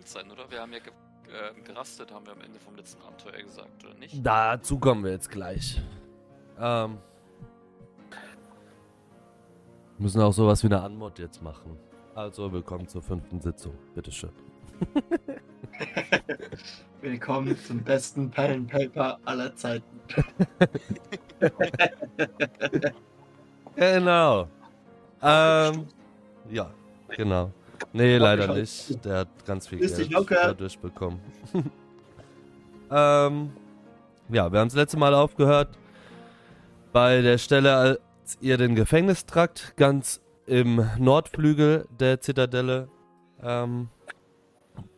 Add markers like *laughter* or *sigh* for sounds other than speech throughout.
Erholt sein, oder? Wir haben ja ge äh, gerastet, haben wir am Ende vom letzten Abenteuer gesagt, oder nicht? Dazu kommen wir jetzt gleich. Ähm, müssen auch sowas wie eine Anmod jetzt machen. Also, willkommen zur fünften Sitzung. Bitteschön. *laughs* Willkommen zum besten Pen Paper aller Zeiten. *laughs* genau. Ähm, ja, genau. Nee, leider ich nicht. Der hat ganz viel Grüß Geld dadurch bekommen. *laughs* ähm, ja, wir haben das letzte Mal aufgehört bei der Stelle, als ihr den Gefängnistrakt ganz im Nordflügel der Zitadelle ähm,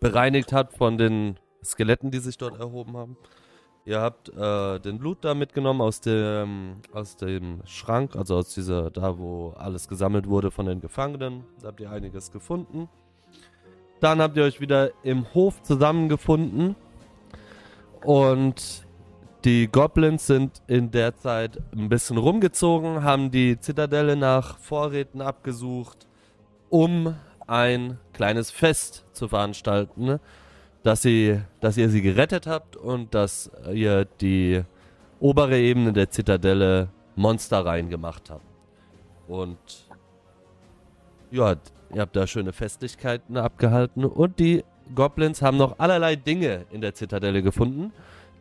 bereinigt habt von den Skeletten, die sich dort erhoben haben. Ihr habt äh, den Blut da mitgenommen aus dem, aus dem Schrank, also aus dieser, da wo alles gesammelt wurde von den Gefangenen. Da habt ihr einiges gefunden. Dann habt ihr euch wieder im Hof zusammengefunden. Und die Goblins sind in der Zeit ein bisschen rumgezogen, haben die Zitadelle nach Vorräten abgesucht, um ein kleines Fest zu veranstalten dass, sie, dass ihr sie gerettet habt und dass ihr die obere Ebene der Zitadelle monsterrein gemacht habt. Und ja, ihr habt da schöne Festlichkeiten abgehalten und die Goblins haben noch allerlei Dinge in der Zitadelle gefunden,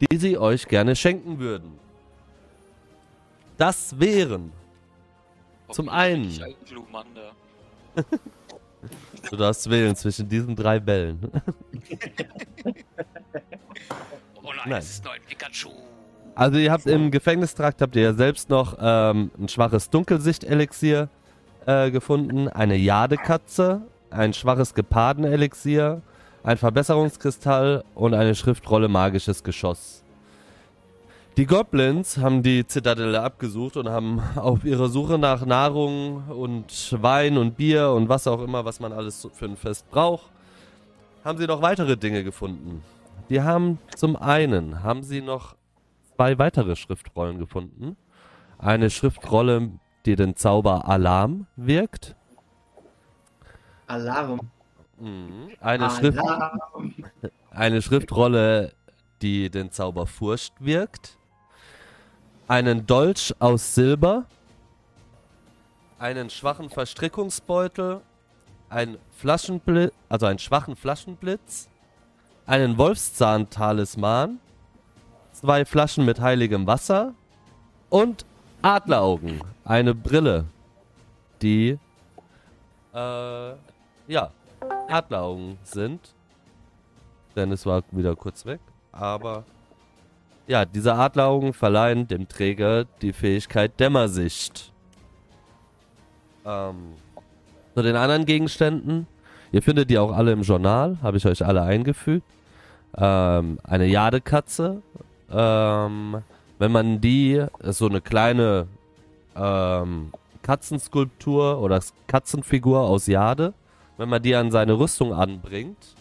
die sie euch gerne schenken würden. Das wären Zum einen. Alten Glumanda. *laughs* Du darfst wählen zwischen diesen drei Bällen. *laughs* Oh nein, Nein. es ist neun Pikachu. Also ihr habt im Gefängnistrakt habt ihr ja selbst noch ähm, ein schwaches Dunkelsicht-Elixier äh, gefunden, eine Jadekatze, ein schwaches Geparden-Elixier, ein Verbesserungskristall und eine Schriftrolle magisches Geschoss. Die Goblins haben die Zitadelle abgesucht und haben *laughs* auf ihrer Suche nach Nahrung und Wein und Bier und was auch immer, was man alles für ein Fest braucht, haben sie noch weitere Dinge gefunden. Die haben zum einen haben sie noch zwei weitere Schriftrollen gefunden. Eine Schriftrolle, die den Zauber Alarm wirkt. Alarm. Mhm. Eine, Schrift, Alarm. *laughs* eine Schriftrolle, die den Zauber Furcht wirkt. Einen Dolch aus Silber. Einen schwachen Verstrickungsbeutel. Ein Flaschenblitz, also einen schwachen Flaschenblitz. Einen Wolfszahn-Talisman. Zwei Flaschen mit heiligem Wasser. Und Adleraugen. Eine Brille. Die, äh, ja, Adleraugen sind. Dennis war wieder kurz weg. Aber ja, diese Adleraugen verleihen dem Träger die Fähigkeit Dämmersicht. Ähm, zu den anderen Gegenständen. Ihr findet die auch alle im Journal, habe ich euch alle eingefügt. Ähm, eine Jadekatze. Ähm, wenn man die, ist so eine kleine ähm, Katzenskulptur oder Katzenfigur aus Jade, wenn man die an seine Rüstung anbringt,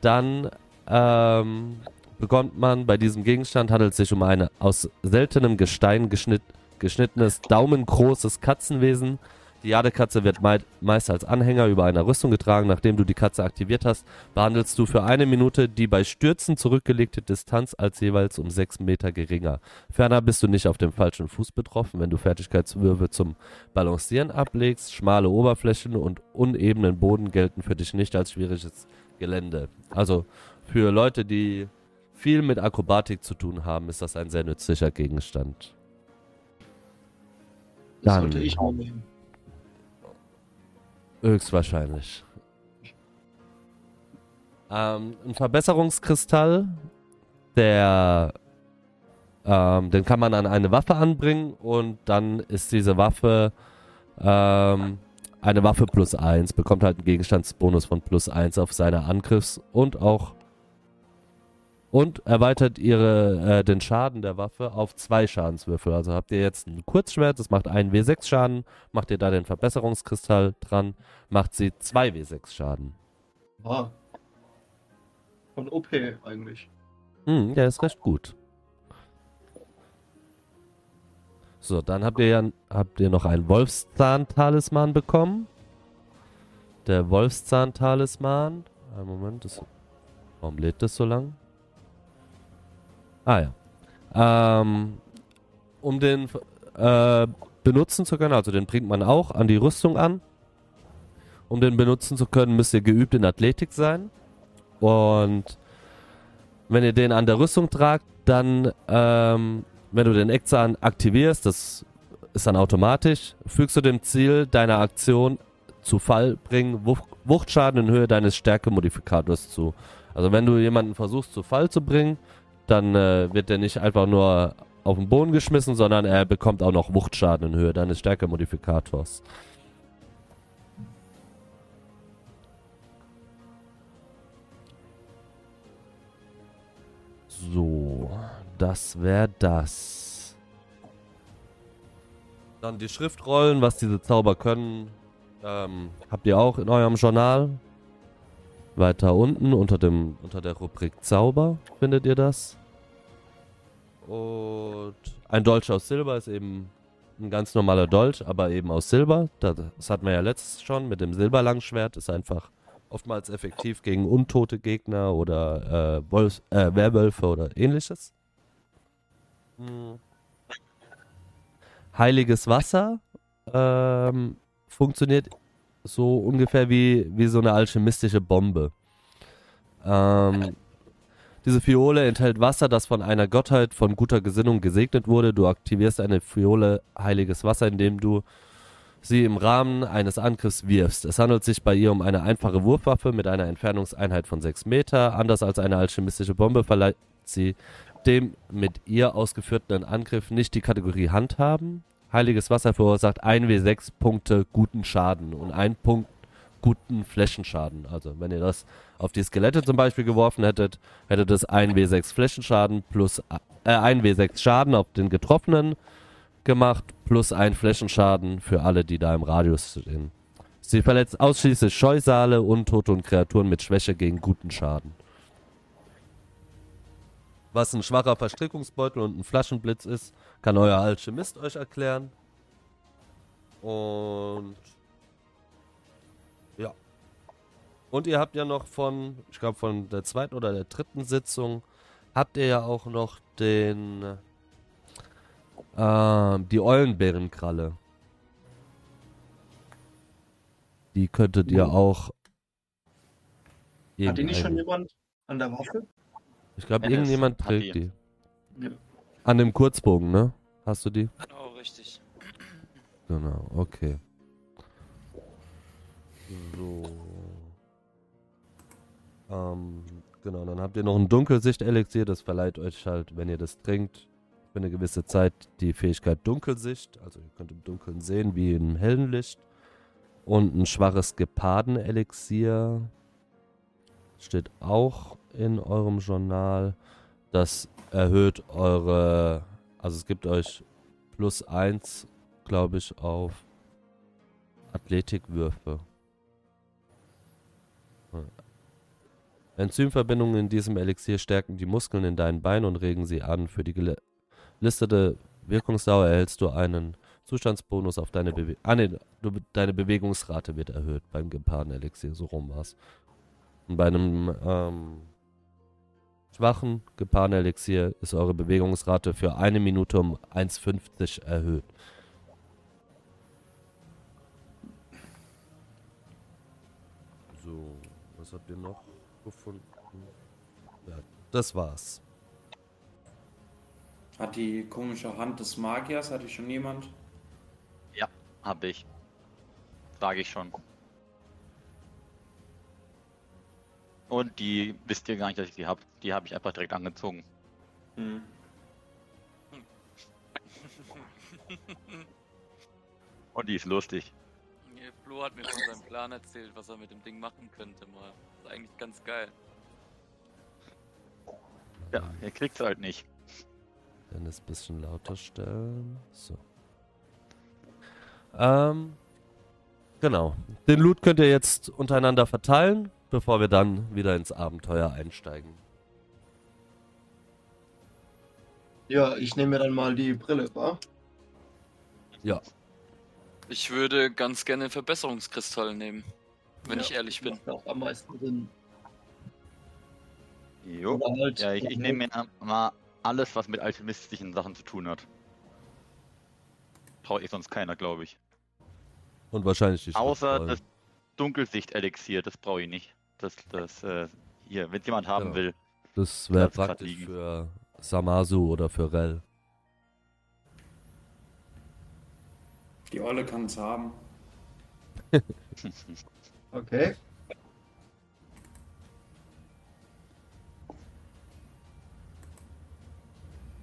dann ähm, bekommt man bei diesem Gegenstand, handelt es sich um ein aus seltenem Gestein geschnitt, geschnittenes, daumengroßes Katzenwesen. Die Jadekatze wird mei meist als Anhänger über einer Rüstung getragen. Nachdem du die Katze aktiviert hast, behandelst du für eine Minute die bei Stürzen zurückgelegte Distanz als jeweils um 6 Meter geringer. Ferner bist du nicht auf dem falschen Fuß betroffen, wenn du Fertigkeitswürfe zum Balancieren ablegst. Schmale Oberflächen und unebenen Boden gelten für dich nicht als schwieriges Gelände. Also für Leute, die viel mit Akrobatik zu tun haben, ist das ein sehr nützlicher Gegenstand. Das Dann- sollte ich auch nehmen. Höchstwahrscheinlich. Ähm, ein Verbesserungskristall, der ähm, den kann man an eine Waffe anbringen und dann ist diese Waffe ähm, eine Waffe plus 1, bekommt halt einen Gegenstandsbonus von plus 1 auf seine Angriffs- und auch und erweitert ihre äh, den Schaden der Waffe auf zwei Schadenswürfel. Also habt ihr jetzt ein Kurzschwert, das macht einen W6 Schaden, macht ihr da den Verbesserungskristall dran, macht sie 2 W6 Schaden. Ah. Von OP eigentlich. Hm, der ist recht gut. So, dann habt ihr ja habt ihr noch einen Wolfszahn-Talisman bekommen. der Wolfszahn-Talisman. Einen Moment, das, warum lädt das so lang? Ah ja. Ähm, um den äh, benutzen zu können, also den bringt man auch an die Rüstung an. Um den benutzen zu können, müsst ihr geübt in Athletik sein. Und wenn ihr den an der Rüstung tragt, dann, ähm, wenn du den Eckzahn aktivierst, das ist dann automatisch, fügst du dem Ziel deiner Aktion zu Fall bringen Wuch Wuchtschaden in Höhe deines Stärkemodifikators zu. Also wenn du jemanden versuchst zu Fall zu bringen, dann äh, wird der nicht einfach nur auf den Boden geschmissen, sondern er bekommt auch noch Wuchtschaden in Höhe deines Stärkemodifikators. So, das wäre das. Dann die Schriftrollen, was diese Zauber können, ähm, habt ihr auch in eurem Journal. Weiter unten unter dem unter der Rubrik Zauber findet ihr das. Und ein Dolch aus Silber ist eben ein ganz normaler Dolch, aber eben aus Silber. Das, hatten wir ja letztes schon mit dem Silberlangschwert. Ist einfach oftmals effektiv gegen untote Gegner oder äh, Wolfs, äh, Werwölfe oder ähnliches. Hm. Heiliges Wasser ähm, funktioniert so ungefähr wie, wie so eine alchemistische Bombe. Ähm, diese Fiole enthält Wasser, das von einer Gottheit von guter Gesinnung gesegnet wurde. Du aktivierst eine Fiole heiliges Wasser, indem du sie im Rahmen eines Angriffs wirfst. Es handelt sich bei ihr um eine einfache Wurfwaffe mit einer Entfernungseinheit von 6 Meter. Anders als eine alchemistische Bombe verleiht sie dem mit ihr ausgeführten Angriff nicht die Kategorie Handhaben. Heiliges Wasser verursacht 1w6 Punkte guten Schaden und 1 Punkt guten Flächenschaden. Also wenn ihr das auf die Skelette zum Beispiel geworfen hättet, hättet es 1w6 Flächenschaden plus äh, 1w6 Schaden auf den Getroffenen gemacht, plus ein Flächenschaden für alle, die da im Radius stehen. Sie verletzt ausschließlich Scheusale, Untote und Kreaturen mit Schwäche gegen guten Schaden. Was ein schwacher Verstrickungsbeutel und ein Flaschenblitz ist, kann euer Alchemist euch erklären. Und ja. Und ihr habt ja noch von, ich glaube von der zweiten oder der dritten Sitzung, habt ihr ja auch noch den, äh, die Eulenbärenkralle. Die könntet ihr auch. Hat die nicht schon jemand an der Waffe? Ich glaube, irgendjemand hat trägt die. die. Ja. An dem Kurzbogen, ne? Hast du die? Genau, richtig. Genau, okay. So. Ähm, genau, dann habt ihr noch ein Dunkelsicht-Elixier, das verleiht euch halt, wenn ihr das trinkt, für eine gewisse Zeit die Fähigkeit Dunkelsicht. Also ihr könnt im Dunkeln sehen, wie im hellen Licht. Und ein schwaches Geparden-Elixier steht auch in eurem Journal. Das erhöht eure, also es gibt euch plus eins glaube ich, auf Athletikwürfe. Enzymverbindungen in diesem Elixier stärken die Muskeln in deinen Beinen und regen sie an. Für die gelistete Wirkungsdauer erhältst du einen Zustandsbonus auf deine Bewegung. Ah, nee, deine Bewegungsrate wird erhöht beim Geparden-Elixier, so rum war's. Und bei einem ähm, schwachen Geparden-Elixier ist eure Bewegungsrate für eine Minute um 1,50 erhöht. So, was habt ihr noch gefunden? Ja, das war's. Hat die komische Hand des Magiers, hatte ich schon jemand? Hab ich. Frage ich schon. Und die wisst ihr gar nicht, dass ich die hab. Die habe ich einfach direkt angezogen. Hm. Und die ist lustig. Ja, Flo hat mir von seinem Plan erzählt, was er mit dem Ding machen könnte mal. Das ist eigentlich ganz geil. Ja, ihr kriegt's halt nicht. Dann das bisschen lauter stellen. So. Ähm, genau. Den Loot könnt ihr jetzt untereinander verteilen, bevor wir dann wieder ins Abenteuer einsteigen. Ja, ich nehme mir dann mal die Brille, wa? Ja. Ich würde ganz gerne einen Verbesserungskristall nehmen. wenn Ja, ich ehrlich bin. Macht auch am meisten Sinn. Jo. Halt, Ja, ich, ich nehme mir mal alles, was mit alchemistischen Sachen zu tun hat. Traut ich sonst keiner, glaube ich. Und wahrscheinlich die Außer das Dunkelsicht-Elixier, das brauche ich nicht. Das, das, äh, hier, wenn jemand haben Ja. will. Das wäre praktisch für Samasu oder für Rel. Die Olle kann es haben. *laughs* Okay.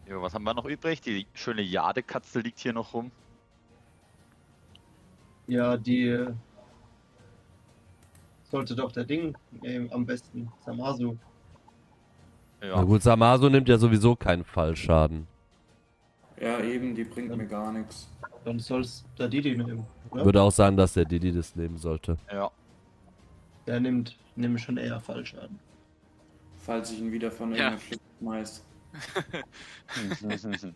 Jo, was haben wir noch übrig? Die schöne Jadekatze liegt hier noch rum. Ja, die sollte doch der Ding nehmen, am besten. Samasu. Ja, Na gut, Samasu nimmt ja sowieso keinen Fallschaden. Ja, eben, die bringt mir gar nichts. Dann soll's der Didi nehmen. Ja? Würde auch sagen, dass der Didi das nehmen sollte. ja. Der nimmt, nimmt schon eher Fallschaden. Falls ich ihn wieder von Ja. irgendeiner Klippe schmeiß. *laughs*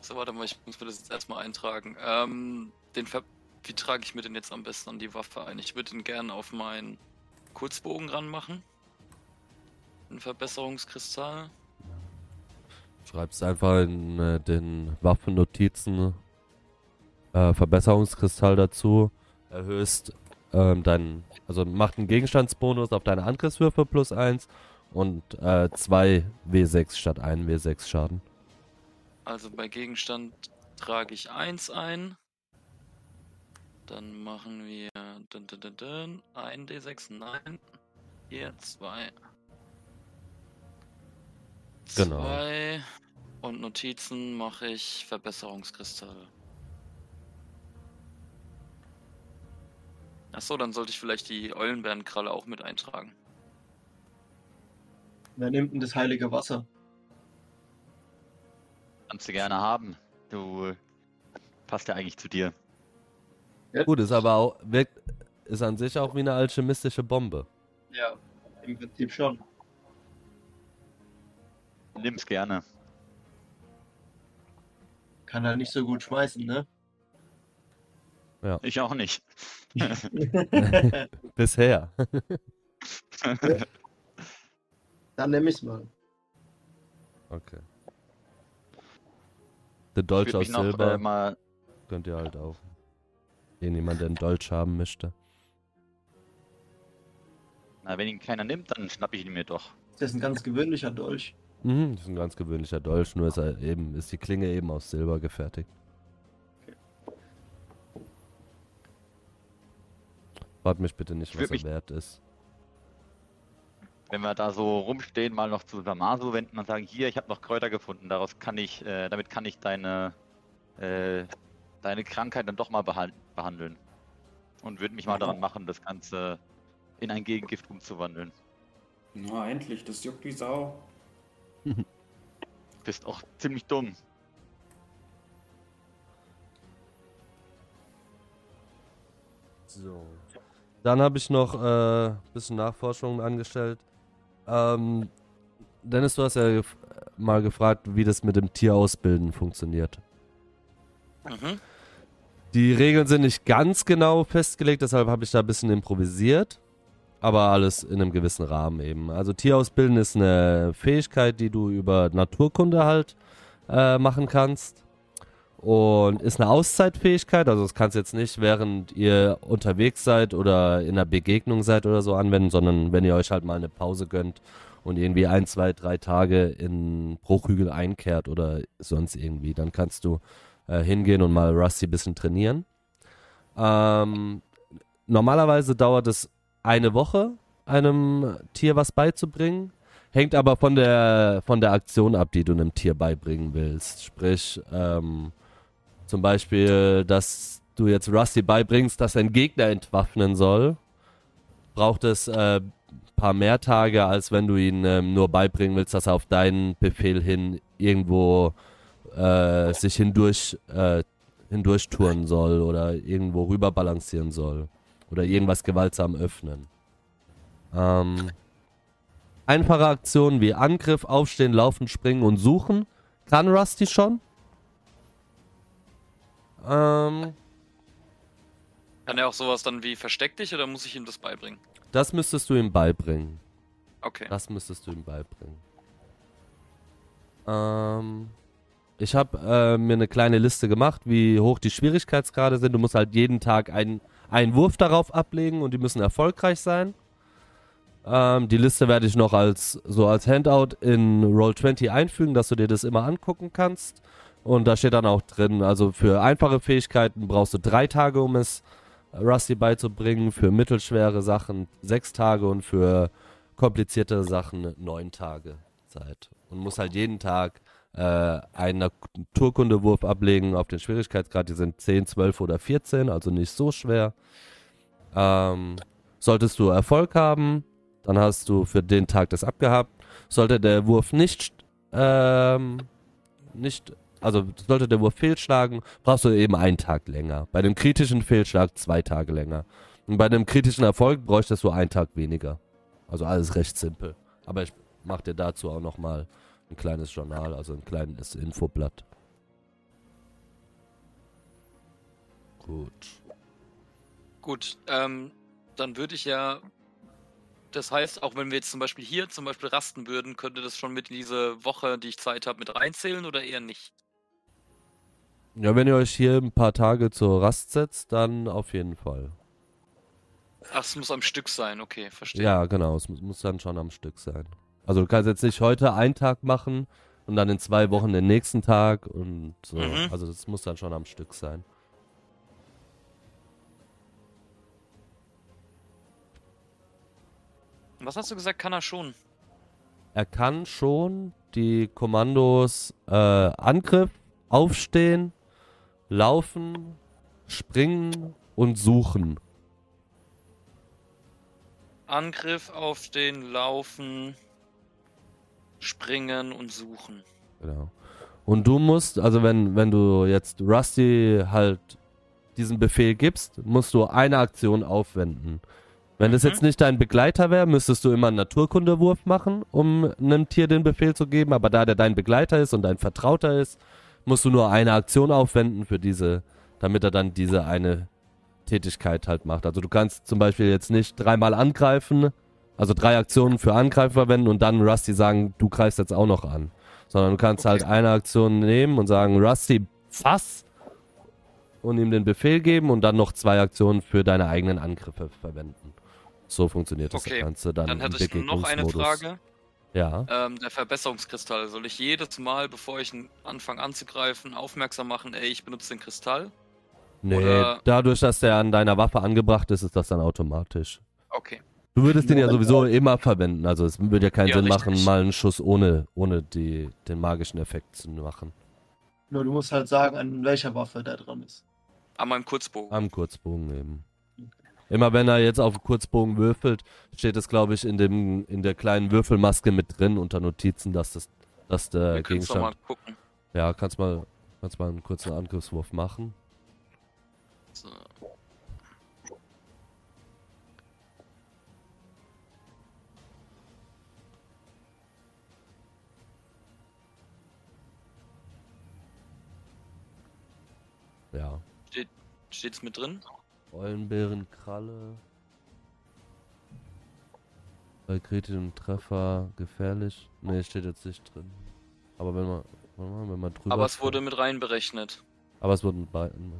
So, warte mal, ich muss mir das jetzt erstmal eintragen. Ähm, den Ver Wie trage ich mir denn jetzt am besten an die Waffe ein? Ich würde ihn gerne auf meinen Kurzbogen ranmachen. Ein Verbesserungskristall. Schreibst einfach in äh, den Waffennotizen äh, Verbesserungskristall dazu. Erhöhst ähm, deinen, also macht einen Gegenstandsbonus auf deine Angriffswürfe plus 1 und äh, 2 W6 statt 1 W6 Schaden. Also bei Gegenstand trage ich 1 ein. Dann machen wir dun, dun, dun, dun, 1 D6, nein. Hier 2. Genau. 2. Und Notizen mache ich Verbesserungskristalle. Achso, dann sollte ich vielleicht die Eulenbärenkralle auch mit eintragen. Wer nimmt denn das heilige Wasser? Kannst du gerne haben. Du äh, passt ja eigentlich zu dir. Gut, ist aber auch, wirkt, ist an sich auch wie eine alchemistische Bombe. Ja, im Prinzip schon. Nimm's gerne. Kann er nicht so gut schmeißen, ne? Ich auch nicht. *laughs* *laughs* Bisher. *laughs* Dann nehme ich's mal. Okay. Der würd aus mich noch Silber äh, mal könnt ihr halt auch. Jemand, der einen Dolch haben möchte. Na, wenn ihn keiner nimmt, dann schnapp ich ihn mir doch. Das ist ein ganz gewöhnlicher Dolch. Mhm, das ist ein ganz gewöhnlicher Dolch, nur ist er eben, ist die Klinge eben aus Silber gefertigt. Fragt mich bitte nicht, Ich was er wert ist. Wenn wir da so rumstehen, mal noch zu Samasu wenden und sagen, hier, ich habe noch Kräuter gefunden, daraus kann ich, äh, damit kann ich deine, äh, deine Krankheit dann doch mal behal- behandeln. Und würde mich mal daran machen, das Ganze in ein Gegengift umzuwandeln. Na, endlich, das juckt die Sau. *laughs* Bist auch ziemlich dumm. So. Dann habe ich noch ein äh, bisschen Nachforschungen angestellt. Ähm, Dennis, du hast ja gef mal gefragt, wie das mit dem Tierausbilden funktioniert. Mhm. Die Regeln sind nicht ganz genau festgelegt, deshalb habe ich da ein bisschen improvisiert. Aber alles in einem gewissen Rahmen eben. Also Tierausbilden ist eine Fähigkeit, die du über Naturkunde halt äh, machen kannst. Und ist eine Auszeitfähigkeit, also das kannst du jetzt nicht, während ihr unterwegs seid oder in einer Begegnung seid oder so anwenden, sondern wenn ihr euch halt mal eine Pause gönnt und irgendwie ein, zwei, drei Tage in Bruchhügel einkehrt oder sonst irgendwie, dann kannst du äh, hingehen und mal Rusty ein bisschen trainieren. Ähm, normalerweise dauert es eine Woche, einem Tier was beizubringen. Hängt aber von der, von der Aktion ab, die du einem Tier beibringen willst. Sprich, ähm, zum Beispiel, dass du jetzt Rusty beibringst, dass einen Gegner entwaffnen soll, braucht es äh, paar mehr Tage, als wenn du ihn ähm, nur beibringen willst, dass er auf deinen Befehl hin irgendwo äh, sich hindurch, äh, hindurchtouren soll oder irgendwo rüber balancieren soll oder irgendwas gewaltsam öffnen. Ähm, einfache Aktionen wie Angriff, Aufstehen, Laufen, Springen und Suchen kann Rusty schon. Ähm, Kann er auch sowas dann wie versteck dich oder muss ich ihm das beibringen? Das müsstest du ihm beibringen. Okay. Das müsstest du ihm beibringen. Ähm, ich habe äh, mir eine kleine Liste gemacht, wie hoch die Schwierigkeitsgrade sind. Du musst halt jeden Tag einen, einen Wurf darauf ablegen und die müssen erfolgreich sein. Ähm, die Liste werde ich noch als so als Handout in Roll20 einfügen, dass du dir das immer angucken kannst. Und da steht dann auch drin, also für einfache Fähigkeiten brauchst du drei Tage, um es Rusty beizubringen. Für mittelschwere Sachen sechs Tage und für komplizierte Sachen neun Tage Zeit. Und musst halt jeden Tag äh, einen Naturkundewurf ablegen auf den Schwierigkeitsgrad. Die sind 10, 12 oder 14, also nicht so schwer. Ähm, solltest du Erfolg haben, dann hast du für den Tag das abgehabt. Sollte der Wurf nicht, ähm, nicht, also sollte der Wurf fehlschlagen, brauchst du eben einen Tag länger. Bei dem kritischen Fehlschlag zwei Tage länger. Und bei einem kritischen Erfolg bräuchtest du einen Tag weniger. Also alles recht simpel. Aber ich mache dir dazu auch nochmal ein kleines Journal, also ein kleines Infoblatt. Gut. Gut, ähm, dann würde ich ja. Das heißt, auch wenn wir jetzt zum Beispiel hier zum Beispiel rasten würden, könnte das schon mit in diese Woche, die ich Zeit habe, mit reinzählen oder eher nicht? Ja, wenn ihr euch hier ein paar Tage zur Rast setzt, dann auf jeden Fall. Ach, es muss am Stück sein, okay, verstehe. Ja, genau, es muss, muss dann schon am Stück sein. Also du kannst jetzt nicht heute einen Tag machen und dann in zwei Wochen den nächsten Tag und so. Mhm. Also das muss dann schon am Stück sein. Was hast du gesagt, kann er schon? Er kann schon die Kommandos äh, Angriff, Aufstehen, Laufen, Springen und Suchen. Angriff auf den Laufen, Springen und Suchen. Genau. Und du musst, also wenn, wenn du jetzt Rusty halt diesen Befehl gibst, musst du eine Aktion aufwenden. Wenn das Mhm. jetzt nicht dein Begleiter wäre, müsstest du immer einen Naturkundewurf machen, um einem Tier den Befehl zu geben. Aber da der dein Begleiter ist und dein Vertrauter ist, musst du nur eine Aktion aufwenden für diese, damit er dann diese eine Tätigkeit halt macht. Also du kannst zum Beispiel jetzt nicht dreimal angreifen, also drei Aktionen für Angreifen verwenden und dann Rusty sagen, du greifst jetzt auch noch an. Sondern du kannst Okay. halt eine Aktion nehmen und sagen, Rusty, fass und ihm den Befehl geben und dann noch zwei Aktionen für deine eigenen Angriffe verwenden. So funktioniert das Okay, Ganze dann, Dann hätte ich noch eine. Frage. Ja. Ähm, der Verbesserungskristall. Soll ich jedes Mal, bevor ich anfange anzugreifen, aufmerksam machen, ey, ich benutze den Kristall? Nee, Oder- dadurch, dass der an deiner Waffe angebracht ist, ist das dann automatisch. Okay. Du würdest den ja sowieso immer verwenden, also es würde ja keinen Ja, Sinn richtig. machen, mal einen Schuss ohne, ohne die, den magischen Effekt zu machen. Nur du musst halt sagen, an welcher Waffe der dran ist. An meinem Kurzbogen. Am Kurzbogen eben. Immer wenn er jetzt auf Kurzbogen würfelt, steht es, glaube ich, in, dem, in der kleinen Würfelmaske mit drin unter Notizen, dass, das, dass der Wir es mal Gegenstand. gucken. Ja, kannst mal, kannst mal einen kurzen Angriffswurf machen. So. Ja. Steht's mit drin? Eulenbärenkralle. Bei kritischem Treffer gefährlich. Ne, steht jetzt nicht drin. Aber wenn man, warte mal, wenn man drüber. Aber es wurde mit reinberechnet. Aber es wurde mit beiden.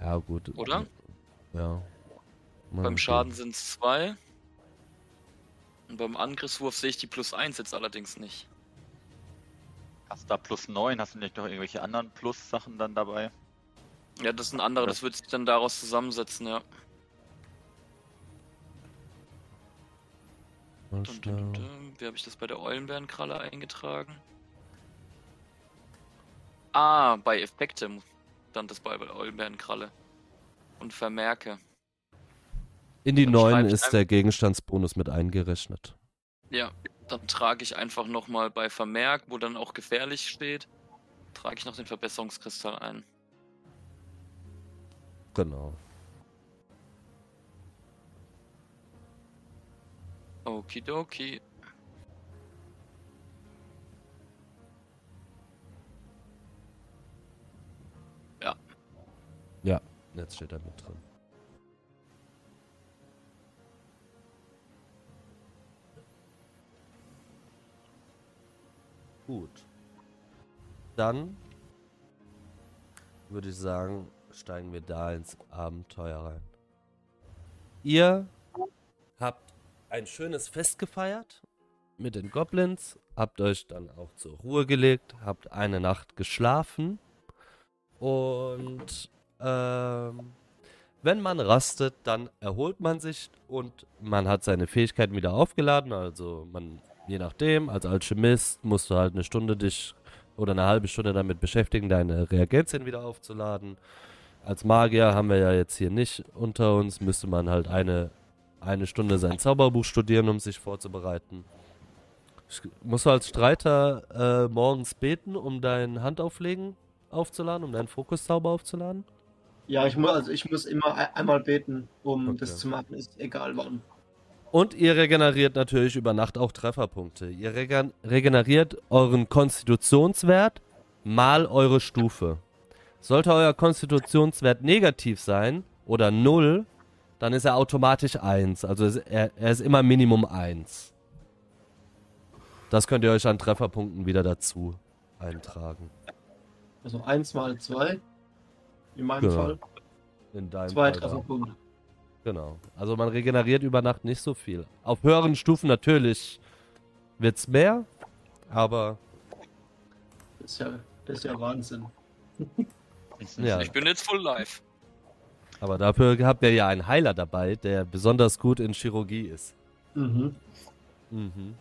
Ja, gut. Oder? Ja. Mal Beim. Schaden sind es zwei. Und beim Angriffswurf sehe ich die plus 1 jetzt allerdings nicht. Hast du da plus 9? Hast du nicht noch irgendwelche anderen Plus-Sachen dann dabei? Ja, das sind andere, Ja. das wird sich dann daraus zusammensetzen, ja. Dum, dum, dum. Wie habe ich das bei der Eulenbärenkralle eingetragen? Ah, bei Effekte stand das bei der Eulenbärenkralle. Und Vermerke. In die Dann 9 schreib ich ist ein- der Gegenstandsbonus mit eingerechnet. Ja, dann trage ich einfach nochmal bei Vermerk, wo dann auch gefährlich steht, trage ich noch den Verbesserungskristall ein. Genau. Okidoki. Ja. Ja, jetzt steht er mit drin. Gut. Dann würde ich sagen, steigen wir da ins Abenteuer rein. Ihr habt ein schönes Fest gefeiert mit den Goblins, habt euch dann auch zur Ruhe gelegt, habt eine Nacht geschlafen und ähm, wenn man rastet, dann erholt man sich und man hat seine Fähigkeiten wieder aufgeladen. Also man, je nachdem, als Alchemist musst du halt eine Stunde dich oder eine halbe Stunde damit beschäftigen, deine Reagenzien wieder aufzuladen. Als Magier haben wir ja jetzt hier nicht unter uns, müsste man halt eine, eine Stunde sein Zauberbuch studieren, um sich vorzubereiten. Musst du als Streiter äh, morgens beten, um dein Handauflegen aufzuladen, um deinen Fokuszauber aufzuladen? Ja, ich muss, also ich muss immer ein- einmal beten, um Okay. das zu machen, ist egal wann. Und ihr regeneriert natürlich über Nacht auch Trefferpunkte. Ihr regen regeneriert euren Konstitutionswert mal eure Stufe. Sollte euer Konstitutionswert negativ sein oder 0, dann ist er automatisch 1. Also er, er ist immer Minimum 1. Das könnt ihr euch an Trefferpunkten wieder dazu eintragen. Also eins mal zwei. In meinem Genau. Fall. In deinem Zwei Fall da. Trefferpunkte. Genau. Also man regeneriert über Nacht nicht so viel. Auf höheren Stufen natürlich wird's mehr, aber Das ist ja, das ist ja Wahnsinn. *laughs* ja. Ich bin jetzt full live. Aber dafür habt ihr ja einen Heiler dabei, der besonders gut in Chirurgie ist. Mhm. Mhm.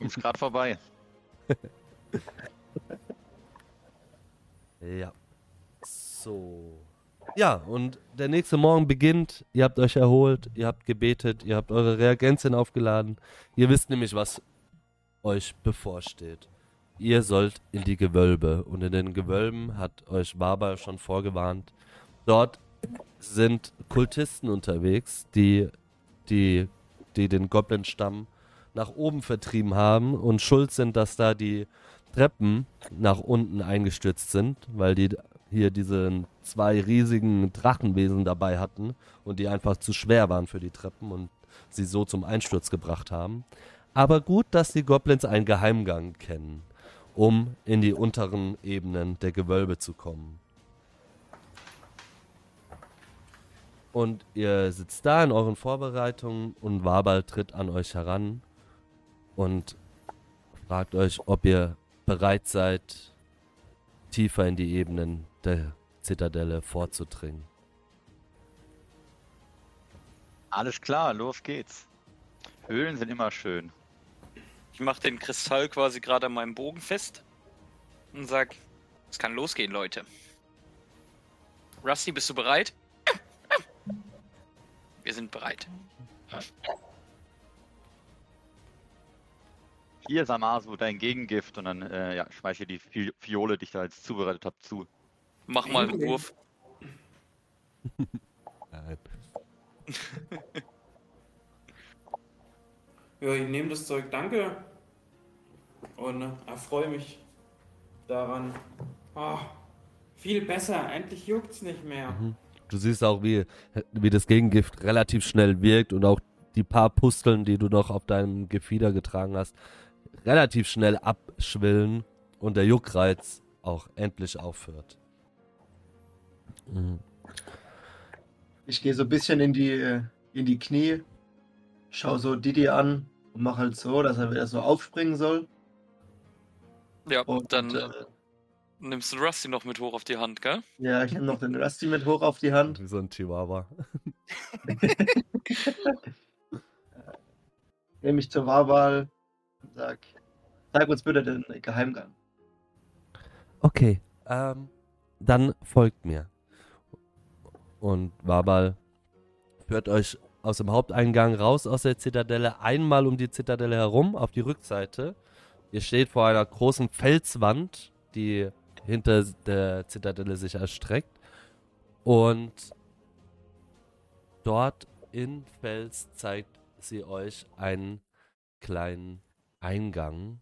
Ist gerade vorbei. *laughs* Ja. So. Ja, und der nächste Morgen beginnt. Ihr habt euch erholt, ihr habt gebetet, ihr habt eure Reagenzien aufgeladen. Ihr wisst nämlich, was euch bevorsteht. Ihr sollt in die Gewölbe. Und in den Gewölben hat euch Barber schon vorgewarnt. Dort sind Kultisten unterwegs, die, die, die den Goblin-Stamm nach oben vertrieben haben und schuld sind, dass da die Treppen nach unten eingestürzt sind, weil die hier diese zwei riesigen Drachenwesen dabei hatten und die einfach zu schwer waren für die Treppen und sie so zum Einsturz gebracht haben. Aber gut, dass die Goblins einen Geheimgang kennen, um in die unteren Ebenen der Gewölbe zu kommen. Und ihr sitzt da in euren Vorbereitungen und Wabal tritt an euch heran und fragt euch, ob ihr bereit seid, tiefer in die Ebenen der Zitadelle vorzudringen. Alles klar, los geht's. Höhlen sind immer schön. Ich mache den Kristall quasi gerade an meinem Bogen fest und sag, es kann losgehen, Leute. Rusty, bist du bereit? Wir sind bereit. Hier, Samasu, dein Gegengift und dann äh, ja, schmeiß ich die Fi Fiole, die ich da jetzt zubereitet habe, zu. Mach mal einen Wurf. *laughs* Ja, ich nehme das Zeug, danke. Und äh, erfreue mich daran. Ah, viel besser, endlich juckt's nicht mehr. Mhm. Du siehst auch, wie, wie das Gegengift relativ schnell wirkt und auch die paar Pusteln, die du noch auf deinem Gefieder getragen hast, relativ schnell abschwillen und der Juckreiz auch endlich aufhört. Mhm. Ich gehe so ein bisschen in die, äh, in die Knie, schau so Didi an und mach halt so, dass er wieder so aufspringen soll. Ja, Und dann äh, äh, nimmst du Rusty noch mit hoch auf die Hand, gell? ja, ich nehme noch den Rusty mit hoch auf die Hand. Wie so ein Chihuahua. *laughs* Nehme ich zur Wahlwahl und sag, sag uns bitte den Geheimgang. Okay, ähm, dann folgt mir. Und Wabal führt euch aus dem Haupteingang raus aus der Zitadelle, einmal um die Zitadelle herum, auf die Rückseite. Ihr steht vor einer großen Felswand, die hinter der Zitadelle sich erstreckt. Und dort in Fels zeigt sie euch einen kleinen Eingang,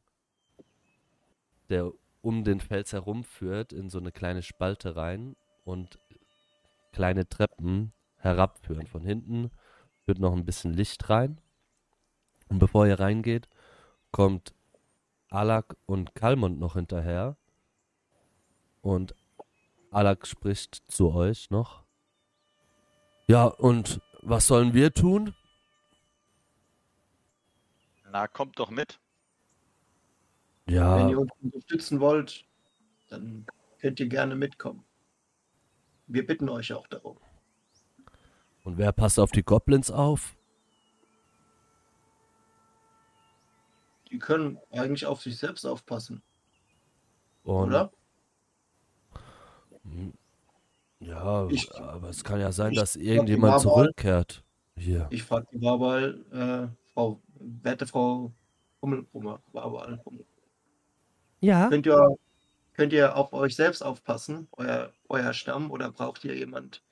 der um den Fels herumführt, in so eine kleine Spalte rein und kleine Treppen herabführen. Von hinten führt noch ein bisschen Licht rein. Und bevor ihr reingeht, kommt Alak und Kalmund noch hinterher. Und Alak spricht zu euch noch. Ja, und was sollen wir tun? Na, kommt doch mit. Wenn Ja, ihr uns unterstützen wollt, dann könnt ihr gerne mitkommen. Wir bitten euch auch darum. Und wer passt auf die Goblins auf? Die können eigentlich auf sich selbst aufpassen, Und, oder? Ja, Ich- aber es kann ja sein, dass irgendjemand zurückkehrt. Hier. Ich frage die Warbal, äh, Frau, werte Frau Hummelbrummer, Warbal Hummel. Ja. Könnt ihr, könnt ihr auf euch selbst aufpassen, euer, euer Stamm, oder braucht ihr jemand,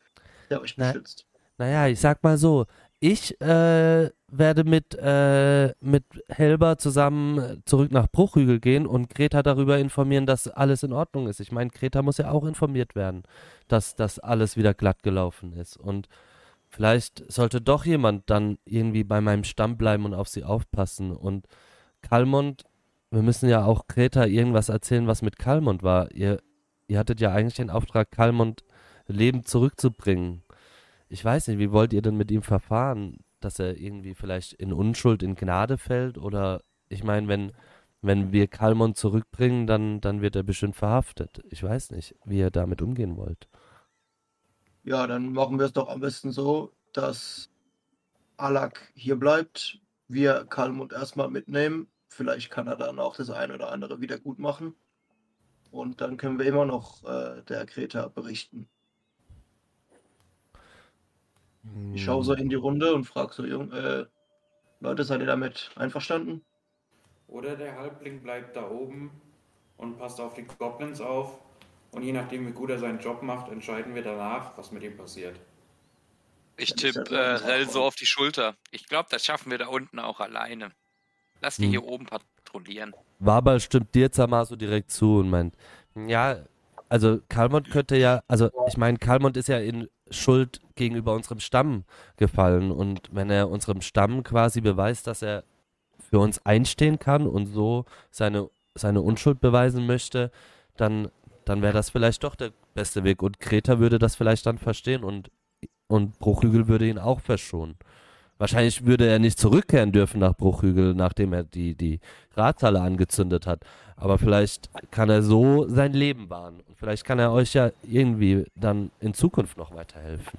der euch Na- beschützt? Naja, ich sag mal so, ich äh, werde mit, äh, mit Helber zusammen zurück nach Bruchhügel gehen und Greta darüber informieren, dass alles in Ordnung ist. Ich meine, Greta muss ja auch informiert werden, dass das alles wieder glatt gelaufen ist. Und vielleicht sollte doch jemand dann irgendwie bei meinem Stamm bleiben und auf sie aufpassen. Und Kalmund, wir müssen ja auch Greta irgendwas erzählen, was mit Kalmund war. Ihr, ihr hattet ja eigentlich den Auftrag, Kalmund lebend zurückzubringen. Ich weiß nicht, wie wollt ihr denn mit ihm verfahren? Dass er irgendwie vielleicht in Unschuld, in Gnade fällt? Oder ich meine, wenn, wenn wir Kalmon zurückbringen, dann, dann wird er bestimmt verhaftet. Ich weiß nicht, wie ihr damit umgehen wollt. Ja, dann machen wir es doch am besten so, dass Alak hier bleibt, wir Kalmund erstmal mitnehmen. Vielleicht kann er dann auch das eine oder andere wieder gut machen. Und dann können wir immer noch äh, der Greta berichten. Ich schaue so in die Runde und frage so, Jung, äh, Leute, seid ihr damit einverstanden? Oder der Halbling bleibt da oben und passt auf die Goblins auf. Und je nachdem, wie gut er seinen Job macht, entscheiden wir danach, was mit ihm passiert. Ich tippe äh, Rell so auf die Schulter. Ich glaube, das schaffen wir da unten auch alleine. Lass die Hm. hier oben patrouillieren. Wabal stimmt dir Zamasu direkt zu und meint, ja, also Kalmont könnte ja, also ich meine, Kalmont ist ja in Schuld gegenüber unserem Stamm gefallen und wenn er unserem Stamm quasi beweist, dass er für uns einstehen kann und so seine, seine Unschuld beweisen möchte, dann, dann wäre das vielleicht doch der beste Weg und Kreta würde das vielleicht dann verstehen und, und Bruchhügel würde ihn auch verschonen. Wahrscheinlich würde er nicht zurückkehren dürfen nach Bruchhügel, nachdem er die, die Rathalle angezündet hat. Aber vielleicht kann er so sein Leben wahren. Vielleicht kann er euch ja irgendwie dann in Zukunft noch weiterhelfen.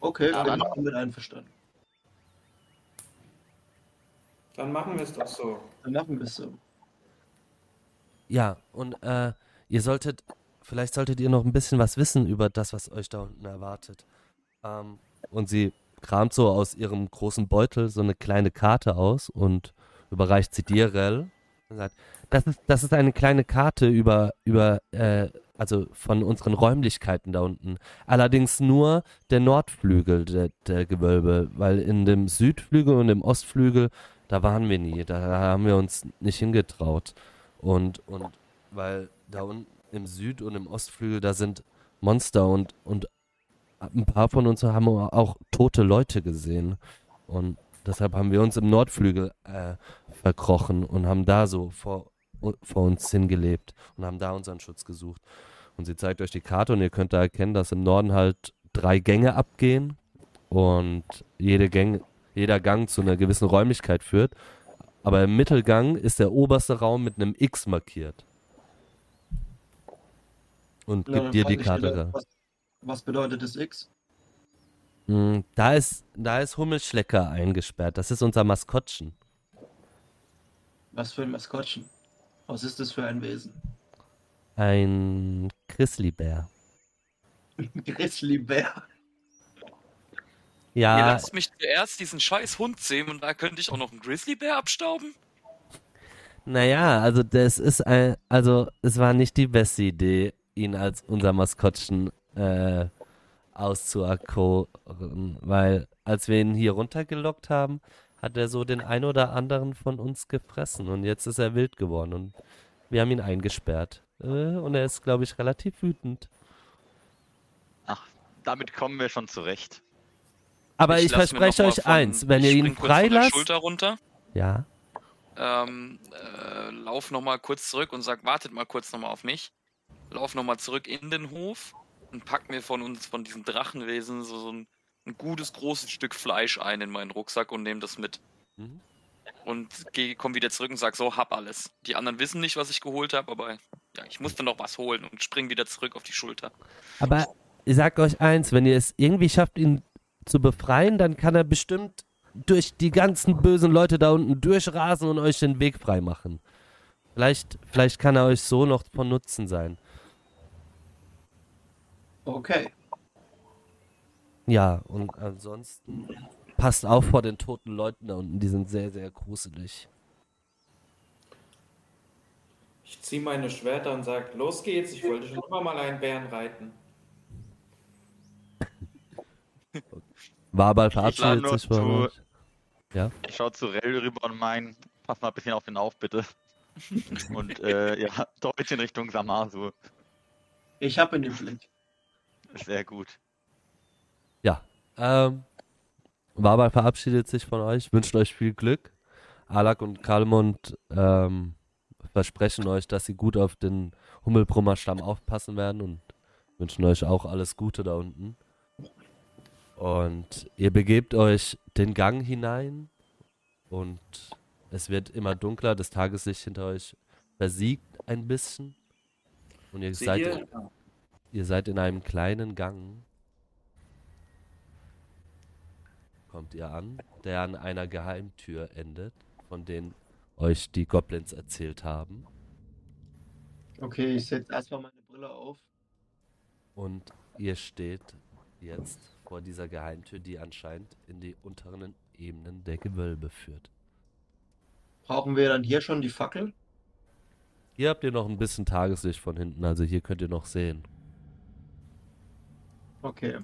Okay, Ja, bin dann- ich damit einverstanden. Dann machen wir es doch so. Dann machen wir es so. Ja, und äh, ihr solltet, vielleicht solltet ihr noch ein bisschen was wissen über das, was euch da unten erwartet. Ähm, und sie kramt so aus ihrem großen Beutel so eine kleine Karte aus und überreicht sie dir, Rell. Und sagt, das ist, das ist eine kleine Karte über, über, äh, also von unseren Räumlichkeiten da unten. Allerdings nur der Nordflügel der, der Gewölbe, weil in dem Südflügel und im Ostflügel, da waren wir nie. Da haben wir uns nicht hingetraut. Und, und weil da unten im Süd- und im Ostflügel, da sind Monster und, und ein paar von uns haben auch tote Leute gesehen. Und deshalb haben wir uns im Nordflügel äh, verkrochen und haben da so vor, vor uns hingelebt und haben da unseren Schutz gesucht. Und sie zeigt euch die Karte und ihr könnt da erkennen, dass im Norden halt drei Gänge abgehen und jede Gang, jeder Gang zu einer gewissen Räumlichkeit führt. Aber im Mittelgang ist der oberste Raum mit einem X markiert. Und gibt dir die Karte da. Was, was bedeutet das X? Mm, Da ist, da ist Hummelschlecker eingesperrt. Das ist unser Maskottchen. Was für ein Maskottchen? Was ist das für ein Wesen? Ein Grizzlybär. Grizzlybär. Ihr Ja, lasst mich zuerst diesen scheiß Hund sehen und da könnte ich auch noch einen Grizzlybär abstauben? naja, also das ist ein, also es war nicht die beste Idee, ihn als unser Maskottchen äh, auszuakkoren, weil als wir ihn hier runtergelockt haben, hat er so den ein oder anderen von uns gefressen und jetzt ist er wild geworden und wir haben ihn eingesperrt. Äh, und er ist, glaube ich, relativ wütend. Ach, damit kommen wir schon zurecht. Aber ich, mir verspreche euch von- eins, wenn ich ihr ihn freilasst, Schulter runter ja, ähm, äh, lauf nochmal kurz zurück und sag, wartet mal kurz nochmal auf mich. Lauf nochmal zurück in den Hof und pack mir von uns, von diesem Drachenwesen, so, so ein, ein gutes, großes Stück Fleisch ein in meinen Rucksack und nehme das mit. Mhm. Und geh, komm wieder zurück und sag so, hab alles. Die anderen wissen nicht, was ich geholt habe, aber ja, ich musste noch was holen und spring wieder zurück auf die Schulter. Aber ich sag euch eins, wenn ihr es irgendwie schafft, ihn zu befreien, dann kann er bestimmt durch die ganzen bösen Leute da unten durchrasen und euch den Weg frei machen. Vielleicht, vielleicht kann er euch so noch von Nutzen sein. Okay. Ja, und ansonsten passt auf vor den toten Leuten da unten, die sind sehr, sehr gruselig. Ich ziehe meine Schwerter und sage, los geht's, ich wollte schon immer mal einen Bären reiten. *laughs* Wabal lade verabschiedet sich von zu-. Ja? Ich schaue zu Rell rüber und mein, pass mal ein bisschen auf den auf, bitte. *laughs* und äh, ja, *laughs* Deutsch in Richtung Samasu. Ich habe ihn im Blick. Sehr gut. Ähm, Wabal verabschiedet sich von euch, wünscht euch viel Glück. Alak und Kalmund ähm, versprechen euch, dass sie gut auf den Hummelbrummer-Stamm aufpassen werden und wünschen euch auch alles Gute da unten. Und ihr begebt euch den Gang hinein und es wird immer dunkler, das Tageslicht hinter euch versiegt ein bisschen. Und ihr Seht seid, ihr? ihr seid in einem kleinen Gang. Kommt ihr an, der an einer Geheimtür endet, von denen euch die Goblins erzählt haben. Okay, ich setze erstmal meine Brille auf. Und ihr steht jetzt vor dieser Geheimtür, die anscheinend in die unteren Ebenen der Gewölbe führt. Brauchen wir dann hier schon die Fackel? Hier habt ihr noch ein bisschen Tageslicht von hinten, also hier könnt ihr noch sehen. Okay.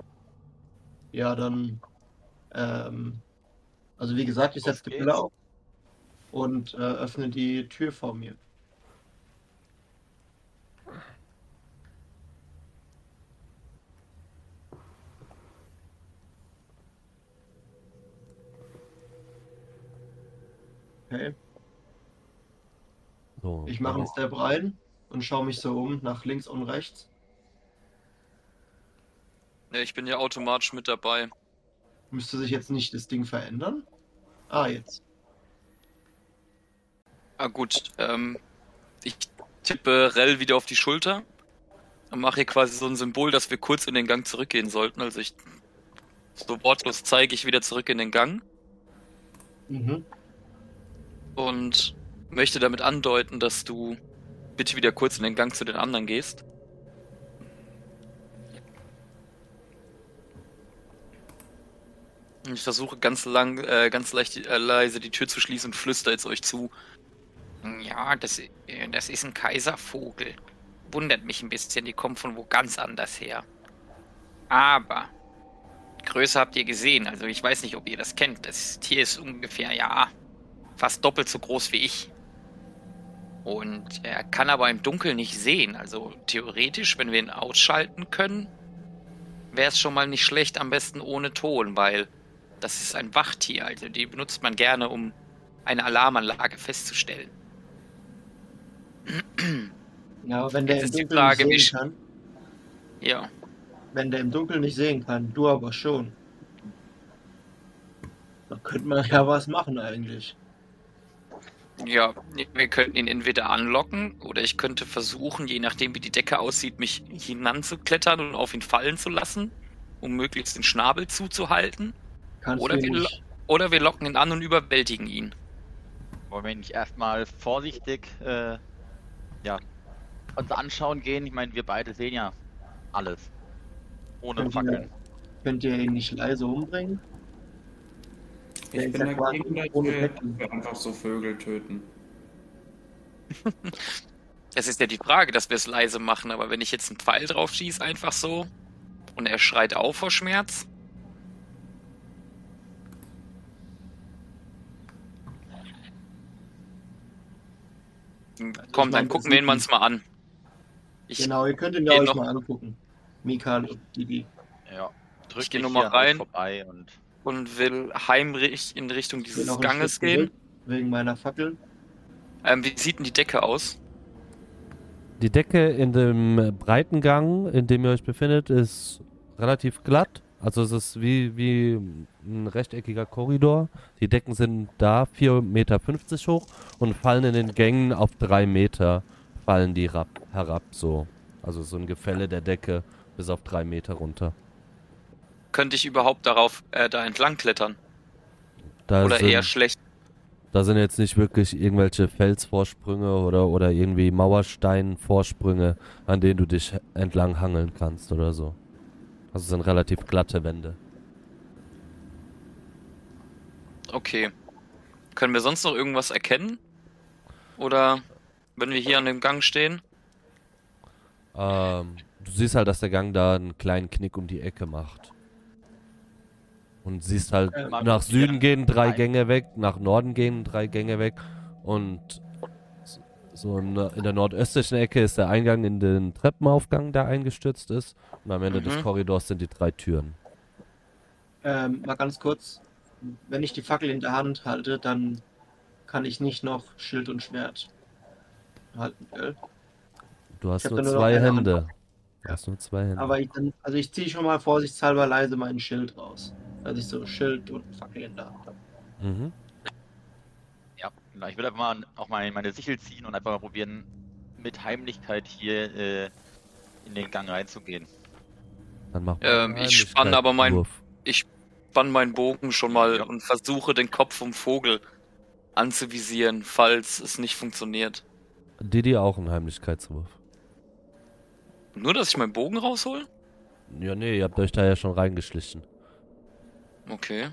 Ja, dann. Ähm, also wie gesagt, ich setze die Brille auf und äh, öffne die Tür vor mir. Okay. So, Ich mache einen Step rein und schaue mich so um nach links und rechts. Ja, ich bin ja automatisch mit dabei. Müsste sich jetzt nicht das Ding verändern? Ah, jetzt. Ah gut, ähm, ich tippe Rell wieder auf die Schulter und mache hier quasi so ein Symbol, dass wir kurz in den Gang zurückgehen sollten. Also ich so wortlos zeige ich wieder zurück in den Gang Mhm. und möchte damit andeuten, dass du bitte wieder kurz in den Gang zu den anderen gehst. Ich versuche ganz lang, äh, ganz leicht, äh, leise die Tür zu schließen und flüster jetzt euch zu. Ja, das, äh, das ist ein Kaiservogel. Wundert mich ein bisschen, die kommen von wo ganz anders her. Aber Größe habt ihr gesehen, also ich weiß nicht, ob ihr das kennt. Das Tier ist ungefähr, ja, fast doppelt so groß wie ich. Und er kann aber im Dunkeln nicht sehen. Also theoretisch, wenn wir ihn ausschalten können, wäre es schon mal nicht schlecht, am besten ohne Ton, weil das ist ein Wachtier. Also die benutzt man gerne, um eine Alarmanlage festzustellen. Ja, wenn der Jetzt im Dunkeln nicht sehen kann, Ja, wenn der im Dunkeln nicht sehen kann, du aber schon. Da könnte man ja was machen eigentlich. Ja, wir könnten ihn entweder anlocken oder ich könnte versuchen, je nachdem wie die Decke aussieht, mich hinanzuklettern und auf ihn fallen zu lassen, um möglichst den Schnabel zuzuhalten. Kannst Oder wir, nicht. oder wir locken ihn an und überwältigen ihn. Wollen wir nicht erstmal vorsichtig äh, ja, uns anschauen gehen? Ich meine, wir beide sehen ja alles. Ohne Könnt ihr- Fackeln. Könnt ihr ihn nicht leise umbringen? Ich bin ja quasi dagegen, dass wir einfach so Vögel töten. *laughs* Es ist ja die Frage, dass wir es leise machen, aber wenn ich jetzt einen Pfeil drauf schieße, einfach so, und er schreit auf vor Schmerz, komm, dann gucken wir ihn uns mal an. Ich, Genau, ihr könnt ihn ja euch noch- mal angucken. Mikal und Didi. Ja. Drück Ich geh dich noch mal hier an euch rein. Vorbei und Und will heimlich in Richtung dieses Ganges gehen. Wegen meiner Fackel. Ähm, wie sieht denn die Decke aus? Die Decke in dem breiten Gang, in dem ihr euch befindet, ist relativ glatt. Also es ist wie, wie ein rechteckiger Korridor. Die Decken sind da 4,50 Meter hoch und fallen in den Gängen auf 3 Meter fallen die rab, herab so. Also so ein Gefälle der Decke bis auf 3 Meter runter. Könnte ich überhaupt darauf äh, da entlang klettern? Da Oder sind, eher schlecht? Da sind jetzt nicht wirklich irgendwelche Felsvorsprünge oder, oder irgendwie Mauersteinvorsprünge, an denen du dich entlang hangeln kannst oder so. Also es sind relativ glatte Wände. Okay. Können wir sonst noch irgendwas erkennen? Oder wenn wir hier an dem Gang stehen? Ähm, du siehst halt, dass der Gang da einen kleinen Knick um die Ecke macht. Und siehst halt Ähm, nach Süden gehen drei. Gänge weg, nach Norden gehen drei Gänge weg und so in, in der nordöstlichen Ecke ist der Eingang in den Treppenaufgang, der eingestürzt ist. Und am Ende des Mhm. Korridors sind die drei Türen. Ähm, mal ganz kurz. Wenn ich die Fackel in der Hand halte, dann kann ich nicht noch Schild und Schwert halten, gell? Du hast nur nur zwei Hand. Hände. Du hast nur zwei Hände. Aber ich, dann, also ich ziehe schon mal vorsichtshalber leise mein Schild raus. Dass ich so Schild und Fackel in der Hand habe. mhm. Ja, genau. Ich würde einfach mal auch mal meine Sichel ziehen und einfach mal probieren, mit Heimlichkeit hier äh, in den Gang reinzugehen. Dann mach Ähm, ich spann aber mein- Heimlichkeitswurf. Ich spann meinen Bogen schon mal Ja. und versuche den Kopf vom Vogel anzuvisieren, falls es nicht funktioniert. Didi auch einen Heimlichkeitswurf. Nur, dass ich meinen Bogen raushol? Ja, nee, ihr habt euch da ja schon reingeschlichen. Okay.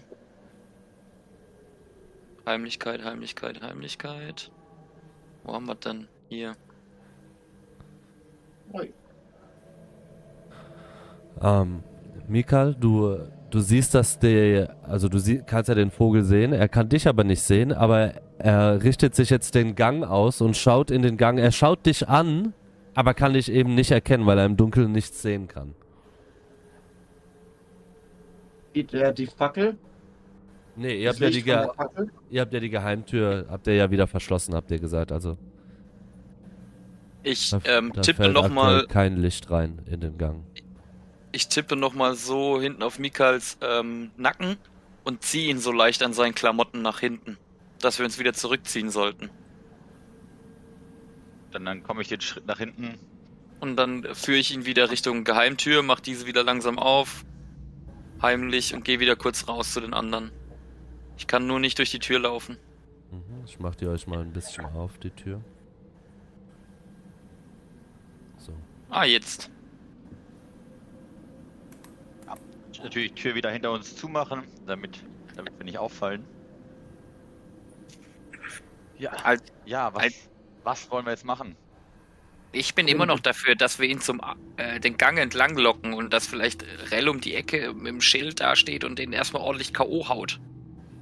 Heimlichkeit, Heimlichkeit, Heimlichkeit. Wo haben wir denn? Hier. Ähm, Mikal, du, du siehst, dass der, also du sie, kannst ja den Vogel sehen, er kann dich aber nicht sehen, aber er richtet sich jetzt den Gang aus und schaut in den Gang. Er schaut dich an, aber kann dich eben nicht erkennen, weil er im Dunkeln nichts sehen kann. Sieht er die Fackel? Nee, ihr habt, ja die, ihr habt ja die Geheimtür, habt ihr ja wieder verschlossen, habt ihr gesagt. Also Ich da, ähm, da tippe nochmal kein Licht rein in den Gang. ich tippe noch mal so hinten auf Mikals ähm, Nacken und ziehe ihn so leicht an seinen Klamotten nach hinten, dass wir uns wieder zurückziehen sollten. Dann, dann komme ich den Schritt nach hinten. Und dann führe ich ihn wieder Richtung Geheimtür, mach diese wieder langsam auf, heimlich und gehe wieder kurz raus zu den anderen. Ich kann nur nicht durch die Tür laufen. Mhm, ich mach die euch mal ein bisschen auf, die Tür. So. Ah, jetzt. Natürlich die Tür wieder hinter uns zumachen, damit, damit wir nicht auffallen. Ja, Als- ja, was, als- was wollen wir jetzt machen? Ich bin immer noch dafür, dass wir ihn zum äh, den Gang entlang locken und dass vielleicht Rell um die Ecke mit dem Schild dasteht und den erstmal ordentlich K.O. haut,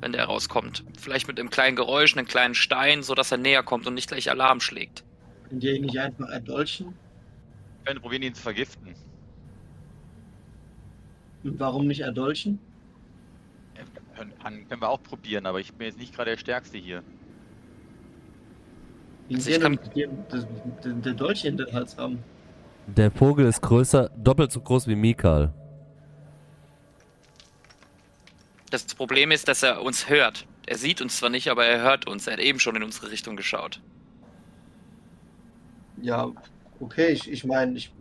wenn der rauskommt. Vielleicht mit einem kleinen Geräusch, einem kleinen Stein, so dass er näher kommt und nicht gleich Alarm schlägt. Könnt ihr ihn nicht einfach erdolchen? Wir können probieren, ihn zu vergiften. Und warum nicht erdolchen? Können, wir auch probieren, aber ich bin jetzt nicht gerade der Stärkste hier. Also ich kann- den, den Dolch in den Hals haben. Der Vogel ist größer, doppelt so groß wie Mikal. Das Problem ist, dass er uns hört. Er sieht uns zwar nicht, aber er hört uns. Er hat eben schon in unsere Richtung geschaut. Ja, okay, ich, ich meine, ich,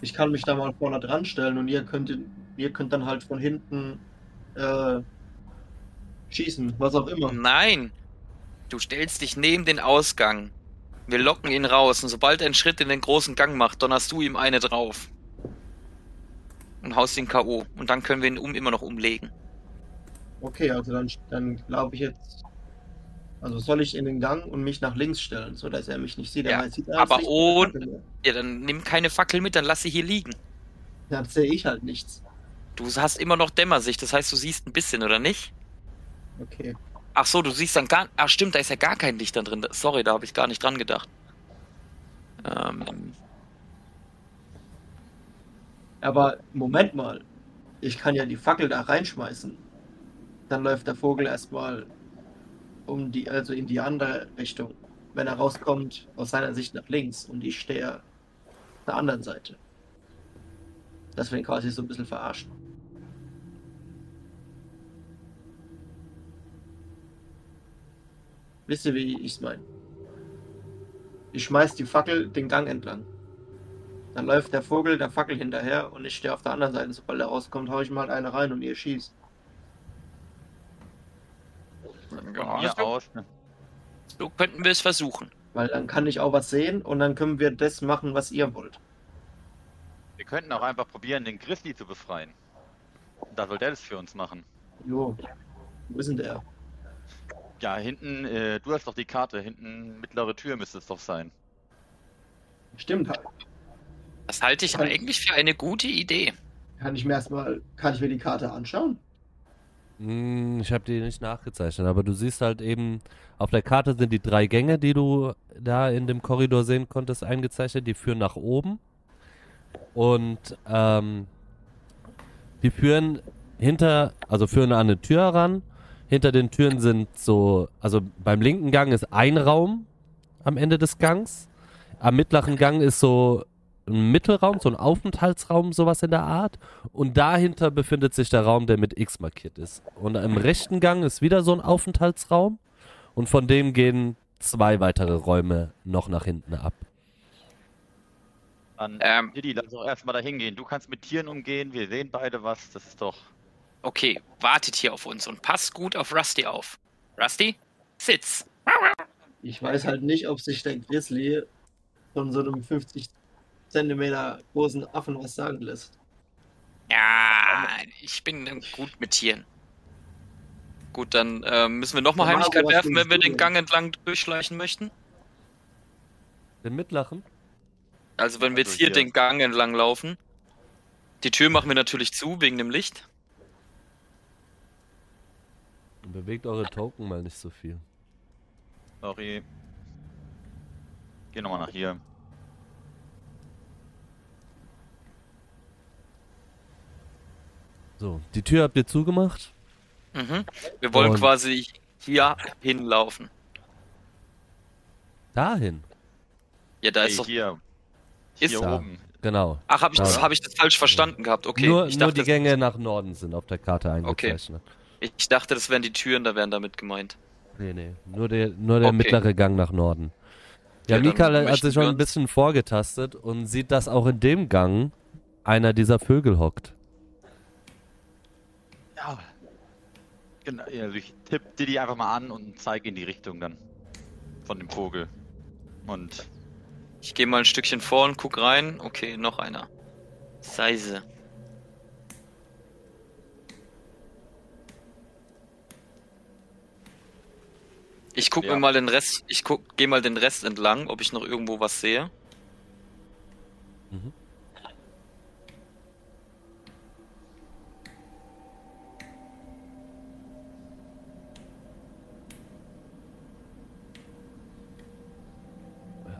ich kann mich da mal vorne dran stellen und ihr könnt, ihr könnt dann halt von hinten äh, schießen, was auch immer. Nein! Du stellst dich neben den Ausgang. Wir locken ihn raus und sobald er einen Schritt in den großen Gang macht, donnerst du ihm eine drauf. Und haust ihn K.O. Und dann können wir ihn um immer noch umlegen. Okay, also dann, dann glaube ich jetzt. Also soll ich in den Gang und mich nach links stellen, sodass er mich nicht sieht. Ja, Er sieht aber ohne- Ja, dann nimm keine Fackel mit, dann lass sie hier liegen. Dann sehe ich halt nichts. Du hast immer noch Dämmersicht, das heißt, du siehst ein bisschen, oder nicht? Okay. Ach so, du siehst dann gar. Ach stimmt, da ist ja gar kein Licht dann drin. Sorry, da habe ich gar nicht dran gedacht. Ähm, Aber Moment mal. Ich kann ja die Fackel da reinschmeißen. Dann läuft der Vogel erstmal um die, also in die andere Richtung. wenn er rauskommt, aus seiner Sicht nach links und ich stehe auf der anderen Seite. Dass wir ihn quasi so ein bisschen verarschen. Wisst ihr, wie ich es meine? Ich schmeiß die Fackel den Gang entlang. Dann läuft der Vogel der Fackel hinterher und ich stehe auf der anderen Seite. Sobald er rauskommt, hau ich mal eine rein und ihr schießt. Von mir so, aus. so könnten wir es versuchen. Weil dann kann ich auch was sehen und dann können wir das machen, was ihr wollt. Wir könnten auch einfach probieren, den Grizzly zu befreien. Da soll der das für uns machen. Jo. Wo ist denn der? Ja, hinten, äh, du hast doch die Karte. Hinten mittlere Tür müsste es doch sein. Stimmt halt. Das halte ich eigentlich für eine gute Idee. Kann ich mir erstmal, kann ich mir die Karte anschauen? Hm, ich habe die nicht nachgezeichnet, aber du siehst halt eben, auf der Karte sind die drei Gänge, die du da in dem Korridor sehen konntest, eingezeichnet. Die führen nach oben. Und ähm, die führen hinter, also führen an eine Tür heran. Hinter den Türen sind so, also beim linken Gang ist ein Raum am Ende des Gangs. Am mittleren Gang ist so ein Mittelraum, so ein Aufenthaltsraum, sowas in der Art. Und dahinter befindet sich der Raum, der mit X markiert ist. Und im rechten Gang ist wieder so ein Aufenthaltsraum. Und von dem gehen zwei weitere Räume noch nach hinten ab. Dann, Ähm. Didi, lass doch erstmal da hingehen. Du kannst mit Tieren umgehen, wir sehen beide was. Das ist doch. Okay, wartet hier auf uns und passt gut auf Rusty auf. Rusty, sitz. Ich weiß halt nicht, ob sich der Grizzly von so einem 50 Zentimeter großen Affen was sagen lässt. Ja, ich bin gut mit Tieren. Gut, dann ähm, müssen wir nochmal Ja, Heimlichkeit Marco, was werfen, wenn wir den denn? Gang entlang durchschleichen möchten. Den mittleren? Also wenn wir Also jetzt hier hier. den Gang entlang laufen. Die Tür machen wir natürlich zu, wegen dem Licht. Bewegt eure Token mal nicht so viel. Sorry. Geh nochmal nach hier. So, die Tür habt ihr zugemacht. Mhm. Wir wollen Und- quasi hier hinlaufen. Dahin. Ja, da Hey, ist doch. hier. Ist hier da. oben. Genau. Ach, habe ich, das- hab ich das falsch verstanden gehabt? Okay. nur, ich, nur dachte, die Gänge nach Norden sind auf der Karte eingezeichnet. ich dachte, das wären die Türen, da wären damit gemeint. Nee, nee. Nur der, nur der Okay. mittlere Gang nach Norden. Ja, Ja, Mikael hat sich schon ein bisschen vorgetastet und sieht, dass auch in dem Gang einer dieser Vögel hockt. Genau, also ich tipp Didi einfach mal an und zeige in die Richtung dann. Von dem Vogel. Und Ich gehe mal ein Stückchen vor und guck rein. Okay, noch einer. Seise. Ich guck Ja. mir mal den Rest, ich guck, geh mal den Rest entlang, ob ich noch irgendwo was sehe. Mhm.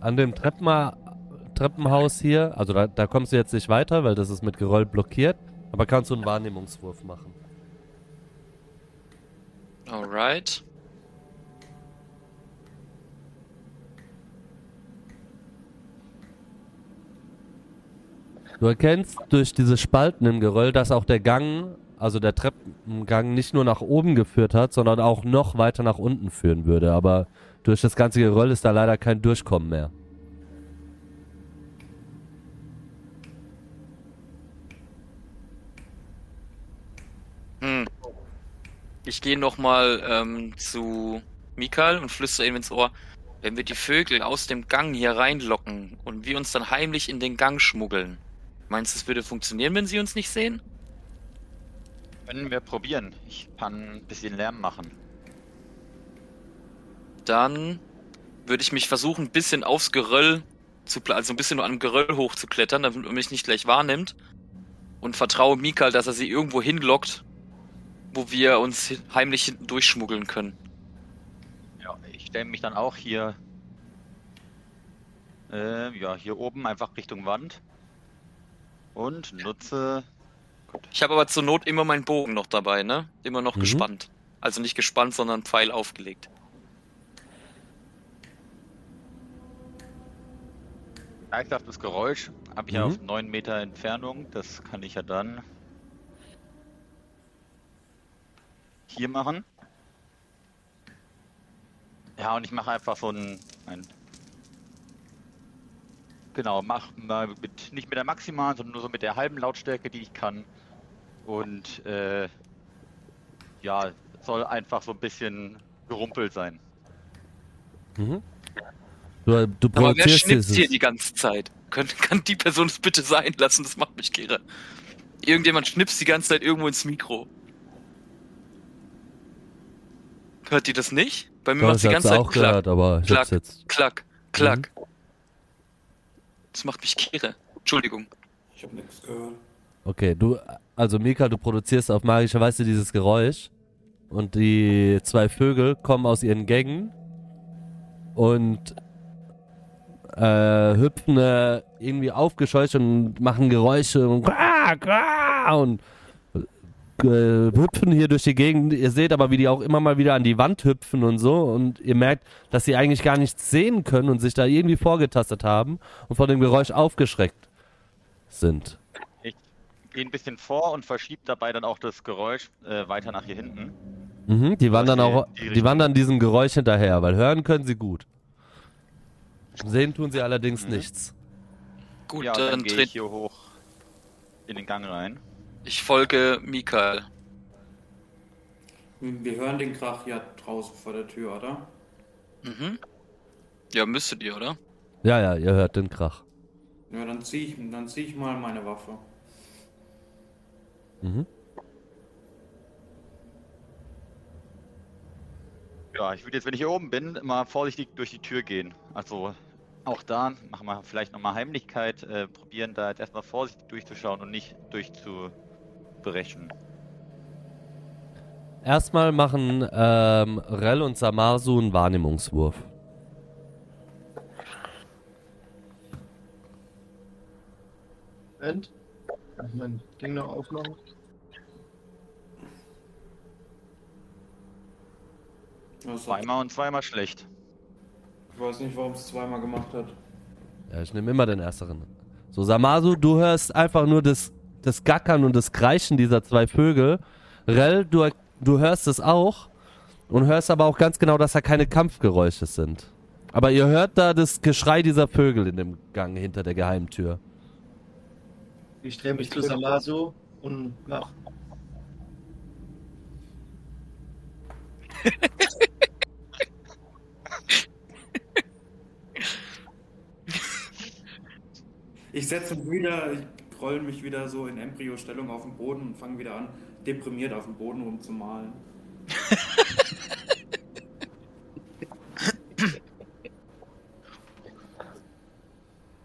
An dem Treppenha Treppenhaus hier, also da, da kommst du jetzt nicht weiter, weil das ist mit Geröll blockiert, aber kannst du einen Wahrnehmungswurf machen. Alright. Du erkennst durch diese Spalten im Geröll, dass auch der Gang, also der Treppengang, nicht nur nach oben geführt hat, sondern auch noch weiter nach unten führen würde. Aber durch das ganze Geröll ist da leider kein Durchkommen mehr. Hm. Ich gehe nochmal ähm, zu Mikael und flüstere ihm ins Ohr. Wenn wir die Vögel aus dem Gang hier reinlocken und wir uns dann heimlich in den Gang schmuggeln, meinst du, es würde funktionieren, wenn sie uns nicht sehen? können wir probieren. Ich kann ein bisschen Lärm machen. Dann würde ich mich versuchen, ein bisschen aufs Geröll zu, also ein bisschen nur an dem Geröll hochzuklettern, damit man mich nicht gleich wahrnimmt. Und vertraue Mikael, dass er sie irgendwo hinlockt, wo wir uns heimlich hinten durchschmuggeln können. Ja, ich stelle mich dann auch hier. Äh, ja, hier oben einfach Richtung Wand. Und nutze. Ich habe aber zur Not immer meinen Bogen noch dabei, ne? Immer noch Mhm. gespannt. Also nicht gespannt, sondern Pfeil aufgelegt. Geisterhaftes Geräusch habe ich ja Mhm. auf 9 Meter Entfernung. Das kann ich ja dann hier machen. Ja, und ich mache einfach so ein, ein genau, mach mal mit, nicht mit der maximalen, sondern nur so mit der halben Lautstärke, die ich kann. Und äh, ja, soll einfach so ein bisschen gerumpelt sein. Mhm. Du, du Aber wer produzierst schnipst hier die ganze Zeit? Kann, *laughs* kann die Person es bitte sein lassen? Das macht mich kirre. Irgendjemand schnipst die ganze Zeit irgendwo ins Mikro. Hört die das nicht? Bei mir macht ich die ganze Zeit auch klack, gehört, aber ich klack, hab's jetzt. klack, klack. Mhm. Das macht mich kirre. Entschuldigung. Ich habe nichts gehört. Okay, du, also Mika, du produzierst auf magische Weise dieses Geräusch und die zwei Vögel kommen aus ihren Gängen und äh, hüpfen äh, irgendwie aufgescheucht und machen Geräusche und, und äh, hüpfen hier durch die Gegend. Ihr seht aber, wie die auch immer mal wieder an die Wand hüpfen und so und ihr merkt, dass sie eigentlich gar nichts sehen können und sich da irgendwie vorgetastet haben und von dem Geräusch aufgeschreckt sind. Gehe ein bisschen vor und verschiebe dabei dann auch das Geräusch äh, weiter nach hier hinten. Mhm, die wandern auch, die die wandern diesem Geräusch hinterher, weil hören können sie gut. Sehen tun sie allerdings Mhm. nichts. Gut, ja, dann dann gehe ich tritt hier hoch in den Gang rein. ich folge Mikael. Wir wir hören den Krach ja draußen vor der Tür, oder? Mhm. Ja, müsstet ihr, oder? Ja, ja, ihr hört den Krach. Ja, dann zieh ich, dann zieh ich mal meine Waffe. Mhm. Ja, ich würde jetzt, wenn ich hier oben bin, mal vorsichtig durch die Tür gehen. Also auch da machen wir vielleicht nochmal Heimlichkeit, äh, probieren da jetzt erstmal vorsichtig durchzuschauen und nicht durchzubrechen. Erstmal machen ähm, Rel und Samasu einen Wahrnehmungswurf. Moment. Ich mein Ding noch aufmachen. Hat, Zweimal und zweimal schlecht. Ich weiß nicht, warum es zweimal gemacht hat. Ja, ich nehme immer den ersteren. So, Samasu, du hörst einfach nur das, das Gackern und das Kreischen dieser zwei Vögel. Rel, du, du hörst es auch und hörst aber auch ganz genau, dass da keine Kampfgeräusche sind. Aber ihr hört da das Geschrei dieser Vögel in dem Gang hinter der Geheimtür. Ich drehe mich zu Samasu und mach. *laughs* Ich setze mich wieder, ich roll mich wieder so in Embryo-Stellung auf den Boden und fange wieder an, deprimiert auf dem Boden rumzumalen.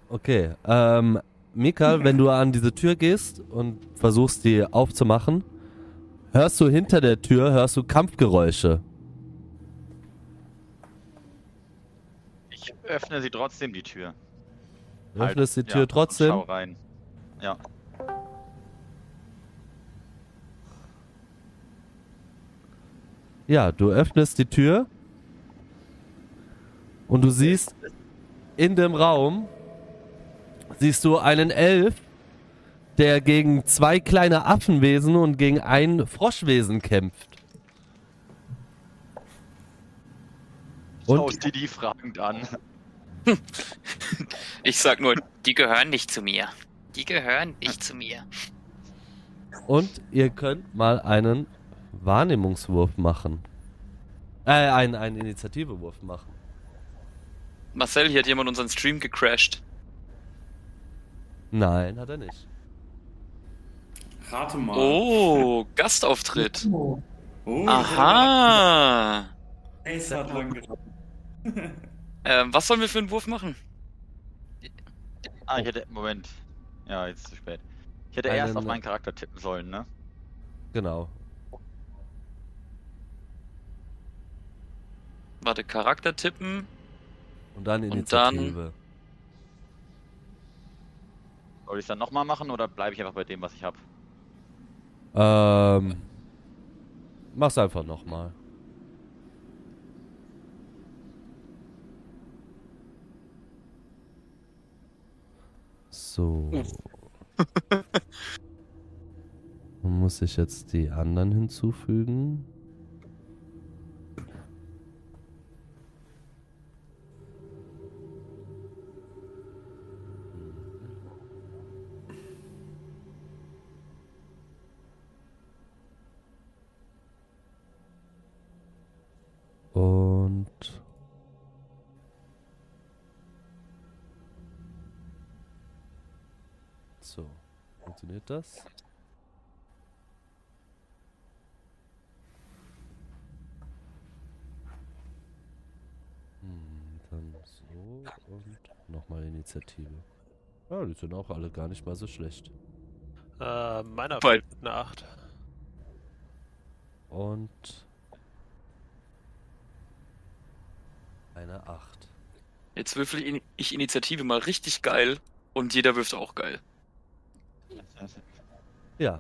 Okay, ähm, Mikael, wenn du an diese Tür gehst und versuchst, die aufzumachen, hörst du hinter der Tür, hörst du Kampfgeräusche. Ich öffne sie trotzdem die Tür. Du öffnest die Halt, Tür ja, trotzdem. Schau rein. Ja. Ja, du öffnest die Tür und du siehst in dem Raum siehst du einen Elf, der gegen zwei kleine Affenwesen und gegen ein Froschwesen kämpft. Und- Schaust dir die fragend an. *laughs* Ich sag nur, Die gehören nicht zu mir. Die gehören nicht zu mir. Und ihr könnt mal einen Wahrnehmungswurf machen. Äh, einen, einen Initiativewurf machen. Marcel, hier hat jemand unseren Stream gecrashed. Nein, hat er nicht. Rate mal. Oh, Gastauftritt. Oh, Aha. Es hat lang gedauert. *laughs* Ähm, was sollen wir für einen Wurf machen? Ah, ich hätte. Moment. Ja, jetzt ist zu spät. Ich hätte erst Einen- auf meinen Charakter tippen sollen, ne? Genau. Warte, Charakter tippen. Und dann Und dann- Initiative. Soll ich es dann nochmal machen oder bleibe ich einfach bei dem, was ich habe? Ähm, mach's einfach nochmal. So. *laughs* Muss ich jetzt die anderen hinzufügen? Funktioniert das? Hm, dann so und nochmal Initiative. Ja, die sind auch alle gar nicht mal so schlecht. Äh, meiner fällt eine 8. Und eine 8. Jetzt würfel ich, ich Initiative mal richtig geil und jeder wirft auch geil. Ja.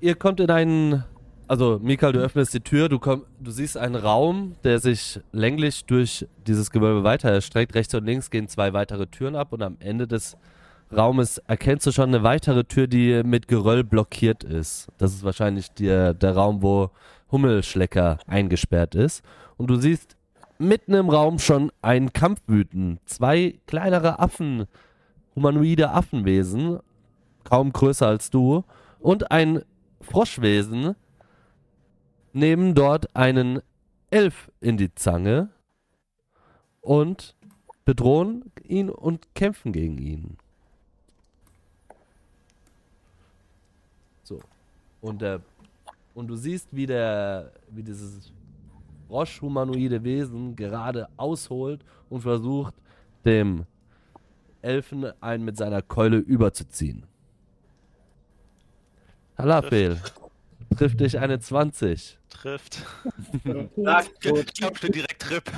Ihr kommt in einen. Also, Mikael, du öffnest die Tür, du, komm, du siehst einen Raum, der sich länglich durch dieses Gewölbe weiter erstreckt. Rechts und links gehen zwei weitere Türen ab und am Ende des Raumes erkennst du schon eine weitere Tür, die mit Geröll blockiert ist. Das ist wahrscheinlich der, der Raum, wo Hummelschlecker eingesperrt ist. Und du siehst mitten im Raum schon einen Kampf wüten. Zwei kleinere Affen, humanoide Affenwesen, kaum größer als du, und ein Froschwesen nehmen dort einen Elf in die Zange und bedrohen ihn und kämpfen gegen ihn. So. Und der und du siehst, wie der wie dieses Frosch-humanoide Wesen gerade ausholt und versucht, dem Elfen einen mit seiner Keule überzuziehen. Halafel, trifft dich eine 20. Trifft. Sag gut. Ich glaub, schon direkt RIP.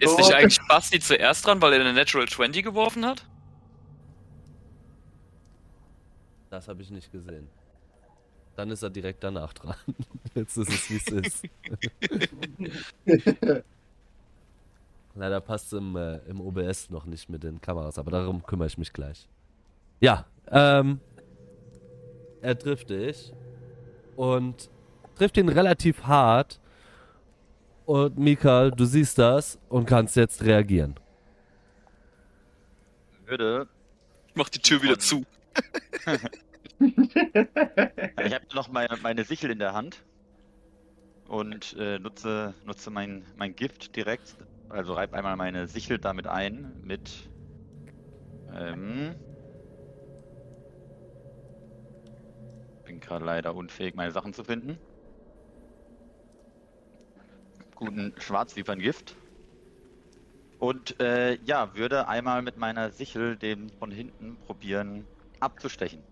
Ist nicht eigentlich Basti zuerst dran, weil er eine Natural 20 geworfen hat? Das habe ich nicht gesehen. Dann ist er direkt danach dran. *laughs* Jetzt ist es, wie es ist. *laughs* Leider passt es im, äh, im OBS noch nicht mit den Kameras, aber darum kümmere ich mich gleich. Ja, ähm, er trifft dich und trifft ihn relativ hart. Und Mikael, du siehst das und kannst jetzt reagieren. Würde. Ich mach die Tür wieder zu. Ich habe noch meine, meine Sichel in der Hand und äh, nutze, nutze mein, mein Gift direkt. Also reib einmal meine Sichel damit ein mit. Ähm, bin gerade leider unfähig, meine Sachen zu finden. Guten Schwarzwieperngift. Und äh, ja, würde einmal mit meiner Sichel den von hinten probieren abzustechen.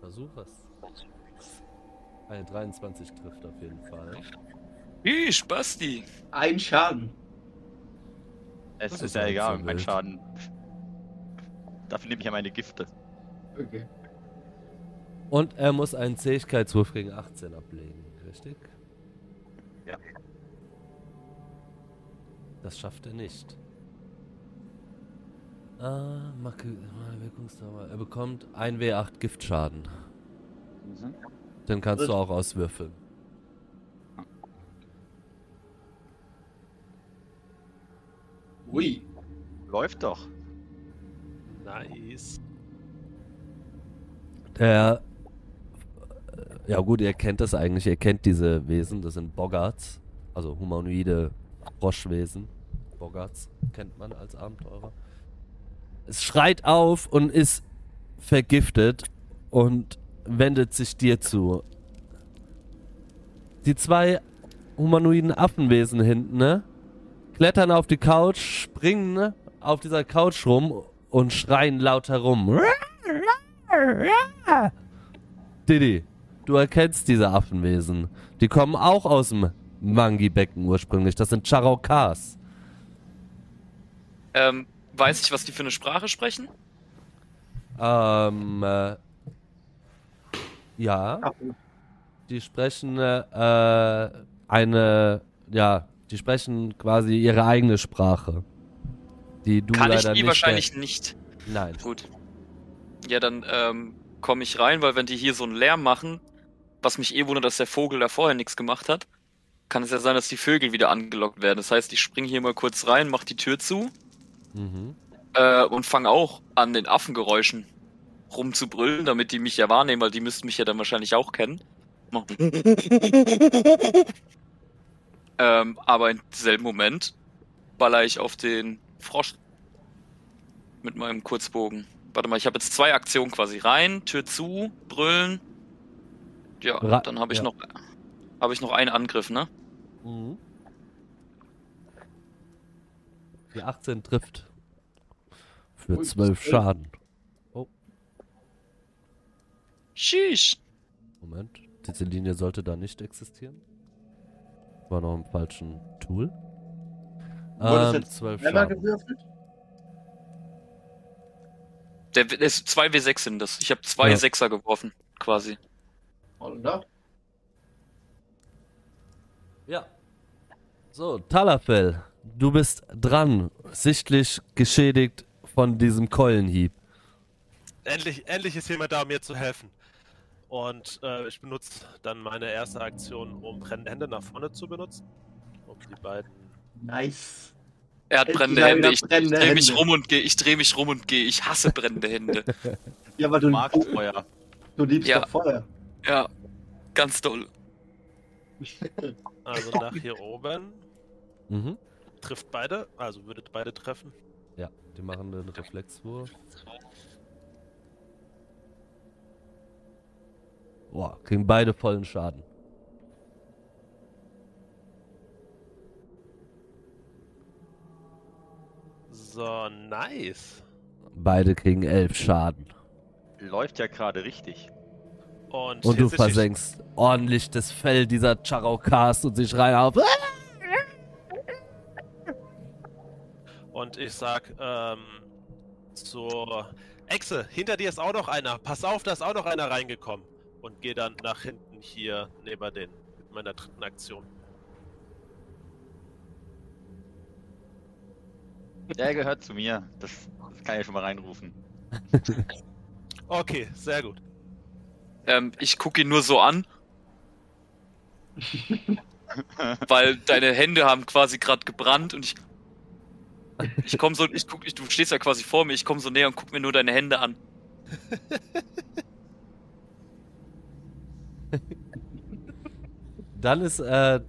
Versuch es. Eine 23 trifft auf jeden Fall. Wie, Basti. Ein Schaden. Es Das ist, ist ja egal, so mein. Schaden. Dafür nehme ich ja meine Gifte. Okay. Und er muss einen Zähigkeitswurf gegen 18 ablegen, richtig? Ja. Das schafft er nicht. Ah, Macke, Wirkungsdauer. Er bekommt 1 W8 Giftschaden. Mhm. Den kannst du auch auswürfeln. Ui. Läuft doch. Nice. Der. Ja, gut, ihr kennt das eigentlich. Ihr kennt diese Wesen. Das sind Boggarts. Also humanoide Froschwesen. Boggarts kennt man als Abenteurer. Es schreit auf und ist vergiftet und wendet sich dir zu. Die zwei humanoiden Affenwesen hinten, ne? Klettern auf die Couch, springen auf dieser Couch rum und schreien laut herum. *laughs* Didi, du erkennst diese Affenwesen. Die kommen auch aus dem Mangi-Becken ursprünglich. Das sind Charokas. Ähm, weiß ich, was die für eine Sprache sprechen? Ähm, äh, ja, die sprechen äh, eine, ja, die sprechen quasi ihre eigene Sprache. Die du Kann ich leider die nicht wahrscheinlich kennst. nicht. Nein. Gut. Ja, dann ähm, komme ich rein, weil wenn die hier so einen Lärm machen, was mich eh wundert, dass der Vogel da vorher nichts gemacht hat, kann es ja sein, dass die Vögel wieder angelockt werden. Das heißt, ich springe hier mal kurz rein, mach die Tür zu Mhm. äh, und fange auch an, den Affengeräuschen rumzubrüllen, damit die mich ja wahrnehmen, weil die müssten mich ja dann wahrscheinlich auch kennen. *laughs* Ähm, aber im selben Moment baller ich auf den Frosch mit meinem Kurzbogen. Warte mal, ich habe jetzt zwei Aktionen quasi rein, Tür zu, brüllen. Ja, Ra- dann habe ich ja. noch habe ich noch einen Angriff, ne? Mhm. Die 18 trifft. Für Ui, 12 zwölf. Schaden. Sheesh. Moment. Diese Linie sollte da nicht existieren. War noch im falschen Tool. Wurde Ähm, jetzt 12 Zweimal Schaden. gewürfelt? Der der ist 2 W6 sind das. Ich habe zwei Ja. Sechser geworfen, quasi. Oder? Ja. So, Talafel, du bist dran. Sichtlich geschädigt von diesem Keulenhieb. Endlich, endlich ist jemand da, um mir zu helfen. Und äh, ich benutze dann meine erste Aktion, um brennende Hände nach vorne zu benutzen. Um die beiden. Nice. Er hat brennende Hände. Ich, brennende ich drehe mich rum und gehe. Ich drehe mich rum und gehe. Ich hasse brennende Hände. *laughs* Ja, weil du, Du magst Feuer. du liebst Ja. doch Feuer. Ja, ganz doll. *laughs* Also nach hier oben. Mhm. Trifft beide, also würdet beide treffen. Ja, die machen einen Reflexwurf. Boah, kriegen beide vollen Schaden. So, nice. Beide kriegen elf Schaden. Läuft ja gerade richtig. Und, Und du versenkst ordentlich das Fell dieser Charaukas und sie schreien auf. Und ich sag, ähm, zur Echse, hinter dir ist auch noch einer. Pass auf, da ist auch noch einer reingekommen. Und gehe dann nach hinten hier neben den mit meiner dritten Aktion. Der gehört zu mir. Das, das kann ich schon mal reinrufen. *laughs* Okay, sehr gut. Ähm, ich gucke ihn nur so an. weil deine Hände haben quasi gerade gebrannt und ich. Ich komme so, ich guck, ich, du stehst ja quasi vor mir, ich komme so näher und guck mir nur deine Hände an. Dann ist äh,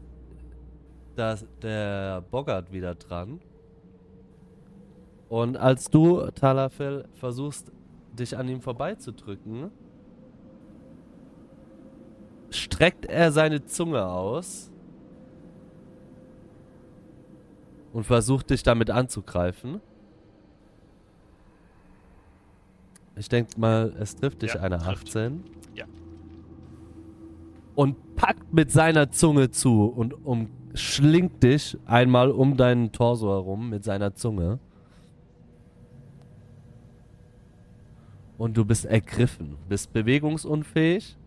das, der Boggart wieder dran. Und als du, Talafel, versuchst, dich an ihm vorbeizudrücken, streckt er seine Zunge aus und versucht dich damit anzugreifen. Ich denke mal, es trifft dich Ja, eine trifft. 18. Ja. Und packt mit seiner Zunge zu und umschlingt dich einmal um deinen Torso herum mit seiner Zunge. Und du bist ergriffen, bist bewegungsunfähig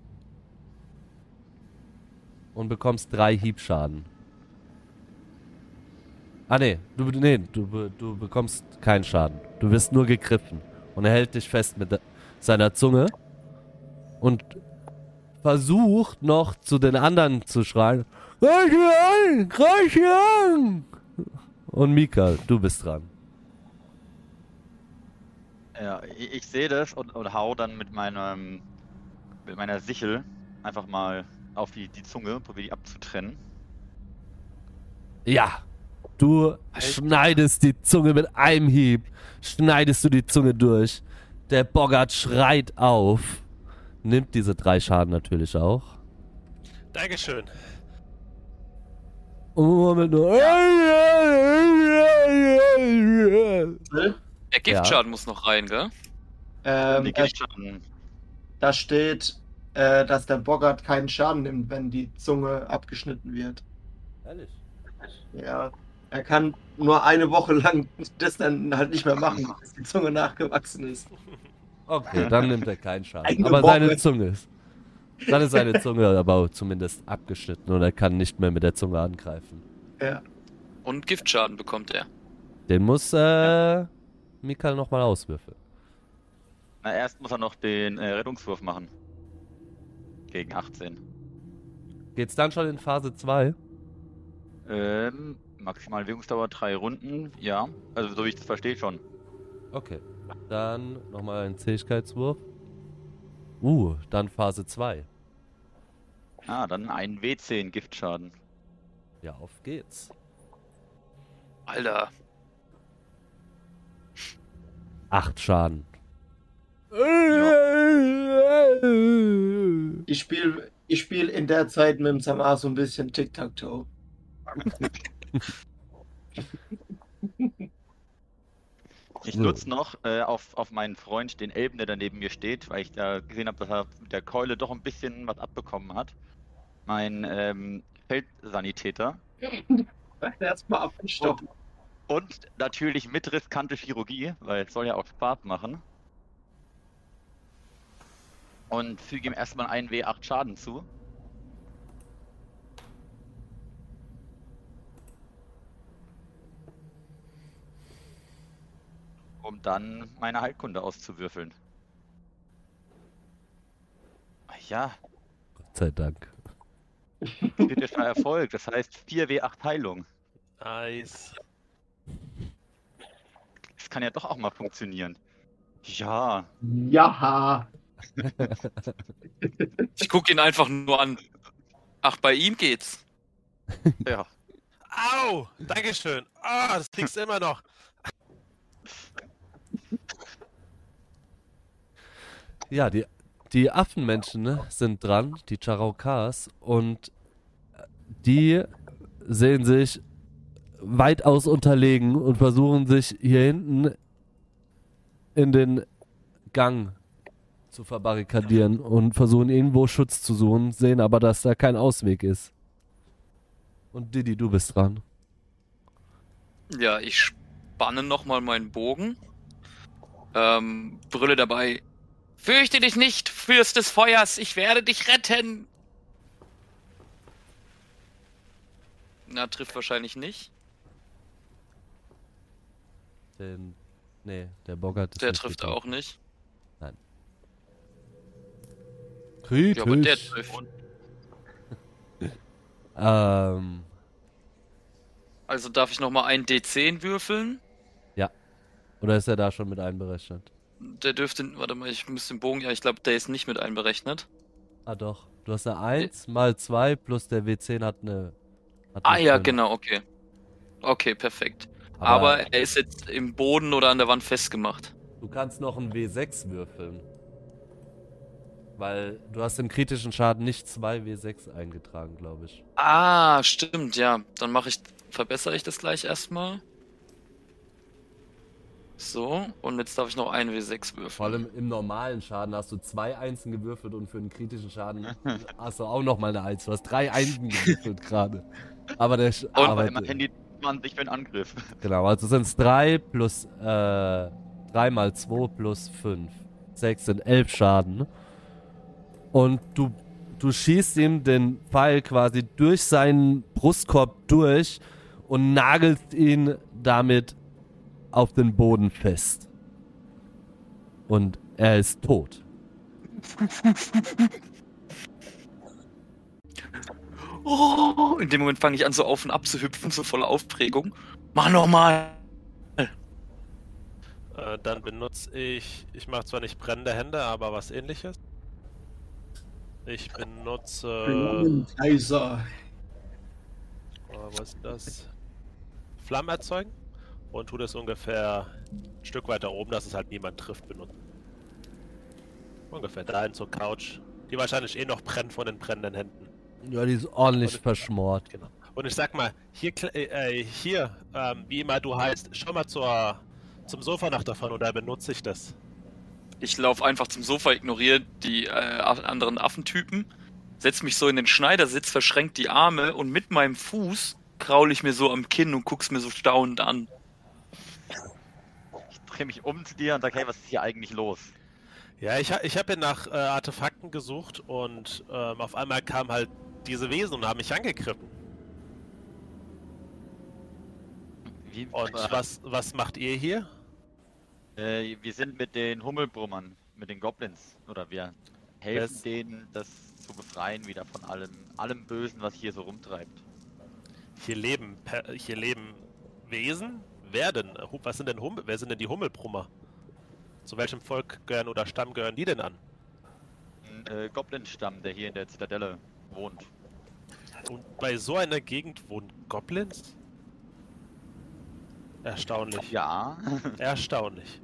und bekommst drei Hiebschaden. Ah nee, du, nee, du, du bekommst keinen Schaden. Du wirst nur gegriffen. Und er hält dich fest mit seiner Zunge und versucht noch zu den anderen zu schreien. Greif! Greif hier an! Und Mika, du bist dran. Ja, ich, ich sehe das und, und hau dann mit meinem mit meiner Sichel einfach mal auf die, die Zunge, probiere die abzutrennen. Ja, du schneidest die Zunge mit einem Hieb. Schneidest du die Zunge durch. Der Boggart schreit auf. Nimmt diese drei Schaden natürlich auch. Dankeschön. Und Moment nur. Der Giftschaden muss noch rein, gell? Ähm, Die äh, Giftschaden. da steht, äh, dass der Boggart keinen Schaden nimmt, wenn die Zunge abgeschnitten wird. Ehrlich? Ja, er kann nur eine Woche lang das dann halt nicht mehr machen, bis die Zunge nachgewachsen ist. Okay, dann nimmt er keinen Schaden. Eine aber Woche. seine Zunge ist. Dann ist seine Zunge aber zumindest abgeschnitten und er kann nicht mehr mit der Zunge angreifen. Ja. Und Giftschaden bekommt er. Den muss äh, Mikael nochmal auswürfeln. Na, erst muss er noch den äh, Rettungswurf machen. Gegen 18. Geht's dann schon in Phase 2? Ähm, maximale Bewegungsdauer drei Runden, ja. Also so wie ich das verstehe schon. Okay. Dann nochmal ein Zähigkeitswurf. Uh, dann Phase 2. Ah, dann ein W10 Giftschaden. Ja, auf geht's. Alter. 8 Schaden. Ich spiele ich spiel in der Zeit mit dem Samar so ein bisschen Tic-Tac-Toe. *laughs* Ich nutze noch äh, auf, auf meinen Freund, den Elben, der da neben mir steht, weil ich da gesehen habe, dass er mit der Keule doch ein bisschen was abbekommen hat. Mein ähm, Feldsanitäter. *laughs* Erstmal abgestochen. Und natürlich mit riskante Chirurgie, weil es soll ja auch Spaß machen. Und füge ihm erstmal einen W8 Schaden zu. Um dann meine Heilkunde auszuwürfeln. Ja, Gott sei Dank. kritischer Erfolg. Das heißt 4 W8 Heilung. Nice. Das kann ja doch auch mal funktionieren. Ja, Ja. *laughs* Ich guck ihn einfach nur an. Ach, bei ihm geht's. *laughs* ja. Au! Dankeschön. Ah, das kriegst du immer noch. Ja, die, die Affenmenschen ne, sind dran, die Charaukas, und äh, die sehen sich weitaus unterlegen und versuchen sich hier hinten in den Gang zu verbarrikadieren und versuchen irgendwo Schutz zu suchen, sehen aber, dass da kein Ausweg ist. Und Didi, du bist dran. Ja, ich spanne nochmal meinen Bogen. Ähm, brülle dabei. Fürchte dich nicht, Fürst des Feuers, ich werde dich retten. Na, trifft wahrscheinlich nicht. Den, nee, der Bogart ist Der nicht trifft getroffen. auch nicht. Kritisch. Ja, aber der trifft. *laughs* Ähm, Also darf ich nochmal einen D10 würfeln? oder ist er da schon mit einberechnet? Der dürfte. Warte mal, ich muss den Bogen. Ja, ich glaube, der ist nicht mit einberechnet. Ah doch. Du hast eine 1 mal 2 plus der W10 hat eine. Hat Ah eine ja, fünf. genau, okay. Okay, perfekt. Aber, er ist jetzt im Boden oder an der Wand festgemacht. Du kannst noch einen W6 würfeln. Weil du hast im kritischen Schaden nicht zwei W6 eingetragen, glaube ich. Ah, stimmt, ja. Dann mache ich, verbessere ich das gleich erstmal. So, und jetzt darf ich noch einen W6 würfeln. Vor allem im normalen Schaden hast du zwei Einsen gewürfelt und für den kritischen Schaden *laughs* hast du auch nochmal eine Eins. Du hast drei Einsen gewürfelt gerade. Aber der Sch Aber aber, immerhin die 20 für den Angriff. *laughs* Genau, also sind es 3 plus äh, 3 mal 2 plus 5. 6 sind 11 Schaden. Und du, du schießt ihm den Pfeil quasi durch seinen Brustkorb durch und nagelst ihn damit auf den Boden fest. Und er ist tot. Oh, in dem Moment fange ich an, so auf und ab zu hüpfen, so voller Aufregung. Mach nochmal! Äh, dann benutze ich. Ich mache zwar nicht brennende Hände, aber was ähnliches. Ich benutze. Kaiser. Äh, was ist das? Flammen erzeugen und tu das ungefähr ein Stück weiter oben, dass es halt niemand trifft, benutzen. Ungefähr dahin zur Couch, die wahrscheinlich eh noch brennt von den brennenden Händen. Ja, die ist ordentlich Und- verschmort. Genau. Und ich sag mal, hier, äh, äh, hier, ähm, wie immer du heißt, schau mal zur, zum Sofa nach davon oder benutze ich das. Ich laufe einfach zum Sofa, ignoriere die äh, anderen Affentypen, setz mich so in den Schneidersitz, verschränk die Arme und mit meinem Fuß kraul ich mir so am Kinn und guck's mir so staunend an. Ich drehe mich um zu dir und sage, hey, was ist hier eigentlich los? Ja, ich, ich habe ja nach äh, Artefakten gesucht und ähm, auf einmal kamen halt diese Wesen und haben mich angegriffen. Wie, Und äh, was, was macht ihr hier? Äh, wir sind mit den Hummelbrummern mit den Goblins. Oder wir helfen Das- denen, das zu befreien wieder von allem, allem Bösen, was hier so rumtreibt. Hier leben, Per- hier leben Wesen? Wer denn? Was sind denn Hummel? Wer sind denn die Hummelbrummer? Zu welchem Volk gehören oder Stamm gehören die denn an? Ein äh, Goblin-Stamm, der hier in der Zitadelle wohnt. Und bei so einer Gegend wohnen Goblins? Erstaunlich. Ja, Erstaunlich.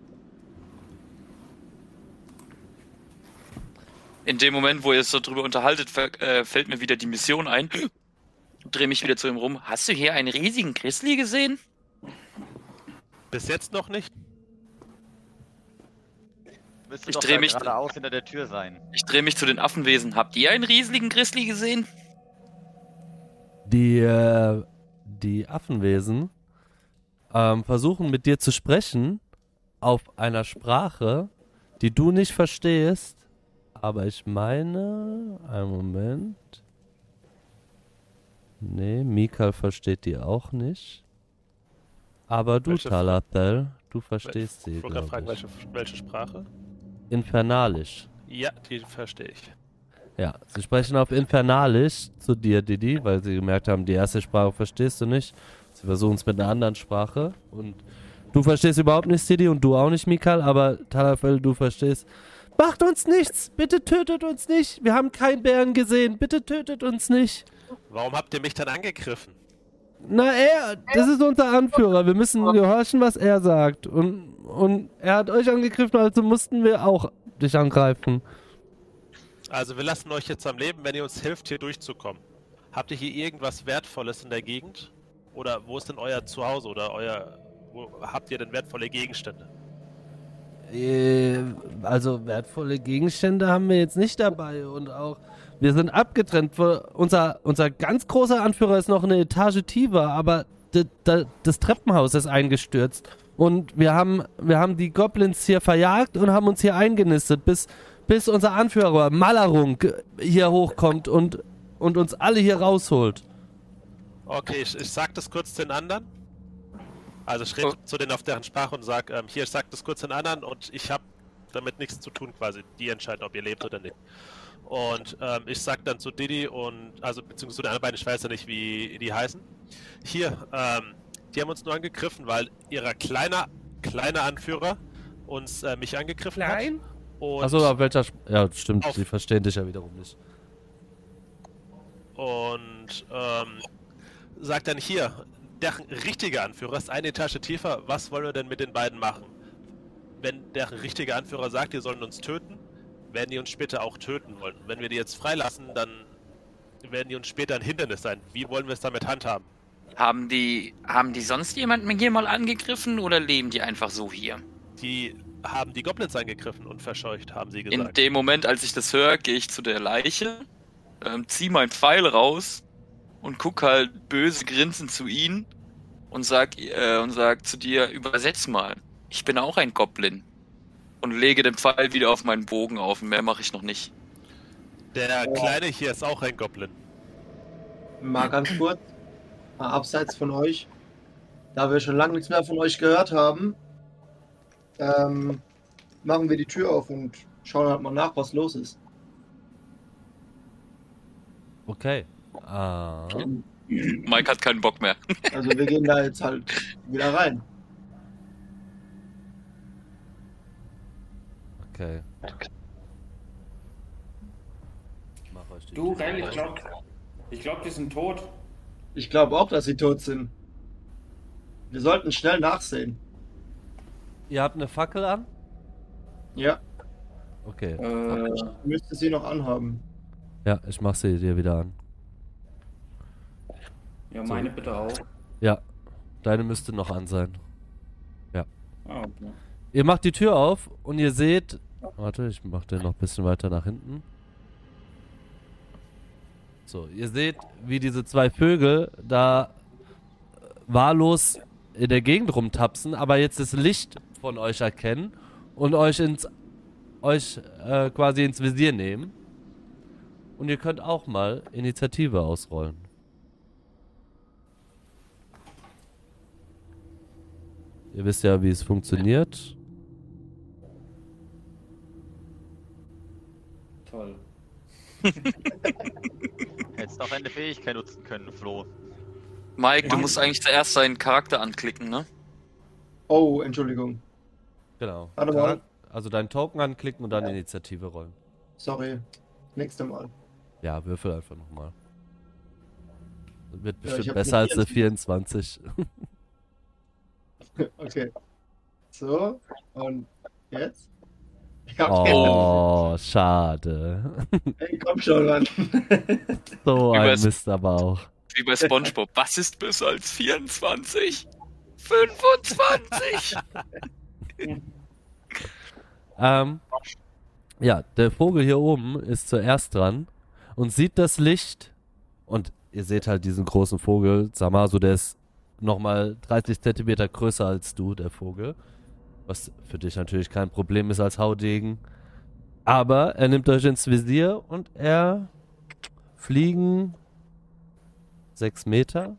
In dem Moment, wo ihr es so drüber unterhaltet, äh, fällt mir wieder die Mission ein. Dreh mich wieder zu ihm rum. Hast du hier einen riesigen Grizzly gesehen? Bis jetzt noch nicht? müsste Ich doch dreh da mich- geradeaus hinter der Tür sein. Ich drehe mich zu den Affenwesen. Habt ihr einen riesigen Grizzly gesehen? Die, äh, die Affenwesen ähm, versuchen mit dir zu sprechen auf einer Sprache, die du nicht verstehst. Aber ich meine, einen Moment. Nee, Mikal versteht die auch nicht. Aber du, Talathel, du verstehst sie, Ich wollte gerade fragen, welche, welche Sprache? Infernalisch. Ja, die verstehe ich. Ja, sie sprechen auf Infernalisch zu dir, Didi, weil sie gemerkt haben, die erste Sprache verstehst du nicht. Sie versuchen es mit einer anderen Sprache und du verstehst überhaupt nichts, Didi, und du auch nicht, Mikal, aber Talafel, du verstehst. Macht uns nichts! Bitte tötet uns nicht! Wir haben keinen Bären gesehen! Bitte tötet uns nicht! Warum habt ihr mich dann angegriffen? Na, er, das ist unser Anführer. Wir müssen gehorchen, was er sagt. Und, und er hat euch angegriffen, also mussten wir auch dich angreifen. Also wir lassen euch jetzt am Leben, wenn ihr uns hilft, hier durchzukommen. Habt ihr hier irgendwas Wertvolles in der Gegend? Oder wo ist denn euer Zuhause oder euer... Wo habt ihr denn wertvolle Gegenstände? Äh, Also wertvolle Gegenstände haben wir jetzt nicht dabei und auch wir sind abgetrennt. Unser, unser ganz großer Anführer ist noch eine Etage tiefer, aber das Treppenhaus ist eingestürzt und wir haben, wir haben die Goblins hier verjagt und haben uns hier eingenistet, bis, bis unser Anführer Malarung hier hochkommt und, und uns alle hier rausholt. Okay, ich, ich sag das kurz den anderen. Also ich rede Oh. zu denen auf deren Sprache und sag, ähm, hier, ich sag das kurz den anderen und ich habe damit nichts zu tun quasi. Die entscheiden, ob ihr lebt oder nicht. Und ähm, ich sag dann zu Didi und, also beziehungsweise zu den anderen beiden, ich weiß ja nicht, wie die heißen. Hier, ähm, die haben uns nur angegriffen, weil ihrer kleiner, kleiner Anführer uns äh, mich angegriffen hat. Und, Achso, auf welcher Sp Ja, stimmt, sie verstehen dich ja wiederum nicht. und ähm, sagt dann hier, der richtige Anführer ist eine Etage tiefer, was wollen wir denn mit den beiden machen? Wenn der richtige Anführer sagt, die sollen uns töten, werden die uns später auch töten wollen. Wenn wir die jetzt freilassen, dann werden die uns später ein Hindernis sein. Wie wollen wir es damit handhaben? Haben die, haben die sonst jemanden hier mal angegriffen oder leben die einfach so hier? Die haben die Goblins angegriffen und verscheucht, haben sie In gesagt. dem Moment, als ich das höre, gehe ich zu der Leiche, ähm, zieh meinen Pfeil raus und guck halt böse grinsend zu ihnen und sag, äh, und sag zu dir, übersetz mal. Ich bin auch ein Goblin. Und lege den Pfeil wieder auf meinen Bogen auf. Mehr mache ich noch nicht. Der Kleine hier ist auch ein Goblin. Mal ganz kurz, mal abseits von euch, da wir schon lange nichts mehr von euch gehört haben, ähm, machen wir die Tür auf und schauen halt mal nach, was los ist. Okay. Ah. Mike hat keinen Bock mehr. *laughs* Also wir gehen da jetzt halt wieder rein. Okay. Mach euch die Du, Ren, ich glaube, ich glaub, die sind tot. Ich glaube auch, dass sie tot sind. Wir sollten schnell nachsehen. Ihr habt eine Fackel an? Ja, Okay. Äh, ich müsste sie noch anhaben. Ja, ich mach sie dir wieder an. Ja, meine bitte auch. Ja, deine müsste noch an sein. Ah, okay. Ihr macht die Tür auf und ihr seht. Warte, ich mach den noch ein bisschen weiter nach hinten. So, ihr seht, wie diese zwei Vögel da äh, wahllos in der Gegend rumtapsen, aber jetzt das Licht von euch erkennen und euch ins euch äh, quasi ins Visier nehmen. Und ihr könnt auch mal Initiative ausrollen. Ihr wisst ja, wie es funktioniert. Toll. *laughs* Hättest auch eine Fähigkeit nutzen können, Flo. Mike, du Ja. musst eigentlich zuerst seinen Charakter anklicken, ne? Oh, Entschuldigung. Genau. Warte mal. Also deinen Token anklicken und dann Initiative rollen. Sorry. Nächste Mal. Ja, würfel einfach nochmal. Wird bestimmt hab besser als eine 24. *laughs* *laughs* Okay. So, und jetzt? Ja, okay. Oh, schade. Ey, komm schon, Mann. *laughs* So ein Mist aber auch. Wie bei Spongebob. Was ist besser als 24? 25! *laughs* Ähm, ja, der Vogel hier oben ist zuerst dran und sieht das Licht. Und ihr seht halt diesen großen Vogel, Samasu, der ist nochmal 30 Zentimeter größer als du, der Vogel. Was für dich natürlich kein Problem ist als Haudegen. Aber er nimmt euch ins Visier und er fliegen sechs Meter.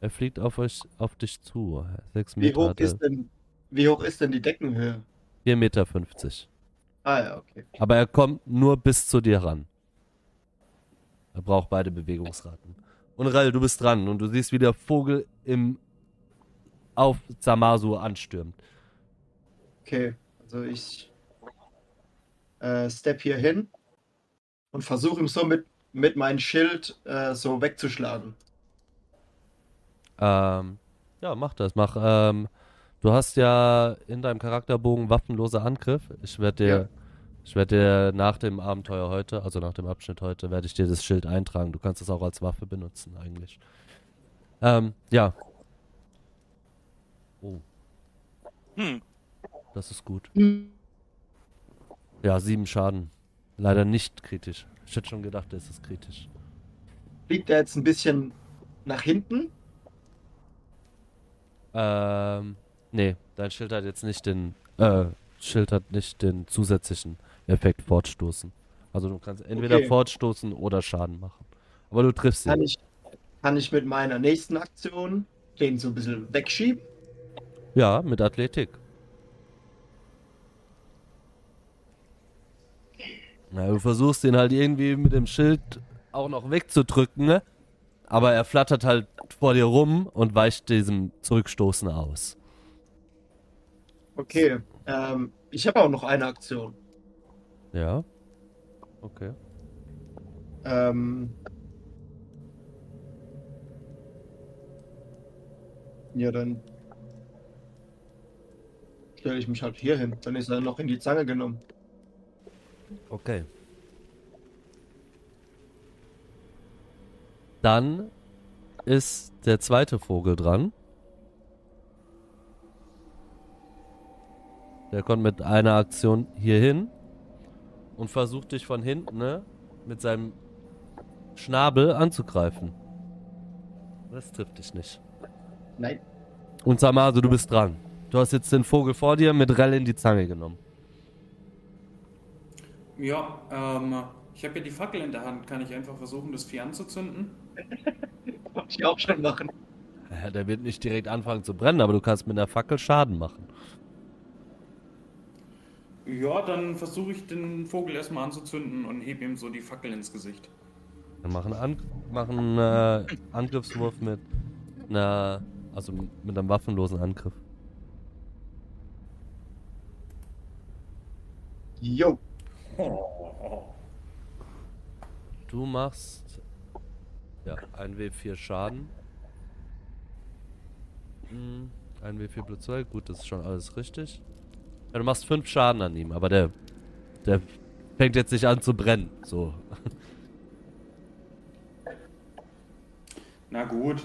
Er fliegt auf euch, auf dich zu. Sechs Wie Meter hoch hat er. ist denn, wie hoch ist denn die Deckenhöhe? 4,50 Meter. Ah ja, okay. Aber er kommt nur bis zu dir ran. Er braucht beide Bewegungsraten. Und Rell, du bist dran und du siehst, wie der Vogel im auf Samasu anstürmt. Okay, also ich äh, step hier hin und versuche ihm so mit, mit meinem Schild äh, so wegzuschlagen. Ähm, ja, mach das. Mach, ähm, du hast ja in deinem Charakterbogen waffenloser Angriff. Ich werde dir, Ja. Ich werde dir nach dem Abenteuer heute, also nach dem Abschnitt heute, werde ich dir das Schild eintragen. Du kannst es auch als Waffe benutzen, eigentlich. Ähm, ja. Oh, Hm. das ist gut. Ja, sieben Schaden. Leider nicht kritisch. Ich hätte schon gedacht, es ist kritisch. Fliegt er jetzt ein bisschen nach hinten? Ähm, nee, dein Schild hat jetzt nicht den, äh, Schild hat nicht den zusätzlichen Effekt fortstoßen. Also du kannst entweder Okay. fortstoßen oder Schaden machen. Aber du triffst Kann ihn. ich, kann ich mit meiner nächsten Aktion den so ein bisschen wegschieben? Ja, mit Athletik. Na, du versuchst ihn halt irgendwie mit dem Schild auch noch wegzudrücken, ne? Aber er flattert halt vor dir rum und weicht diesem Zurückstoßen aus. Okay. Ähm, ich habe auch noch eine Aktion. Ja. Okay. Ähm, ja, dann stelle ich mich halt hier hin. Dann ist er noch in die Zange genommen. Okay. Dann ist der zweite Vogel dran. Der kommt mit einer Aktion hier hin und versucht dich von hinten ne, mit seinem Schnabel anzugreifen. Das trifft dich nicht. Nein. Und Samasu, du bist dran. Du hast jetzt den Vogel vor dir mit Rell in die Zange genommen. Ja, ähm, ich habe ja die Fackel in der Hand. Kann ich einfach versuchen, das Vieh anzuzünden? *laughs* Wollte ich auch schon machen. Ja, der wird nicht direkt anfangen zu brennen, aber du kannst mit einer Fackel Schaden machen. Ja, dann versuche ich den Vogel erstmal anzuzünden und hebe ihm so die Fackel ins Gesicht. Dann machen An machen äh, Angriffswurf mit einer, also mit einem waffenlosen Angriff. Jo. Du machst ja ein W4 Schaden. Hm, Ein W4 plus 2, gut, das ist schon alles richtig. Ja, du machst 5 Schaden an ihm, aber der, der fängt jetzt nicht an zu brennen. So. *laughs* Na gut.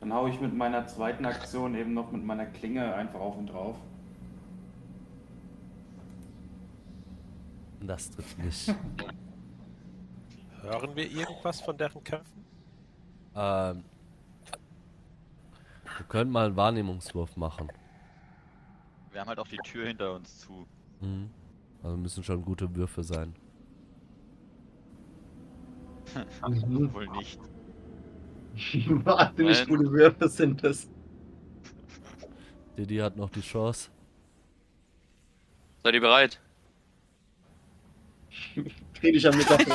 Dann hau ich mit meiner zweiten Aktion eben noch mit meiner Klinge einfach auf und drauf. Das trifft nicht. *laughs* Hören wir irgendwas von deren Kämpfen? ähm, wir können mal einen Wahrnehmungswurf machen. Wir haben halt auch die Tür hinter uns zu. Mhm. Also müssen schon gute Würfe sein. Mhm. Wohl nicht. *laughs* Wahnsinnig Nein. gute Würfe sind das. Didi hat noch die Chance. Seid ihr bereit? *laughs* Krieg ich am die 14.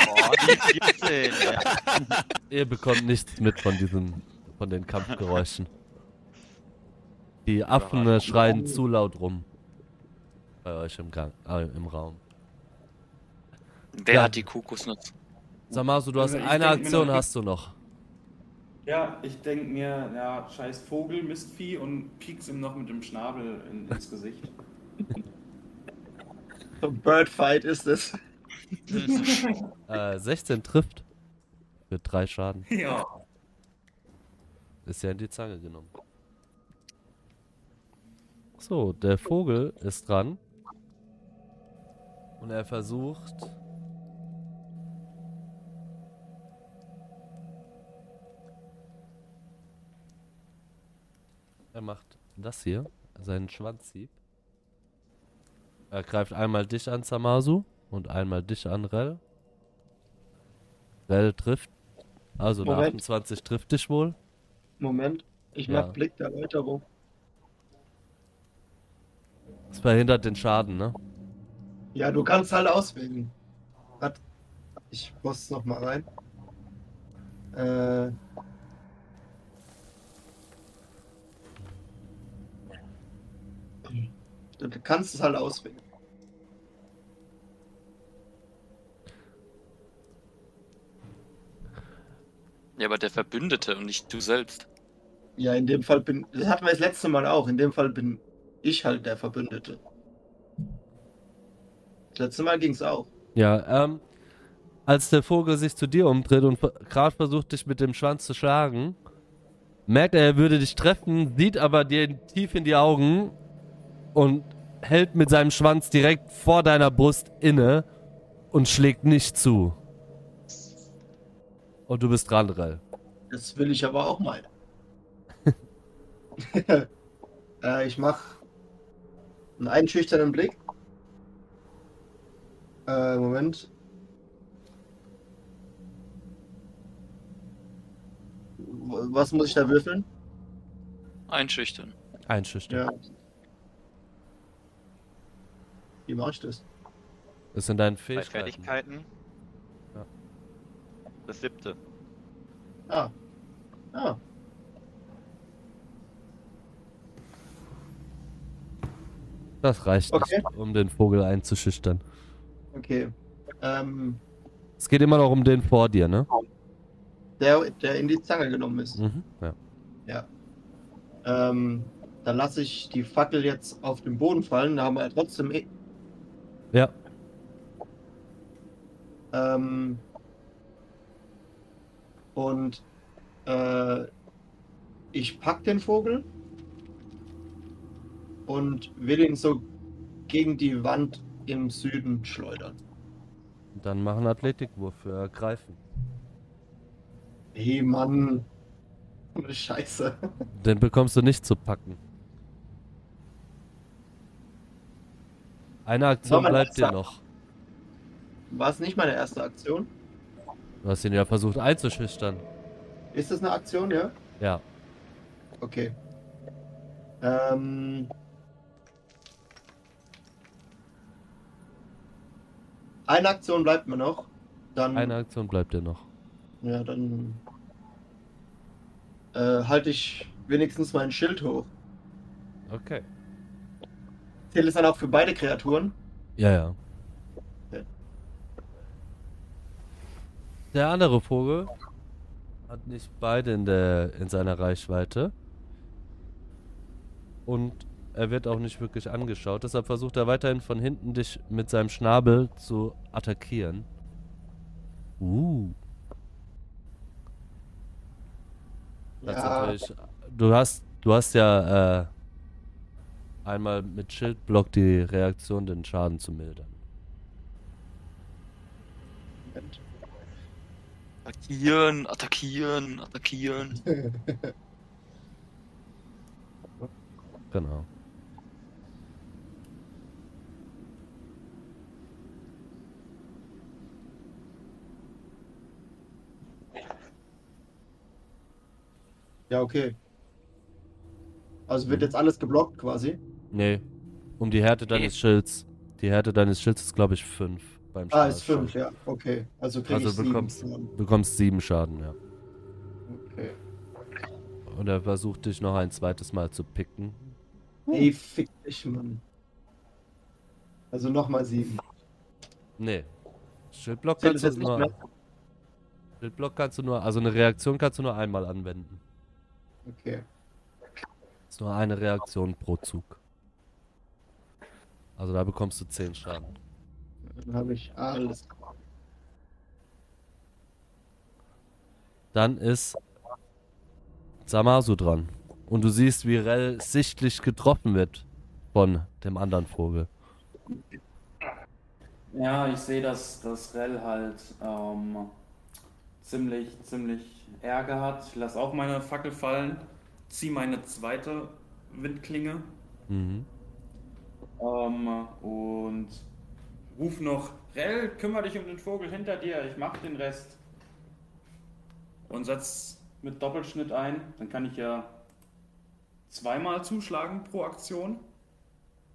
ja. *laughs* Ihr bekommt nichts mit von diesen, von den Kampfgeräuschen. Die Affen äh, schreien zu laut rum. Bei euch im Gang, äh, im Raum. Wer Ja. hat die Kokosnuss? Samasu, du hast Also ich eine Aktion, noch- hast du noch. Ja, ich denke mir, ja, scheiß Vogel, Mistvieh und pieks ihm noch mit dem Schnabel in, ins Gesicht. *laughs* So ein Birdfight ist es. *laughs* Äh, 16 trifft. Für drei Schaden. ja. Ist ja in die Zange genommen. So, der Vogel ist dran. Und er versucht. Er macht das hier, seinen Schwanzhieb. Er greift einmal dich an, Samasu, und einmal dich an, Rel. Rel trifft. Also eine Moment. 28 trifft dich wohl. Moment, ich Ja. mach Blick der Erläuterung. Das verhindert den Schaden, ne? Ja, du kannst halt auswählen. Ich muss noch mal rein. Äh. Du kannst es halt auswählen. Ja, aber der Verbündete und nicht du selbst. Ja, in dem Fall bin. Das hatten wir das letzte Mal auch. In dem Fall bin ich halt der Verbündete. Das letzte Mal ging es auch. Ja, ähm, als der Vogel sich zu dir umdreht und gerade versucht, dich mit dem Schwanz zu schlagen, merkt er, er würde dich treffen, sieht aber dir tief in die Augen und hält mit seinem Schwanz direkt vor deiner Brust inne und schlägt nicht zu. Und du bist dran, Rell. Das will ich aber auch mal. *laughs* *laughs* äh, ich mach einen einschüchternden Blick. Äh, Moment. Was muss ich da würfeln? Einschüchtern. Einschüchtern. Ja. Wie mache ich das? Das sind deine Fähigkeiten. Fertigkeiten. Ja. Das siebte. Ah. Ah. Das reicht Okay. nicht, um den Vogel einzuschüchtern. Okay. Ähm, Es geht immer noch um den vor dir, ne? der, der in die Zange genommen ist. Mhm. Ja. Ja. Ähm, dann lasse ich die Fackel jetzt auf den Boden fallen. Da haben wir trotzdem. eh- ja. Ähm, und äh, ich pack den Vogel und will ihn so gegen die Wand im Süden schleudern. Dann mach einen Athletikwurf für Ergreifen. Hey Mann. Scheiße. *laughs* Den bekommst du nicht zu packen. Eine Aktion bleibt dir noch. War es nicht meine erste Aktion? Du hast ihn ja versucht einzuschüchtern. Ist das eine Aktion, ja? Ja. Okay. Ähm. Eine Aktion bleibt mir noch. Dann, Eine Aktion bleibt dir noch. ja, dann äh, halte ich wenigstens mein Schild hoch. Okay. Zählt es dann auch für beide Kreaturen? Ja, ja. Okay. Der andere Vogel hat nicht beide in, der, in seiner Reichweite. Und er wird auch nicht wirklich angeschaut. Deshalb versucht er weiterhin von hinten dich mit seinem Schnabel zu attackieren. Uh. Ja, natürlich. Du hast, du hast ja äh, einmal mit Schildblock die Reaktion, den Schaden zu mildern. Moment. Attackieren, attackieren, attackieren. Genau. Ja, okay. Also wird Mhm. jetzt alles geblockt quasi. Nee. Um die Härte deines Schilds. Die Härte deines Schilds ist, glaube ich, 5 beim Ah, ist Schaden. 5, ja. Okay. Also krieg Also ich sieben. bekommst- Schaden. Du bekommst sieben Schaden, ja. Okay. Und er versucht dich noch ein zweites Mal zu picken. Ey, fick dich, Mann. Also nochmal 7. Nee. Schildblock kannst du nur. mehr? Schildblock kannst du nur, also eine Reaktion kannst du nur einmal anwenden. Okay. Ist nur eine Reaktion pro Zug. Also da bekommst du 10 Schaden. Dann habe ich alles. Dann ist Samasu dran. Und du siehst, wie Rell sichtlich getroffen wird von dem anderen Vogel. Ja, ich sehe, dass, dass Rell halt ähm, ziemlich, ziemlich Ärger hat. Ich lasse auch meine Fackel fallen, ziehe meine zweite Windklinge Mhm. ähm, und ruf noch, Rell, kümmere dich um den Vogel hinter dir, ich mach den Rest. Und setz mit Doppelschnitt ein, dann kann ich ja zweimal zuschlagen pro Aktion.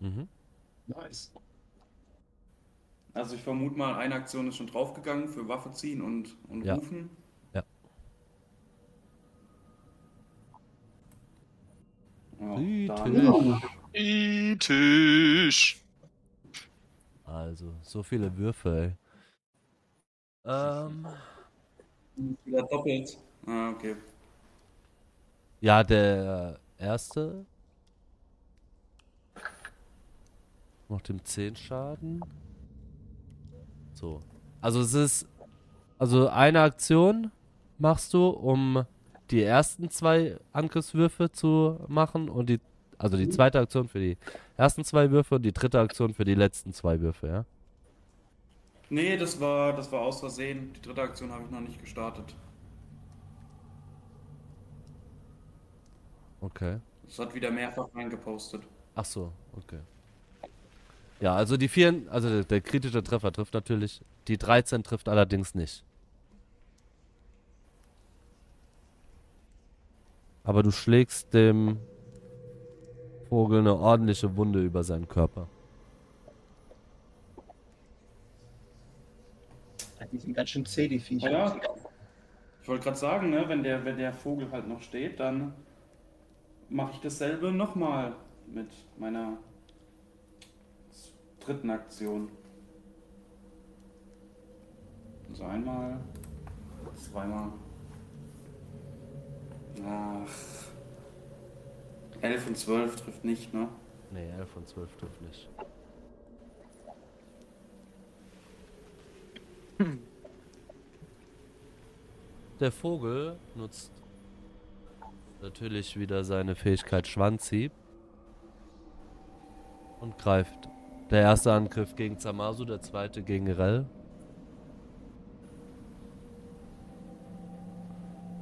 Mhm. Nice. Also ich vermute mal, eine Aktion ist schon draufgegangen für Waffe ziehen und, und Ja. rufen. Ja. Ja, Kritisch. Also, so viele Würfe, ey. Ähm. wieder doppelt. Ah, okay. Ja, der erste macht ihm 10 Schaden. So. Also es ist. Also eine Aktion machst du, um die ersten zwei Angriffswürfe zu machen und die. Also die zweite Aktion für die ersten zwei Würfe und die dritte Aktion für die letzten zwei Würfe, ja? Nee, das war, das war aus Versehen. Die dritte Aktion habe ich noch nicht gestartet. Okay. Das hat wieder mehrfach reingepostet. Ach so, okay. Ja, also die vier, also der, der kritische Treffer trifft natürlich. Die 13 trifft allerdings nicht. Aber du schlägst dem Vogel eine ordentliche Wunde über seinen Körper. Die sind ganz schön zäh, die Viecher. Ja, ich wollte gerade sagen, ne, wenn der, wenn der Vogel halt noch steht, dann mache ich dasselbe nochmal mit meiner dritten Aktion. Also einmal, zweimal. Ach. 11 und 12 trifft nicht, ne? Nee, 11 und 12 trifft nicht. Der Vogel nutzt natürlich wieder seine Fähigkeit Schwanzhieb und greift. Der erste Angriff gegen Zamasu, der zweite gegen Rell.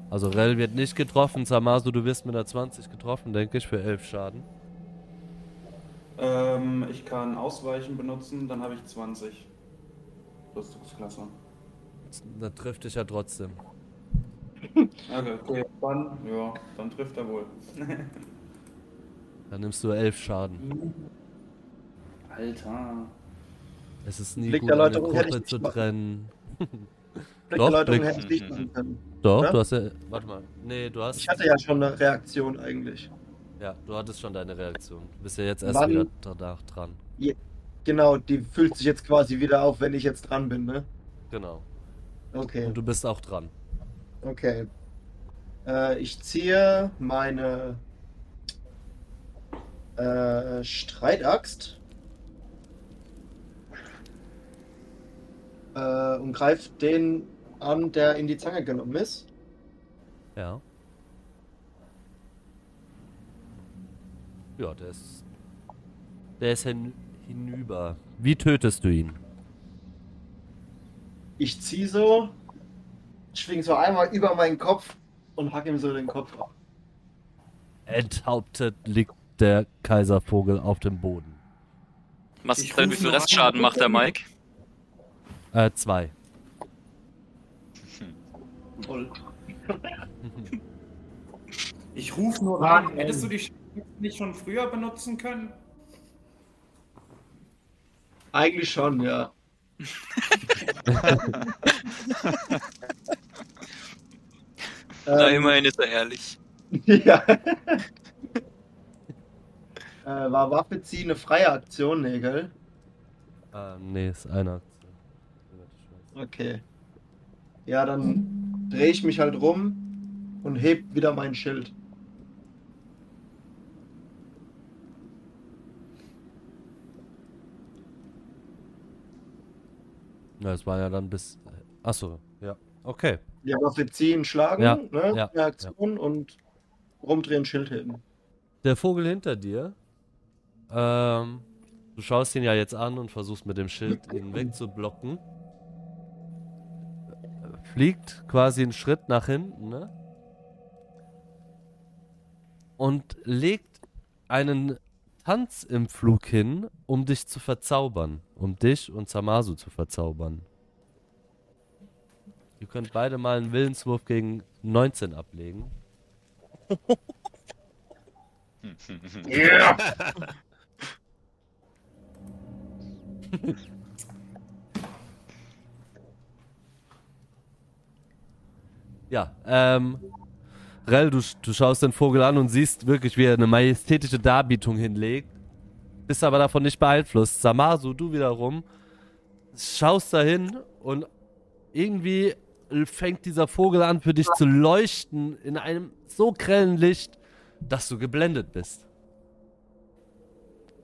Also Rell wird nicht getroffen, Zamasu, du wirst mit einer 20 getroffen, denke ich, für 11 Schaden. Ähm, ich kann Ausweichen benutzen, dann habe ich 20. Rüstungsklasse. Das trifft dich ja trotzdem. *laughs* Okay, okay, dann, ja, dann trifft er wohl. *laughs* Dann nimmst du 11 Schaden. Alter. Es ist nie Blick gut, der eine Gruppe zu machen. trennen. *laughs* Blick Doch, der Läuterung Blick- hätte ich nicht machen können. Doch, Ja? du hast ja. Warte mal. Nee, du hast. Ich hatte ja schon eine Reaktion eigentlich. Ja, du hattest schon deine Reaktion. Du bist ja jetzt erst Wann- wieder danach dran. Genau, die füllt sich jetzt quasi wieder auf, wenn ich jetzt dran bin, ne? Genau. Okay, Und du bist auch dran. okay. Äh, ich ziehe meine äh, Streitaxt äh, und greife den an, der in die Zange genommen ist. Ja. Ja, der ist. Der ist hin, hinüber. Wie tötest du ihn? Ich ziehe so, schwing so einmal über meinen Kopf und hack ihm so den Kopf ab. Enthauptet liegt der Kaiservogel auf dem Boden. Was Ich denn, wie viel Restschaden macht der Mike? Äh, zwei. Toll. Ich rufe nur an. Hättest du die Sch- nicht schon früher benutzen können? Eigentlich schon, ja. Na, Ähm, immerhin ist er ehrlich. ja. äh, war Waffe ziehen eine freie Aktion, nee, gell? Ähm, nee, ist eine Aktion. Okay. Ja, dann drehe ich mich halt rum und heb wieder mein Schild. Ja, es war ja dann bis. Achso, ja. Okay. Ja, Waffe ziehen, schlagen, Ja, ne? ja, Freie Aktion und rumdrehen, Schild heben. Der Vogel hinter dir. Ähm, du schaust ihn ja jetzt an und versuchst mit dem Schild ihn *laughs* wegzublocken. Fliegt quasi einen Schritt nach hinten, ne? Und legt einen Tanz im Flug hin, um dich zu verzaubern. Um dich und Samasu zu verzaubern. Ihr könnt beide mal einen Willenswurf gegen 19 ablegen. *laughs* Ja, *laughs* ähm, Rell, du, du schaust den Vogel an und siehst wirklich, wie er eine majestätische Darbietung hinlegt. Bist aber davon nicht beeinflusst. Samasu, du wiederum, schaust dahin und irgendwie fängt dieser Vogel an für dich zu leuchten in einem so grellen Licht, dass du geblendet bist.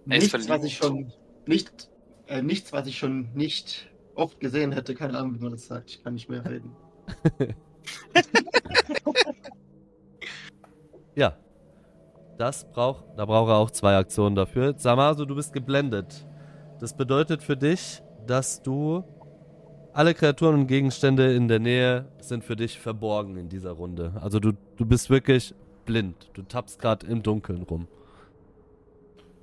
Ist Nichts, was ich schon nicht, äh, nichts, was ich schon nicht oft gesehen hätte. Keine Ahnung, wie man das sagt. Ich kann nicht mehr reden. *laughs* *laughs* Ja. Das braucht, da braucht er auch zwei Aktionen dafür. Samasu, du bist geblendet. Das bedeutet für dich, dass du alle Kreaturen und Gegenstände in der Nähe sind für dich verborgen in dieser Runde. Also du, du bist wirklich blind. Du tappst gerade im Dunkeln rum.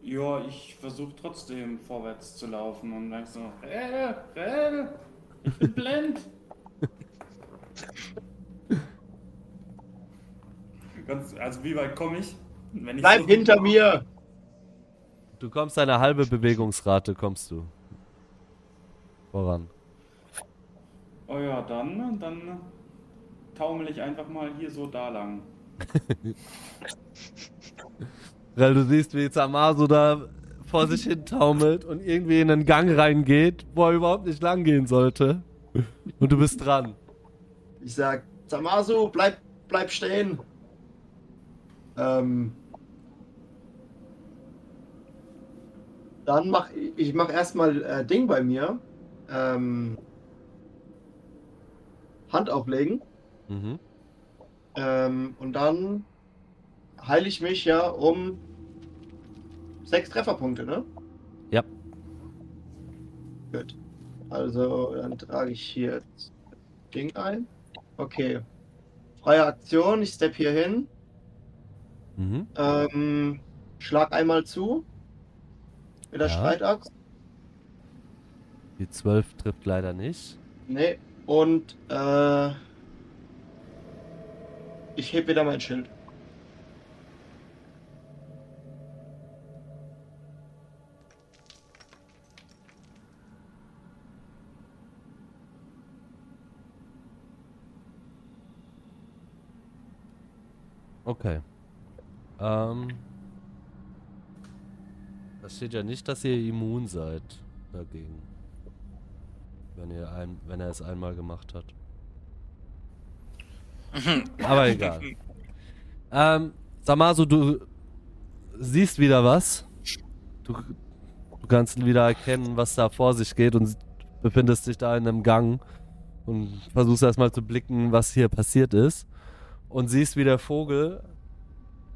Ja, ich versuche trotzdem vorwärts zu laufen und denk so, Rell, Rell, ich bin blind. *laughs* Ganz, also wie weit komme ich? Wenn ich Bleib so- hinter mir! Du kommst eine halbe Bewegungsrate, kommst du. Voran. Oh ja, dann, dann taumel ich einfach mal hier so da lang. *laughs* Weil du siehst, wie Samasu da vor sich hin taumelt und irgendwie in einen Gang reingeht, wo er überhaupt nicht lang gehen sollte. Und du bist dran. Ich sag, Samasu, bleib, bleib stehen. Ähm, dann mach ich mach erstmal äh, Ding bei mir. Ähm, Hand auflegen. Mhm. Ähm, und dann heile ich mich ja um sechs Trefferpunkte, ne? Ja. Gut. Also dann trage ich hier Ding ein. Okay. Freie Aktion, ich step hier hin. Mhm. Ähm, schlag einmal zu. Mit der Ja. Streitaxt. Die 12 trifft leider nicht. Nee. Und äh, ich heb wieder mein Schild. Okay. Ähm. Da steht ja nicht, dass ihr immun seid dagegen. Wenn ihr ein, wenn er es einmal gemacht hat. *laughs* Aber egal. ähm, Samasu, du siehst wieder was. Du, du kannst wieder erkennen, was da vor sich geht und befindest dich da in einem Gang und versuchst erstmal zu blicken, was hier passiert ist. Und siehst, wie der Vogel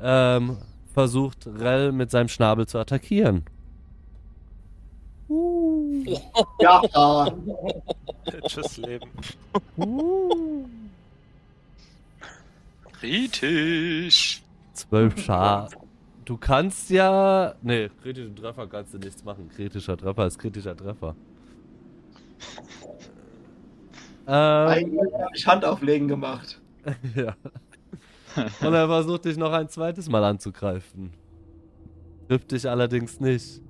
ähm, versucht, Rell mit seinem Schnabel zu attackieren. Ja, ah, Tschüss, Leben. Kritisch. Zwölf Schar. Du kannst ja. Nee, kritischen Treffer kannst du nichts machen. Kritischer Treffer ist kritischer Treffer. ähm, eigentlich habe ich Hand auflegen gemacht. *laughs* ja. *laughs* Und er versucht dich noch ein zweites Mal anzugreifen. Trifft dich allerdings nicht.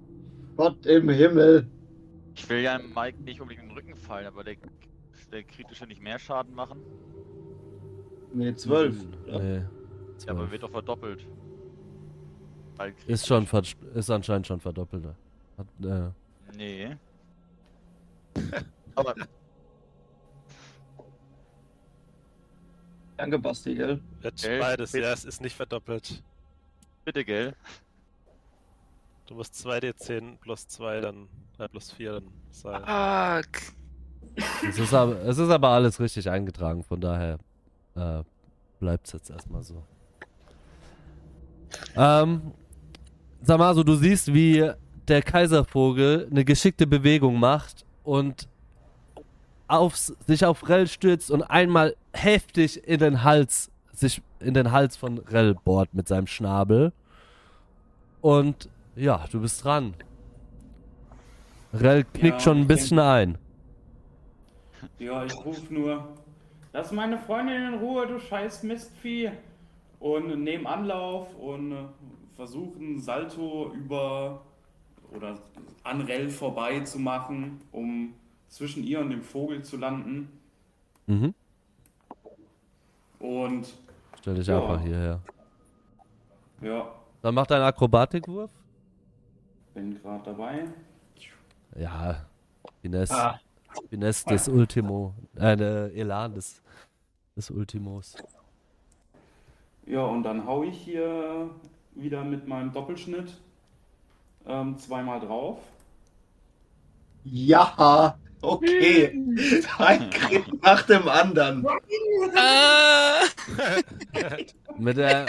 Gott im Himmel. Ich will ja Mike nicht unbedingt in den Rücken fallen, aber der, der kritische nicht mehr Schaden machen. Nee, 12. Ja. Nee. Ja, aber 12. wird doch verdoppelt. Ist schon ver ist anscheinend schon verdoppelt. Hat, äh, Nee. *laughs* aber Danke, Basti, gell? Wird Elf, beides, bitte. ja, es ist nicht verdoppelt. bitte, gell? Du musst 2d10 plus 2 dann, äh, plus 4 dann sein. Fuck. es, ist aber, es ist aber alles richtig eingetragen, von daher äh, bleibt es jetzt erstmal so. Ähm, Samaso, du siehst, wie der Kaiservogel eine geschickte Bewegung macht und aufs, sich auf Rell stürzt und einmal heftig in den Hals, sich in den Hals von Rell bohrt mit seinem Schnabel. Und ja, du bist dran. Rell knickt Ja, schon ein bisschen ein. Ja, ich ruf nur. Lass meine Freundin in Ruhe, du scheiß Mistvieh. Und nehmen Anlauf und äh, versuchen Salto über oder an Rell vorbei zu machen, um zwischen ihr und dem Vogel zu landen. Mhm. Und Stell dich Ja. einfach hierher. ja, Dann mach deinen Akrobatikwurf. bin gerade dabei. Ja, Finesse. Ah. Finesse des Ultimo. Äh, der Elan des, des Ultimos. Ja, und dann hau ich hier wieder mit meinem Doppelschnitt ähm, zweimal drauf. Ja, okay. *laughs* Ein Crit nach dem anderen. Ah. Mit, der,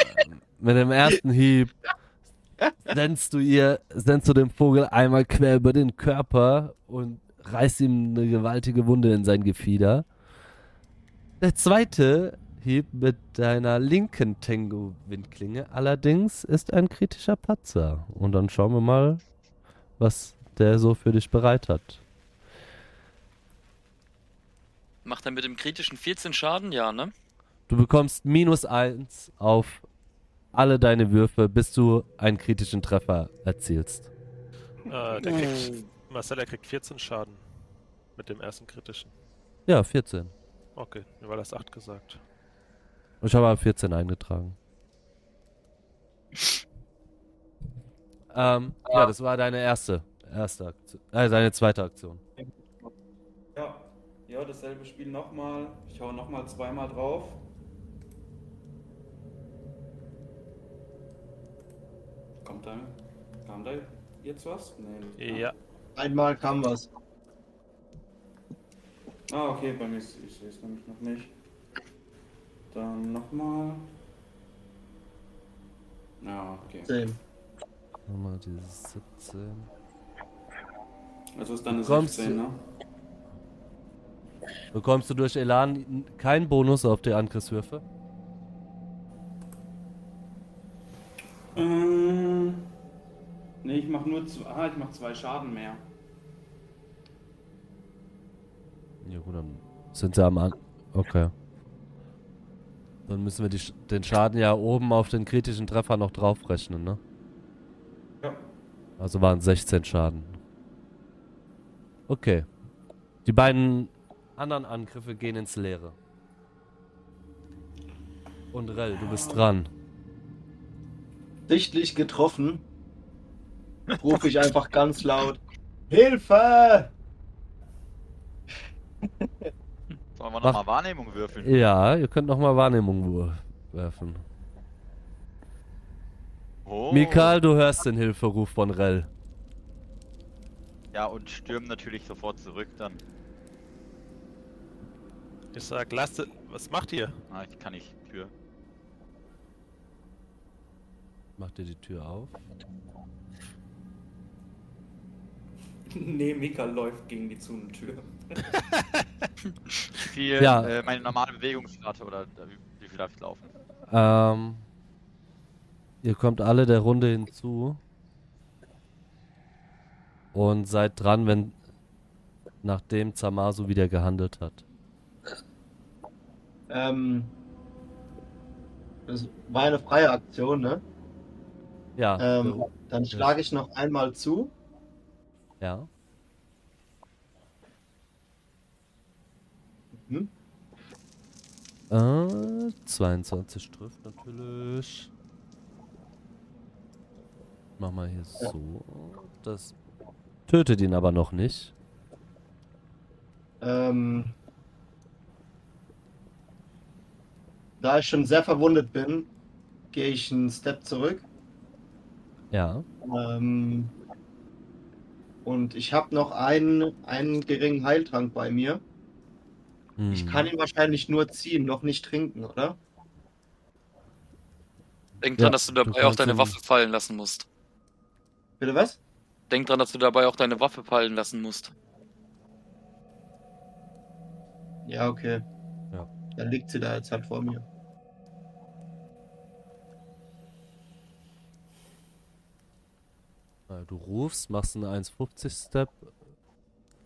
mit dem ersten Hieb sendst du ihr, sendst du dem Vogel einmal quer über den Körper und reißt ihm eine gewaltige Wunde in sein Gefieder. Der zweite Hieb mit deiner linken Tengu-Windklinge allerdings ist ein kritischer Patzer. Und dann schauen wir mal, was der so für dich bereit hat. Macht er mit dem kritischen 14 Schaden? Ja, ne? Du bekommst minus eins auf alle deine Würfe, bis du einen kritischen Treffer erzielst. Äh, der kriegt, Marcella kriegt 14 Schaden. Mit dem ersten kritischen. Ja, 14. Okay, mir war das 8 gesagt. Ich habe aber 14 eingetragen. *laughs* Ähm, ja, das war deine erste, erste Aktion. Äh, deine zweite Aktion. Ja, dasselbe Spiel nochmal. Ich hau nochmal zweimal drauf. Kommt da, kam da jetzt was? Nee. nicht. Ja, Einmal kam was. Ah, okay, bei mir ist, ich sehe es nämlich noch nicht. Dann nochmal. Ja, okay. Zehn. Nochmal dieses 17. Also ist dann eine Kommst 16, du- ne? Bekommst du durch Elan keinen Bonus auf die Angriffswürfe? Ähm, nee, ich mach nur zwei, ah, ich mach zwei Schaden mehr. Ja gut, dann sind sie am An... Okay. Dann müssen wir die, den Schaden ja oben auf den kritischen Treffer noch draufrechnen, ne? Ja. Also waren 16 Schaden. Okay. Die beiden anderen Angriffe gehen ins Leere. Und Rell, du bist dran. Sichtlich getroffen. Rufe ich einfach ganz laut. Hilfe! Sollen wir nochmal Wahrnehmung würfeln? Ja, ihr könnt nochmal Wahrnehmung werfen. Oh. Mikael, du hörst den Hilferuf von Rell. Ja, und stürmen natürlich sofort zurück dann. Ich sag, lasst, was macht ihr? Ah, ich kann nicht Tür. Macht ihr die Tür auf? *laughs* nee, Mika läuft gegen die Zunentür. *laughs* Wie viel, Ja. äh, meine normale Bewegungsrate oder wie, wie viel darf ich laufen? Ähm, ihr kommt alle der Runde hinzu. Und seid dran, wenn nachdem Zamasu wieder gehandelt hat. Ähm, das war eine freie Aktion, ne? Ja. Ähm, dann schlage ich noch einmal zu. Ja. Hm? Äh, 22 trifft natürlich. Mach mal hier ja. so. Das tötet ihn aber noch nicht. Ähm, da ich schon sehr verwundet bin, gehe ich einen Step zurück. Ja. Ähm, und ich habe noch einen, einen geringen Heiltrank bei mir. Ich Hm. kann ihn wahrscheinlich nur ziehen, noch nicht trinken, oder? Denk Ja, dran, dass du du dabei auch deine Waffe fallen lassen musst. Bitte was? Denk dran, dass du dabei auch deine Waffe fallen lassen musst. Ja, okay. Dann liegt sie da jetzt halt vor mir. Du rufst, machst einen 1,50 Step.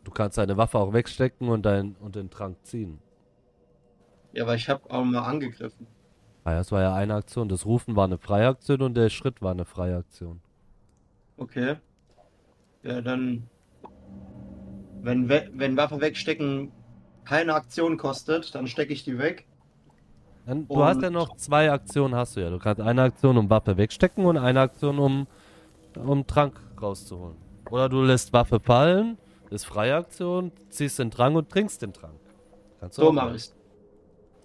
Du kannst deine Waffe auch wegstecken und, dein, und den Trank ziehen. Ja, aber ich habe auch mal angegriffen. Ah ja, das war ja eine Aktion. Das Rufen war eine freie Aktion und der Schritt war eine freie Aktion. Okay. Ja, dann. Wenn, we wenn Waffe wegstecken keine Aktion kostet, dann stecke ich die weg. Dann, du hast ja noch zwei Aktionen, hast du ja. Du kannst eine Aktion um Waffe wegstecken und eine Aktion um, um Trank rauszuholen. Oder du lässt Waffe fallen, ist freie Aktion, ziehst den Trank und trinkst den Trank. Kannst So mache ich's.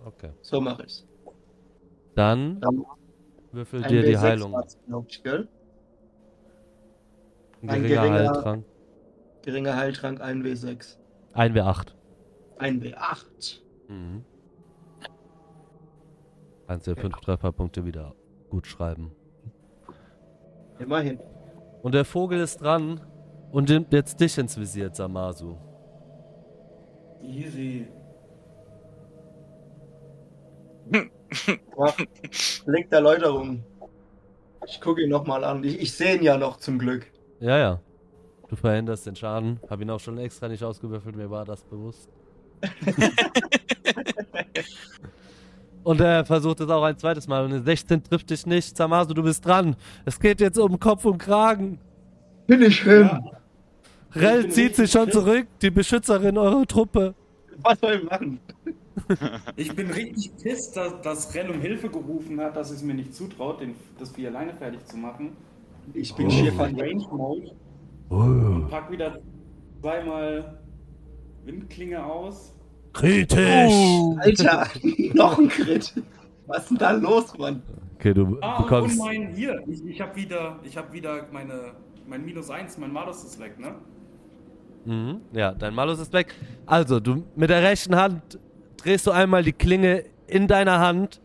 Okay. So mache ich's. Dann Dann würfel dir die W6 Heilung. ich? Ein ein geringer geringer- Heiltrank. Geringer Heiltrank 1W6. Ein W8. 1W8. Mhm. Kannst dir fünf Trefferpunkte wieder gut schreiben. Immerhin. Und der Vogel ist dran und nimmt jetzt dich ins Visier, Samasu. Easy. *laughs* Ja, blinkt der Läuterung. Ich gucke ihn nochmal an. Ich, ich sehe ihn ja noch zum Glück. Ja, ja. Du verhinderst den Schaden. Hab ihn auch schon extra nicht ausgewürfelt, mir war das bewusst. *laughs* und er versucht es auch ein zweites Mal und eine 16 trifft dich nicht. Samasu, du bist dran. Es geht jetzt um Kopf und Kragen. Bin ich hin. Ja, Rell bin zieht sich schon zurück, die Beschützerin eurer Truppe. Was soll ich machen? *laughs* ich bin richtig pissed, dass, dass Rell um Hilfe gerufen hat, dass es mir nicht zutraut, den, das Vieh alleine fertig zu machen. Ich bin Oh. schier in von Range Mode Oh. und pack wieder zweimal Windklinge aus. Kritisch. Alter, *laughs* noch ein Crit. Was ist denn da los, Mann? Okay, du Ah, und, und bekommst. mein hier, ich, ich habe wieder, ich habe wieder meine, mein Minus 1, mein Malus ist weg, ne? Mhm. Ja, dein Malus ist weg. Also, du mit der rechten Hand drehst du einmal die Klinge in deiner Hand,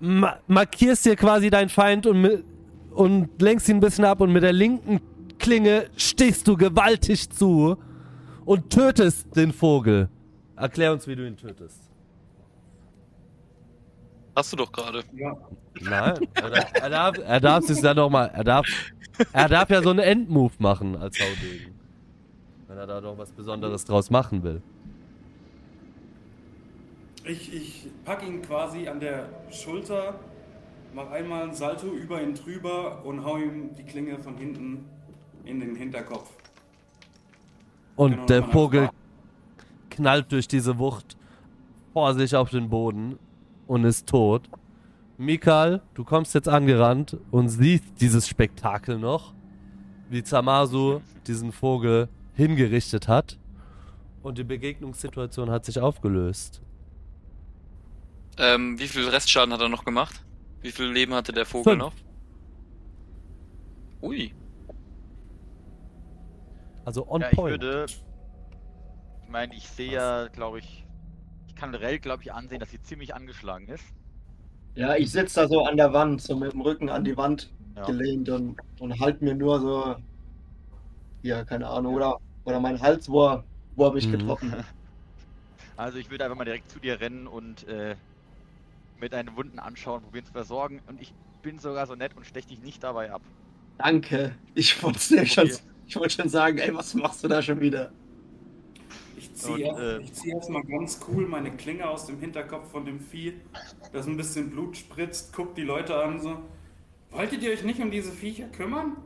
ma markierst dir quasi deinen Feind und, und lenkst ihn ein bisschen ab und mit der linken Klinge stichst du gewaltig zu und tötest den Vogel. Erklär uns, wie du ihn tötest. Hast du doch gerade. Ja. Nein, er darf, er darf, er darf sich ja nochmal, er darf, er darf ja so einen Endmove machen als Haudegen. Wenn er da doch was Besonderes draus machen will. Ich, ich pack ihn quasi an der Schulter, mach einmal einen Salto über ihn drüber und hau ihm die Klinge von hinten in den Hinterkopf. Und Genau, der Vogel knallt durch diese Wucht vor sich auf den Boden und ist tot. Mikal, du kommst jetzt angerannt und siehst dieses Spektakel noch, wie Zamasu diesen Vogel hingerichtet hat. Und die Begegnungssituation hat sich aufgelöst. Ähm, wie viel Restschaden hat er noch gemacht? Wie viel Leben hatte der Vogel Fünf. noch? Ui. Also on ja, ich point. würde. Ich meine, ich sehe ja, glaube ich. Ich kann Rell, glaube ich, ansehen, dass sie ziemlich angeschlagen ist. Ja, ich sitze da so an der Wand, so mit dem Rücken an die Wand Ja. gelehnt und, und halt mir nur so, ja, keine Ahnung, oder, oder mein Hals, wo er, wo er mich Mhm. getroffen hat. *laughs* Also ich würde einfach mal direkt zu dir rennen und äh, mit deinen Wunden anschauen, probieren zu versorgen. Und ich bin sogar so nett und stech dich nicht dabei ab. Danke. Ich wollte dir schon, Okay. Ich wollte schon sagen, ey, was machst du da schon wieder? Ich ziehe erst, äh, zieh erstmal ganz cool meine Klinge aus dem Hinterkopf von dem Vieh, das ein bisschen Blut spritzt, guckt die Leute an so. Wolltet ihr euch nicht um diese Viecher kümmern?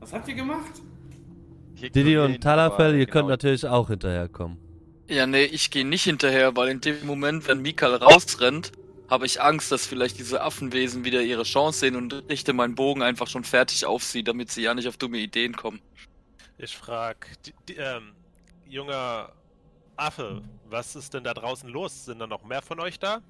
Was habt ihr gemacht? Ich Didi und Talafel, ihr könnt genau, natürlich auch hinterherkommen. Ja, nee, ich gehe nicht hinterher, weil in dem Moment, wenn Mikal rausrennt, habe ich Angst, dass vielleicht diese Affenwesen wieder ihre Chance sehen und richte meinen Bogen einfach schon fertig auf sie, damit sie ja nicht auf dumme Ideen kommen. Ich frag, die, die, ähm, junger Affe, was ist denn da draußen los? Sind da noch mehr von euch da?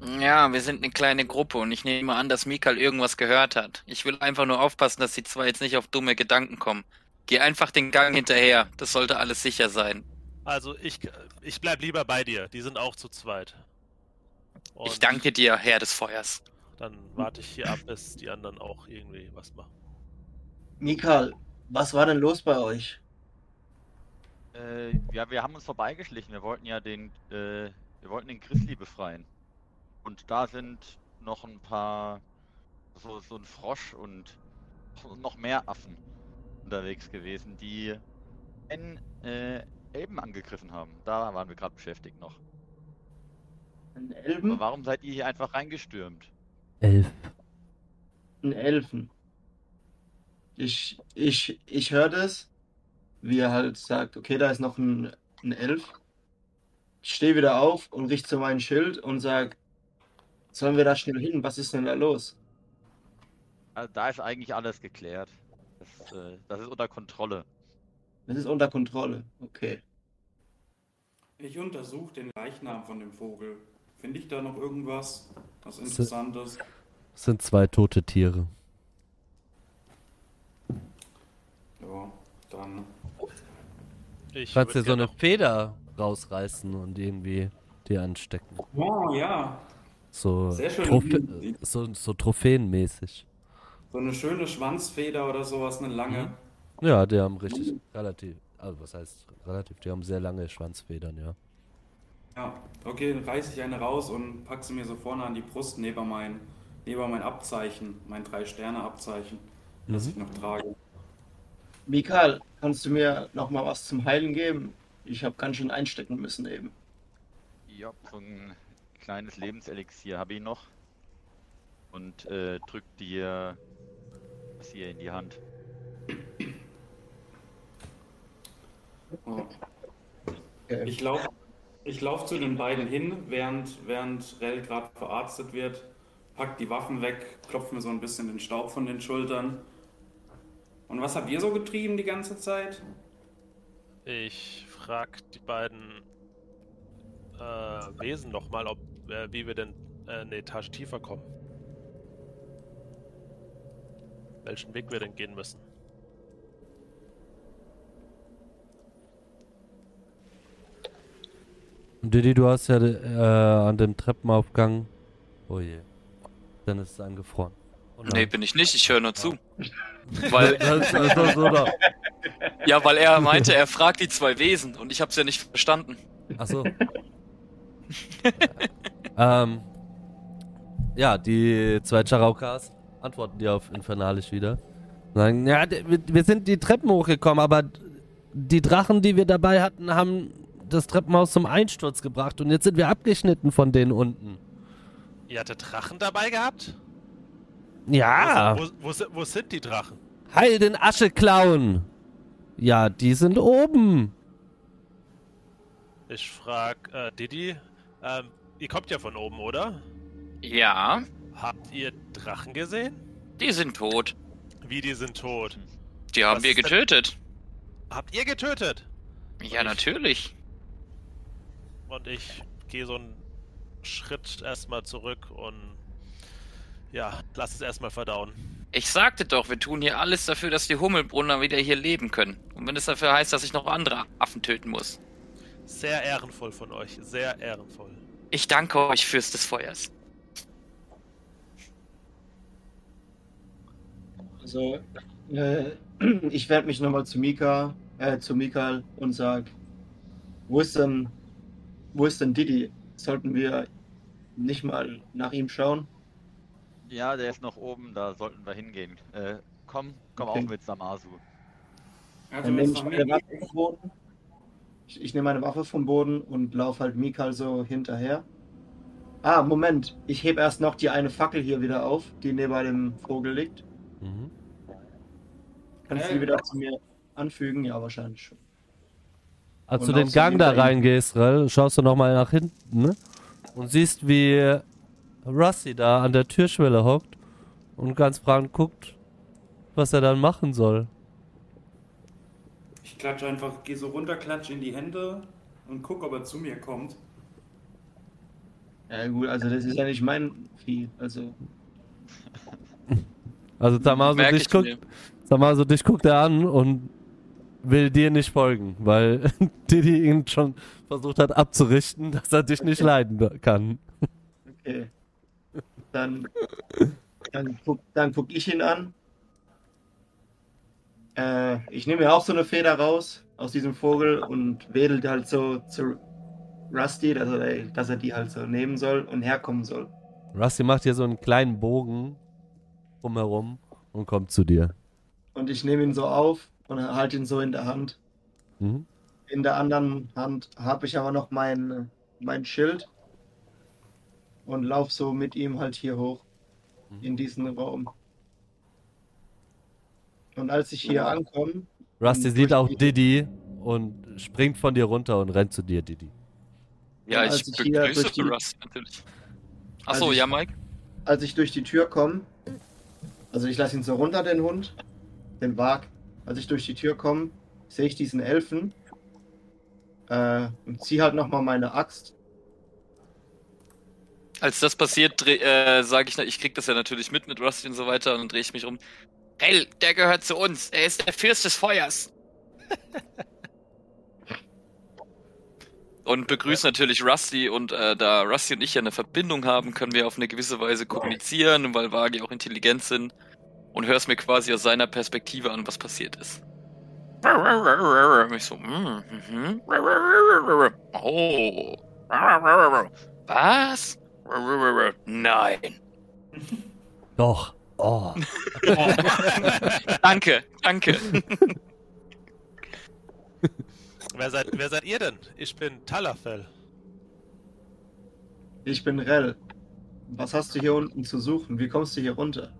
Ja, wir sind eine kleine Gruppe und ich nehme an, dass Mikal irgendwas gehört hat. Ich will einfach nur aufpassen, dass die zwei jetzt nicht auf dumme Gedanken kommen. Geh einfach den Gang hinterher. Das sollte alles sicher sein. Also ich, ich bleib lieber bei dir. Die sind auch zu zweit. Ich Und danke dir, Herr des Feuers. Dann warte ich hier ab, bis die anderen auch irgendwie was machen. Mikal, was war denn los bei euch? Äh, ja, wir haben uns vorbeigeschlichen. Wir wollten ja den, äh, wir wollten den Grizzly befreien. Und da sind noch ein paar, so, so ein Frosch und noch mehr Affen unterwegs gewesen, die einen äh, Elben angegriffen haben. Da waren wir gerade beschäftigt noch. Ein Aber Elben? warum seid ihr hier einfach reingestürmt? Elf. Ein Elfen. Ich, ich, ich höre das, wie er halt sagt, okay, da ist noch ein, ein Elf. Ich stehe wieder auf und richte so mein Schild und sag, sollen wir da schnell hin? Was ist denn da los? Also, da ist eigentlich alles geklärt. Das, äh, das ist unter Kontrolle. Das ist unter Kontrolle. Okay. Ich untersuche den Leichnam von dem Vogel. Finde ich da noch irgendwas, was Interessantes? Das sind zwei tote Tiere. Ja, dann. Ich Du kannst dir so eine Feder rausreißen und irgendwie dir anstecken. Oh ja, So, Sehr schön. Trophy so, so trophäenmäßig. so eine schöne Schwanzfeder oder sowas, eine lange. Ja, die haben richtig relativ, also was heißt relativ, die haben sehr lange Schwanzfedern, ja. Ja, okay, dann reiße ich eine raus und pack sie mir so vorne an die Brust neben mein, neben mein Abzeichen, mein Drei-Sterne-Abzeichen, das Mhm. ich noch trage. Mikal, kannst du mir noch mal was zum Heilen geben? Ich habe ganz schön einstecken müssen eben. Ja, so ein kleines Lebenselixier habe ich noch. Und äh, drück dir das hier in die Hand. Okay. Ich laufe ich lauf zu den beiden hin, während, während Rell gerade verarztet wird, pack die Waffen weg, klopf mir so ein bisschen den Staub von den Schultern. Und was habt ihr so getrieben die ganze Zeit? Ich frag die beiden äh, Wesen nochmal, ob äh, wie wir denn äh, eine Etage tiefer kommen. Welchen Weg wir denn gehen müssen. Und Didi, du hast ja äh, an dem Treppenaufgang. Oh je. Dann ist es eingefroren. Oh Nee, bin ich nicht, ich höre nur zu. *laughs* Weil, *laughs* Das, das, das, oder? ja, weil er meinte, er fragt die zwei Wesen und ich hab's ja nicht verstanden. Achso. *laughs* ähm, ja, die zwei Charaukas antworten dir auf Infernalisch wieder. Sagen, ja, wir sind die Treppen hochgekommen, aber die Drachen, die wir dabei hatten, haben das Treppenhaus zum Einsturz gebracht und jetzt sind wir abgeschnitten von denen unten. Ihr hattet Drachen dabei gehabt? Ja, Wo, wo, wo sind die Drachen? heil den Ascheklauen. Ja, die sind oben. Ich frag äh, Didi, ähm, ihr kommt ja von oben, oder? Ja, Habt ihr Drachen gesehen? die sind tot. Wie, die sind tot. Die haben Was wir ist denn- getötet. Habt ihr getötet? Ja, Ich- natürlich. Und ich gehe so einen Schritt erstmal zurück und ja, lass es erstmal verdauen. Ich sagte doch, wir tun hier alles dafür, dass die Hummelbrunner wieder hier leben können. Und wenn es dafür heißt, dass ich noch andere Affen töten muss. Sehr ehrenvoll von euch, sehr ehrenvoll. Ich danke euch, Fürst des Feuers. Also, äh, *clears throat* ich werde mich nochmal zu Mika, äh, zu Mikal und sag, wo ist denn, wo ist denn Didi? Sollten wir nicht mal nach ihm schauen? Ja, der ist noch oben, da sollten wir hingehen. Äh, komm, komm Okay. auf mit Samasu. Also nehme ich meine Waffe vom Boden. Ich, ich nehme meine Waffe vom Boden und laufe halt Mikal so hinterher. Ah, Moment. Ich heb erst noch die eine Fackel hier wieder auf, die neben dem Vogel liegt. Mhm. Kannst du Äh, die wieder zu mir anfügen? Ja, wahrscheinlich schon. Als Und du den auch Gang da reingehst, Rel, schaust du nochmal nach hinten ne? und siehst, wie Rusty da an der Türschwelle hockt und ganz fragend guckt, was er dann machen soll. Ich klatsche einfach, gehe so runter, klatsche in die Hände und guck, ob er zu mir kommt. Ja gut, also das ist ja nicht mein Vieh. Also *laughs* Also Tamaso, dich ich guckt. Tamaso, dich guckt er an und will dir nicht folgen, weil *laughs* Didi ihn schon versucht hat abzurichten, dass er dich nicht leiden kann. okay. Dann, dann, guck, dann guck ich ihn an. Äh, ich nehme mir auch so eine Feder raus aus diesem Vogel und wedelt halt so zu Rusty, dass er, dass er die halt so nehmen soll und herkommen soll. Rusty macht hier so einen kleinen Bogen drumherum und kommt zu dir. Und ich nehme ihn so auf und halte ihn so in der Hand. Mhm. In der anderen Hand habe ich aber noch mein, mein Schild und lauf so mit ihm halt hier hoch in diesen Raum. Und als ich hier ankomme, Rusty sieht auch Didi und springt von dir runter und rennt zu dir, Didi. Ja, ich ich hier begrüße die- Russ natürlich. Achso, ja, Mike? als ich durch die Tür komme, also ich lasse ihn so runter, den Hund, den Wag. Als ich durch die Tür komme, sehe ich diesen Elfen äh, und ziehe halt nochmal meine Axt. Als das passiert, äh, sage ich, ich krieg das ja natürlich mit mit Rusty und so weiter und dann drehe ich mich um. Hell, der gehört zu uns. Er ist der Fürst des Feuers. und begrüße natürlich Rusty und äh, da Rusty und ich ja eine Verbindung haben, können wir auf eine gewisse Weise kommunizieren, weil Wagi auch intelligent sind und hörst mir quasi aus seiner Perspektive an, was passiert ist. Ich so, mm, mhm. Oh. Was? Nein. Doch. Oh. *laughs* danke, danke. Wer seid, wer seid ihr denn? Ich bin Talafel. Ich bin Rell. Was hast du hier unten zu suchen? Wie kommst du hier runter?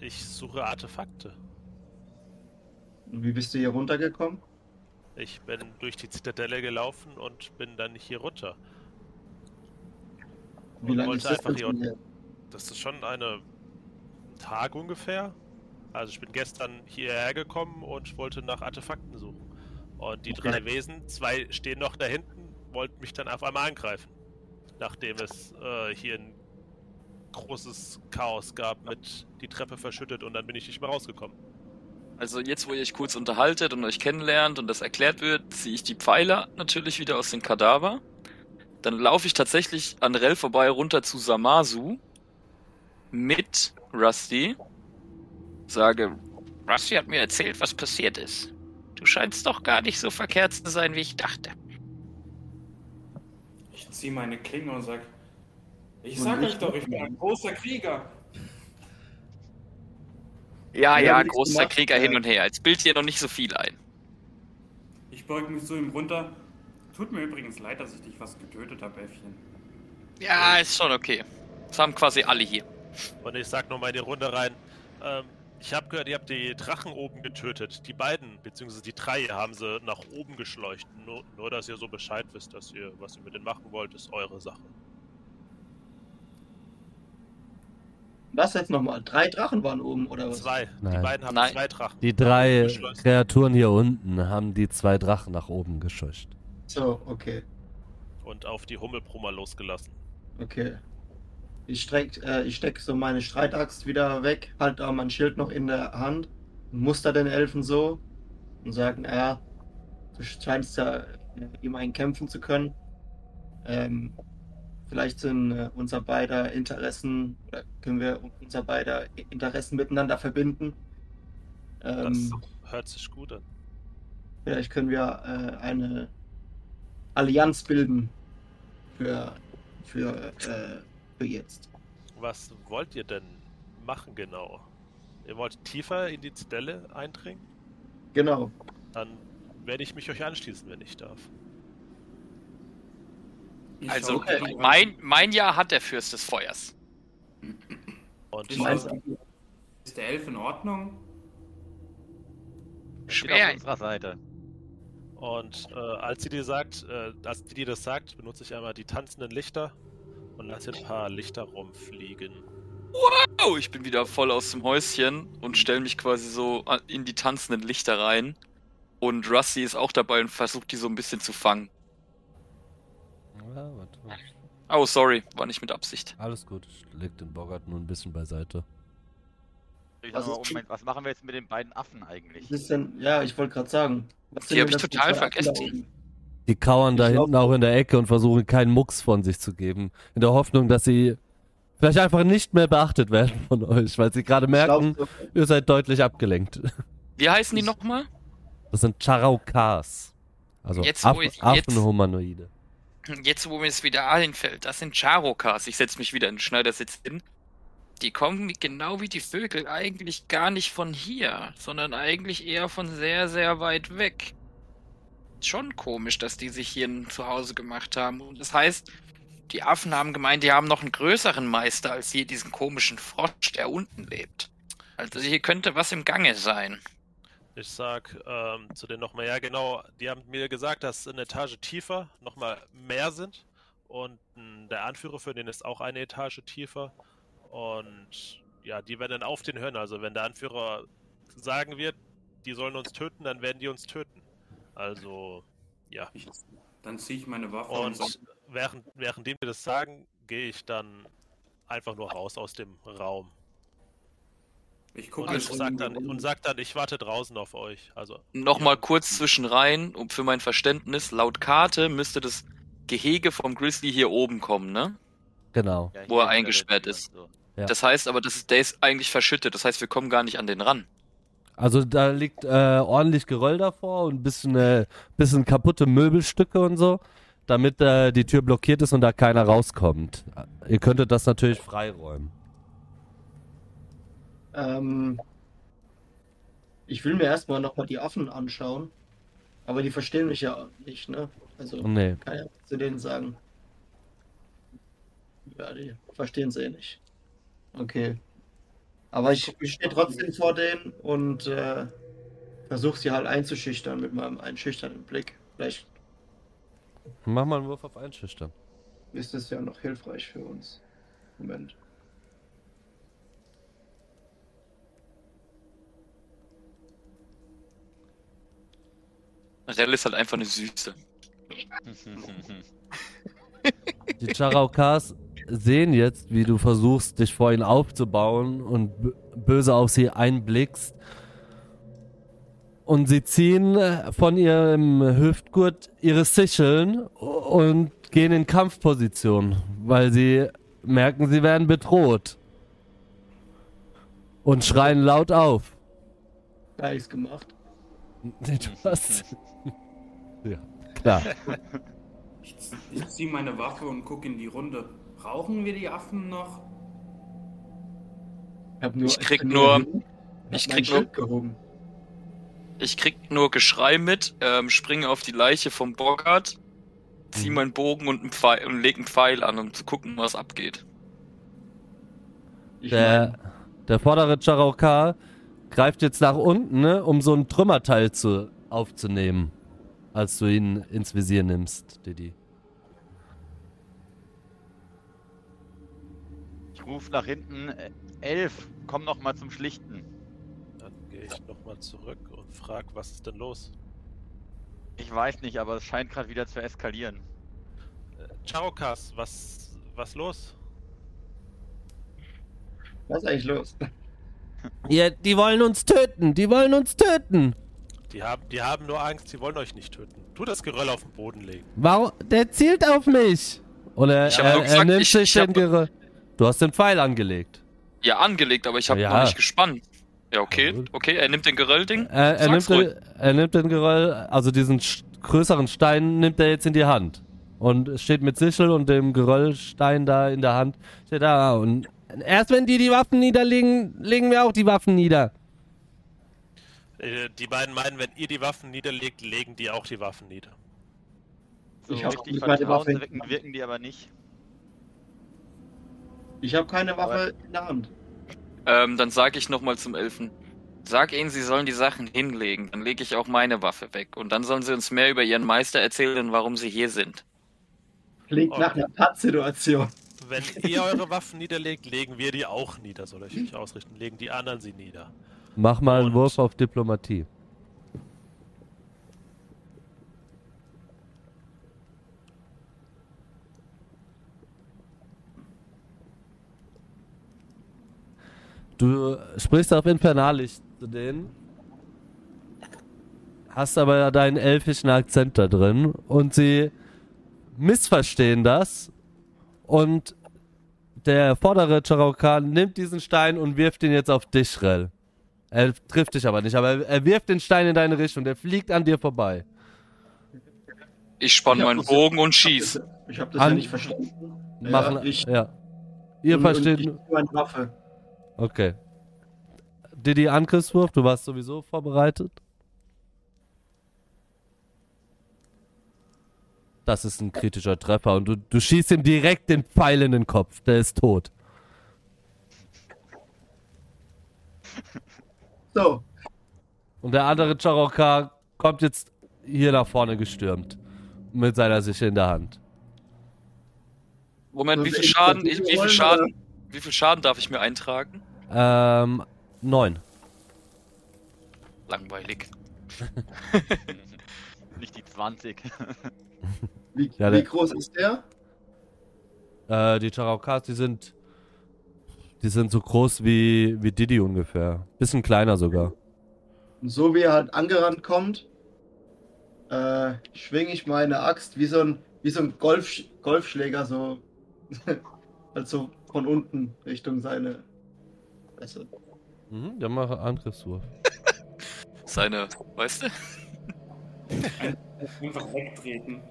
Ich suche Artefakte. Und wie bist du hier runtergekommen? Ich bin durch die Zitadelle gelaufen und bin dann hier runter. Wie lange ist das einfach hier unten. Das ist schon eine Tag ungefähr. Also ich bin gestern hierher gekommen und wollte nach Artefakten suchen. Und die Okay. drei Wesen, zwei stehen noch da hinten, wollten mich dann auf einmal angreifen. Nachdem es äh, hier ein großes Chaos gab mit die Treppe verschüttet und dann bin ich nicht mehr rausgekommen. Also jetzt, wo ihr euch kurz unterhaltet und euch kennenlernt und das erklärt wird, ziehe ich die Pfeiler natürlich wieder aus den Kadaver. Dann laufe ich tatsächlich an Rel vorbei runter zu Samasu mit Rusty. Sage, Rusty hat mir erzählt, was passiert ist. Du scheinst doch gar nicht so verkehrt zu sein, wie ich dachte. Ich ziehe meine Klinge und sag, ich Und sag ich euch doch, ich bin ein großer Krieger. ja, Ja, großer Krieger äh, hin und her. Jetzt bild hier noch nicht so viel ein. Ich beug mich zu ihm runter. Tut mir übrigens leid, dass ich dich fast getötet habe, Äffchen. Ja, ist schon okay. Das haben quasi alle hier. Und ich sag nochmal in die Runde rein. Ähm, ich habe gehört, ihr habt die Drachen oben getötet. Die beiden, beziehungsweise die drei, haben sie nach oben geschleucht. Nur, nur, dass ihr so Bescheid wisst, dass ihr, was ihr mit denen machen wollt, ist eure Sache. Was jetzt nochmal? Drei Drachen waren oben, oder was? Zwei. Die Nein. beiden haben Nein. zwei Drachen. Die drei. Kreaturen hier unten haben die zwei Drachen nach oben gescheucht. So, okay. Und auf die Hummelbrummer losgelassen. Okay. Ich streck, äh, ich steck so meine Streitaxt wieder weg, halt da mein Schild noch in der Hand, muster den Elfen so und sagen, ja, du scheinst ja äh, immerhin kämpfen zu können. Ähm, vielleicht sind äh, unser beider Interessen, oder können wir unser beider Interessen miteinander verbinden. Das Ähm, hört sich gut an. Vielleicht können wir äh, eine Allianz bilden für, für, äh, für jetzt. Was wollt ihr denn machen genau? Ihr wollt tiefer in die Zitadelle eindringen? Genau. Dann werde ich mich euch anschließen, wenn ich darf. Ich Also, dich an. mein, mein Jahr hat der Fürst des Feuers. Und Ich Du meinst, Ist der Elf in Ordnung? Steht Schwer. auf unserer Seite. Und äh, als sie dir sagt, äh, als die dir das sagt, benutze ich einmal die tanzenden Lichter und lasse ein paar Lichter rumfliegen. Oh, ich bin wieder voll aus dem Häuschen und stelle mich quasi so an- in die tanzenden Lichter rein. Und Rusty ist auch dabei und versucht die so ein bisschen zu fangen. Ja, warte. Oh, sorry, war nicht mit Absicht. Alles gut. Ich leg den Bogart nur ein bisschen beiseite. Ist- Moment, was machen wir jetzt mit den beiden Affen eigentlich? Was ist denn, ja, ich wollte gerade sagen. Was Die sind hab denn ich total da vergessen. Die kauern da Ich glaub- hinten auch in der Ecke und versuchen keinen Mucks von sich zu geben. In der Hoffnung, dass sie vielleicht einfach nicht mehr beachtet werden von euch, weil sie gerade merken, glaub, ihr seid deutlich abgelenkt. *laughs* Wie heißen die nochmal? Das sind Charaukas. Also Jetzt, wo Affen, ich- Affenhumanoide. Jetzt, wo mir es wieder einfällt, das sind Charokas. Ich setze mich wieder in den Schneidersitz hin. Die kommen genau wie die Vögel eigentlich gar nicht von hier, sondern eigentlich eher von sehr, sehr weit weg. Schon komisch, dass die sich hier ein Zuhause gemacht haben. Und das heißt, die Affen haben gemeint, die haben noch einen größeren Meister als hier diesen komischen Frosch, der unten lebt. Also hier könnte was im Gange sein. Ich sag ähm, zu denen nochmal, ja genau, die haben mir gesagt, dass eine Etage tiefer nochmal mehr sind. Und mh, der Anführer für den ist auch eine Etage tiefer. Und ja, die werden dann auf den hören. Also wenn der Anführer sagen wird, die sollen uns töten, dann werden die uns töten. Also, ja. Ich, dann ziehe ich meine Waffe und, Und während, währenddem wir das sagen, gehe ich dann einfach nur raus aus dem Raum. ich gucke Und sag dann, und sag dann, ich warte draußen auf euch. Also Nochmal kurz zwischen rein, um für mein Verständnis. Laut Karte müsste das Gehege vom Grizzly hier oben kommen, ne? Genau. Ja, Wo er eingesperrt ist. so. Ja. Das heißt aber, das ist, der ist eigentlich verschüttet. Das heißt, wir kommen gar nicht an den ran. Also da liegt äh, ordentlich Geröll davor und ein bisschen, äh, bisschen kaputte Möbelstücke und so, damit äh, die Tür blockiert ist und da keiner rauskommt. Ihr könntet das natürlich freiräumen. Ähm, ich will mir erstmal nochmal die Affen anschauen. Aber die verstehen mich ja nicht, ne? Also, Nee. kann ja zu denen sagen. Ja, die verstehen sie eh nicht. Okay. Aber ich, ich stehe trotzdem vor denen und äh, versuche sie halt einzuschüchtern mit meinem einschüchternden Blick. Vielleicht Mach mal einen Wurf auf Einschüchtern. ist das ja noch hilfreich für uns. Moment. Rell ist halt einfach eine Süße. Die Charaukas sehen jetzt, wie du versuchst, dich vor ihnen aufzubauen und böse auf sie einblickst. Und sie ziehen äh, von ihrem Hüftgurt ihre Sicheln und gehen in Kampfposition, weil sie merken, sie werden bedroht. Und schreien laut auf. Gar nichts gemacht. Nee, du hast. *laughs* ja, klar. Ich, ich ziehe meine Waffe und gucke in die Runde. Brauchen wir die Affen noch? hab nur, Ich krieg bin nur- hin, hab ich krieg nur- gehoben. Ich krieg nur Geschrei mit, ähm, springe auf die Leiche vom Bogart, zieh Mhm. meinen Bogen und, einen Pfeil, und leg einen Pfeil an, um zu gucken, was abgeht. Ich Der, mein, der vordere Charauka greift jetzt nach unten, ne, um so ein Trümmerteil zu, aufzunehmen, als du ihn ins Visier nimmst, Didi. Ich rufe nach hinten, äh, Elf, komm noch mal zum Schlichten. dann gehe ich nochmal zurück und frag, was ist denn los? Ich weiß nicht, aber es scheint gerade wieder zu eskalieren. Äh, Charokas, was, was los? was ist eigentlich los? Ja, die wollen uns töten, die wollen uns töten. Die haben, die haben nur Angst, sie wollen euch nicht töten. Tu das Geröll auf den Boden legen. Warum? Der zielt auf mich. Oder Ich er, er gesagt, nimmt ich- sich ich den hab- Geröll. Du hast den Pfeil angelegt. Ja, angelegt, aber ich habe Ja. noch nicht gespannt. Ja, okay, okay, er nimmt den Geröllding. Er, er, nimmt, den- er nimmt den Geröll, also diesen größeren Stein nimmt er jetzt in die Hand. Und steht mit Sichel und dem Geröllstein da in der Hand. Steht da und erst wenn die die Waffen niederlegen, legen wir auch die Waffen nieder. Äh, die beiden meinen, wenn ihr die Waffen niederlegt, legen die auch die Waffen nieder. So Ich richtig mit meiner Waffe wirken, wirken die aber nicht. Ich habe keine Waffe in der Hand. Ähm, dann sage ich nochmal zum Elfen. Sag ihnen, sie sollen die Sachen hinlegen. Dann lege ich auch meine Waffe weg. Und dann sollen sie uns mehr über ihren Meister erzählen, warum sie hier sind. Klingt nach einer Pattsituation. Wenn ihr eure Waffen niederlegt, legen wir die auch nieder. Soll ich mich ausrichten? Legen die anderen sie nieder. Mach mal einen Und- Wurf auf Diplomatie. Du sprichst auf Infernalisch zu denen, hast aber deinen elfischen Akzent da drin und sie missverstehen das und der vordere Charokan nimmt diesen Stein und wirft ihn jetzt auf dich, Rel. Er trifft dich aber nicht, aber er, wirft den Stein in deine Richtung, der fliegt an dir vorbei. Ich spann Ich meinen ja- Bogen und Ich schieß. hab das, ich hab das An- ja nicht verstanden. Machen, ich, ja. Ihr und- versteht, Und ich nur eine Waffe. Okay. Didi Angriffswurf, du warst sowieso vorbereitet. Das ist ein kritischer Treffer und du, du schießt ihm direkt den Pfeil in den Kopf. Der ist tot. So, Und der andere Charokar kommt jetzt hier nach vorne gestürmt. Mit seiner Sichel in der Hand. Moment, wie Also viel ich Schaden, ich, wie viel Schaden, wie viel Schaden darf ich mir eintragen? Ähm, neun. Langweilig. *laughs* *laughs* Nicht die 20. wie, *laughs* Ja, wie groß ist der? Äh, die Charokars, die sind. Die sind so groß wie, wie Didi ungefähr. Bisschen kleiner sogar. Und so wie er halt angerannt kommt, äh, schwinge ich meine Axt wie so ein, wie so ein Golf, Golfschläger, so also von unten Richtung seine Fresse. Mhm, dann mache Angriffswurf. *laughs* Seine, weißt du? Einfach wegtreten.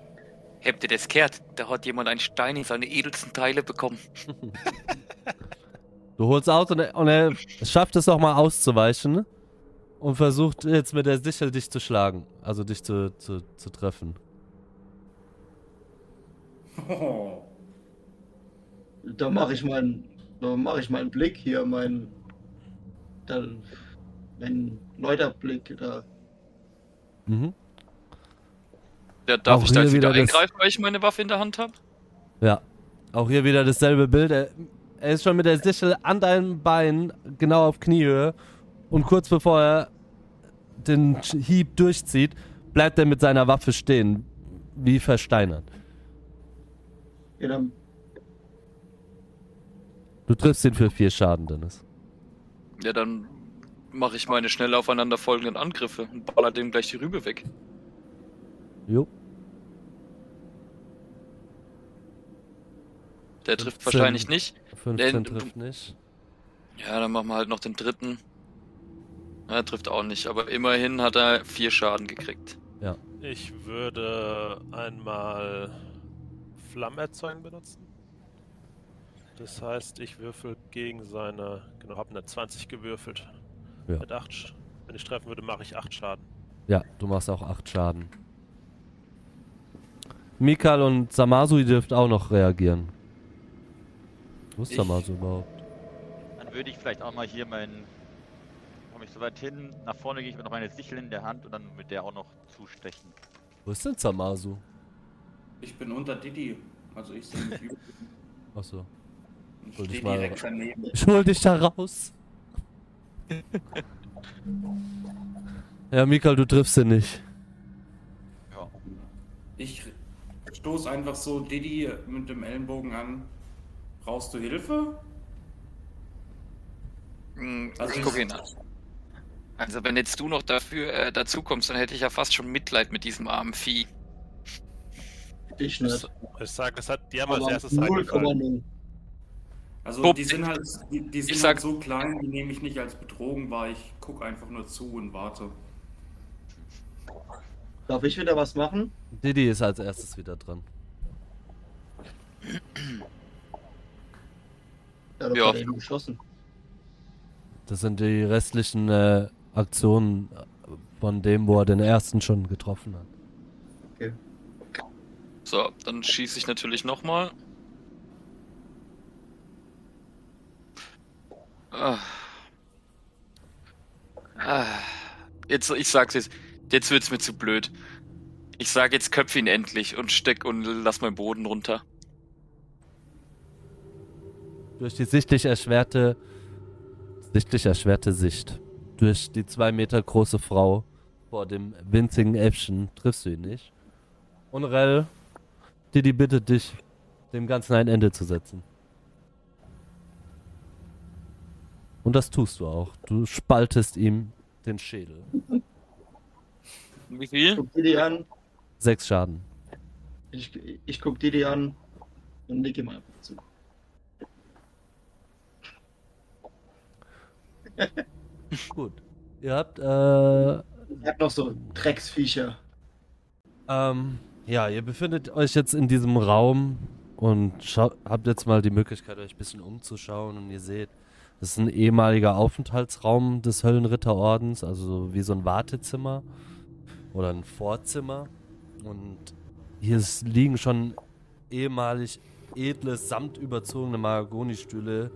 Habt ihr das gehört? Da hat jemand einen Stein in seine edelsten Teile bekommen. *laughs* Du holst aus und er, und er schafft es auch mal auszuweichen und versucht jetzt mit der Sichel dich zu schlagen. Also dich zu, zu, zu treffen. Oh. *laughs* Da mache ich meinen, da mache ich meinen Blick hier, mein, dann, mein Läuterblick da. Mhm. Ja, darf Auch ich da hier jetzt wieder wieder eingreifen, weil ich meine Waffe in der Hand habe? Ja. Auch hier wieder dasselbe Bild. Er, er ist schon mit der Sichel an deinem Bein, genau auf Kniehöhe. Und kurz bevor er den Hieb durchzieht, bleibt er mit seiner Waffe stehen. Wie versteinert. Ja, dann, Du triffst ihn für vier Schaden, Dennis. Ja, dann mache ich meine schnell aufeinander folgenden Angriffe und baller dem gleich die Rübe weg. Jo. Der trifft 15. wahrscheinlich nicht. 15 Den- trifft nicht. Ja, dann machen wir halt noch den dritten. Ja, er trifft auch nicht, aber immerhin hat er vier Schaden gekriegt. Ich würde einmal Flammerzeugen benutzen. Das heißt, ich würfel gegen seine. Genau, habe eine 20 gewürfelt. Ja. Mit 8. Wenn ich treffen würde, mache ich 8 Schaden. Ja, du machst auch 8 Schaden. Mikal und Samasu, ihr dürft auch noch reagieren. Wo ist Ich- Samasu überhaupt? Dann würde ich vielleicht auch mal hier meinen. Komme ich so weit hin, nach vorne gehe ich mit noch meine Sichel in der Hand und dann mit der auch noch zustechen. Wo ist denn Samasu? Ich bin unter Didi. Also ich sehe mich *laughs* über. Achso. Ich Wollte ich mal- direkt daneben. *laughs* Ich hol dich da raus. ja, Mikal, du triffst ihn nicht. Ja. Ich stoß einfach so Didi mit dem Ellenbogen an. Brauchst du Hilfe? Hm, Also ich gucke ihn an. Also wenn jetzt du noch dafür äh, dazu kommst, dann hätte ich ja fast schon Mitleid mit diesem armen Vieh. ich nicht. Ich sage, das hat die haben als erstes eingefallen. 0,0. Also Bob, die sind halt, die, die sind sag- halt so klein, die nehme ich nicht als Betrogen wahr. Ich gucke einfach nur zu und warte. Darf ich wieder was machen? Didi ist als erstes wieder dran. Ja, doch Ja. hat eben geschossen. Das sind die restlichen äh, Aktionen von dem, wo er den ersten schon getroffen hat. So, dann schieße ich natürlich nochmal. Ah. Ah, Jetzt, ich sag's jetzt, jetzt wird's mir zu blöd. Ich sag jetzt köpf ihn endlich und steck und lass meinen Boden runter. Durch die sichtlich erschwerte, sichtlich erschwerte Sicht. Durch die zwei Meter große Frau vor dem winzigen Äffchen triffst du ihn nicht. Und Rell, Didi bittet dich, dem Ganzen ein Ende zu setzen. Und das tust du auch. Du spaltest ihm den Schädel. Wie Ich viel? guck Didi an. Sechs Schaden. Ich, ich guck Didi an und nick ihm einfach zu. Gut. Ihr habt, äh, Ich hab noch so Drecksviecher. Ähm, ja, ihr befindet euch jetzt in diesem Raum und habt jetzt mal die Möglichkeit, euch ein bisschen umzuschauen und ihr seht, das ist ein ehemaliger Aufenthaltsraum des Höllenritterordens, also wie so ein Wartezimmer oder ein Vorzimmer. Und hier liegen schon ehemalig edle, samtüberzogene Mahagonistühle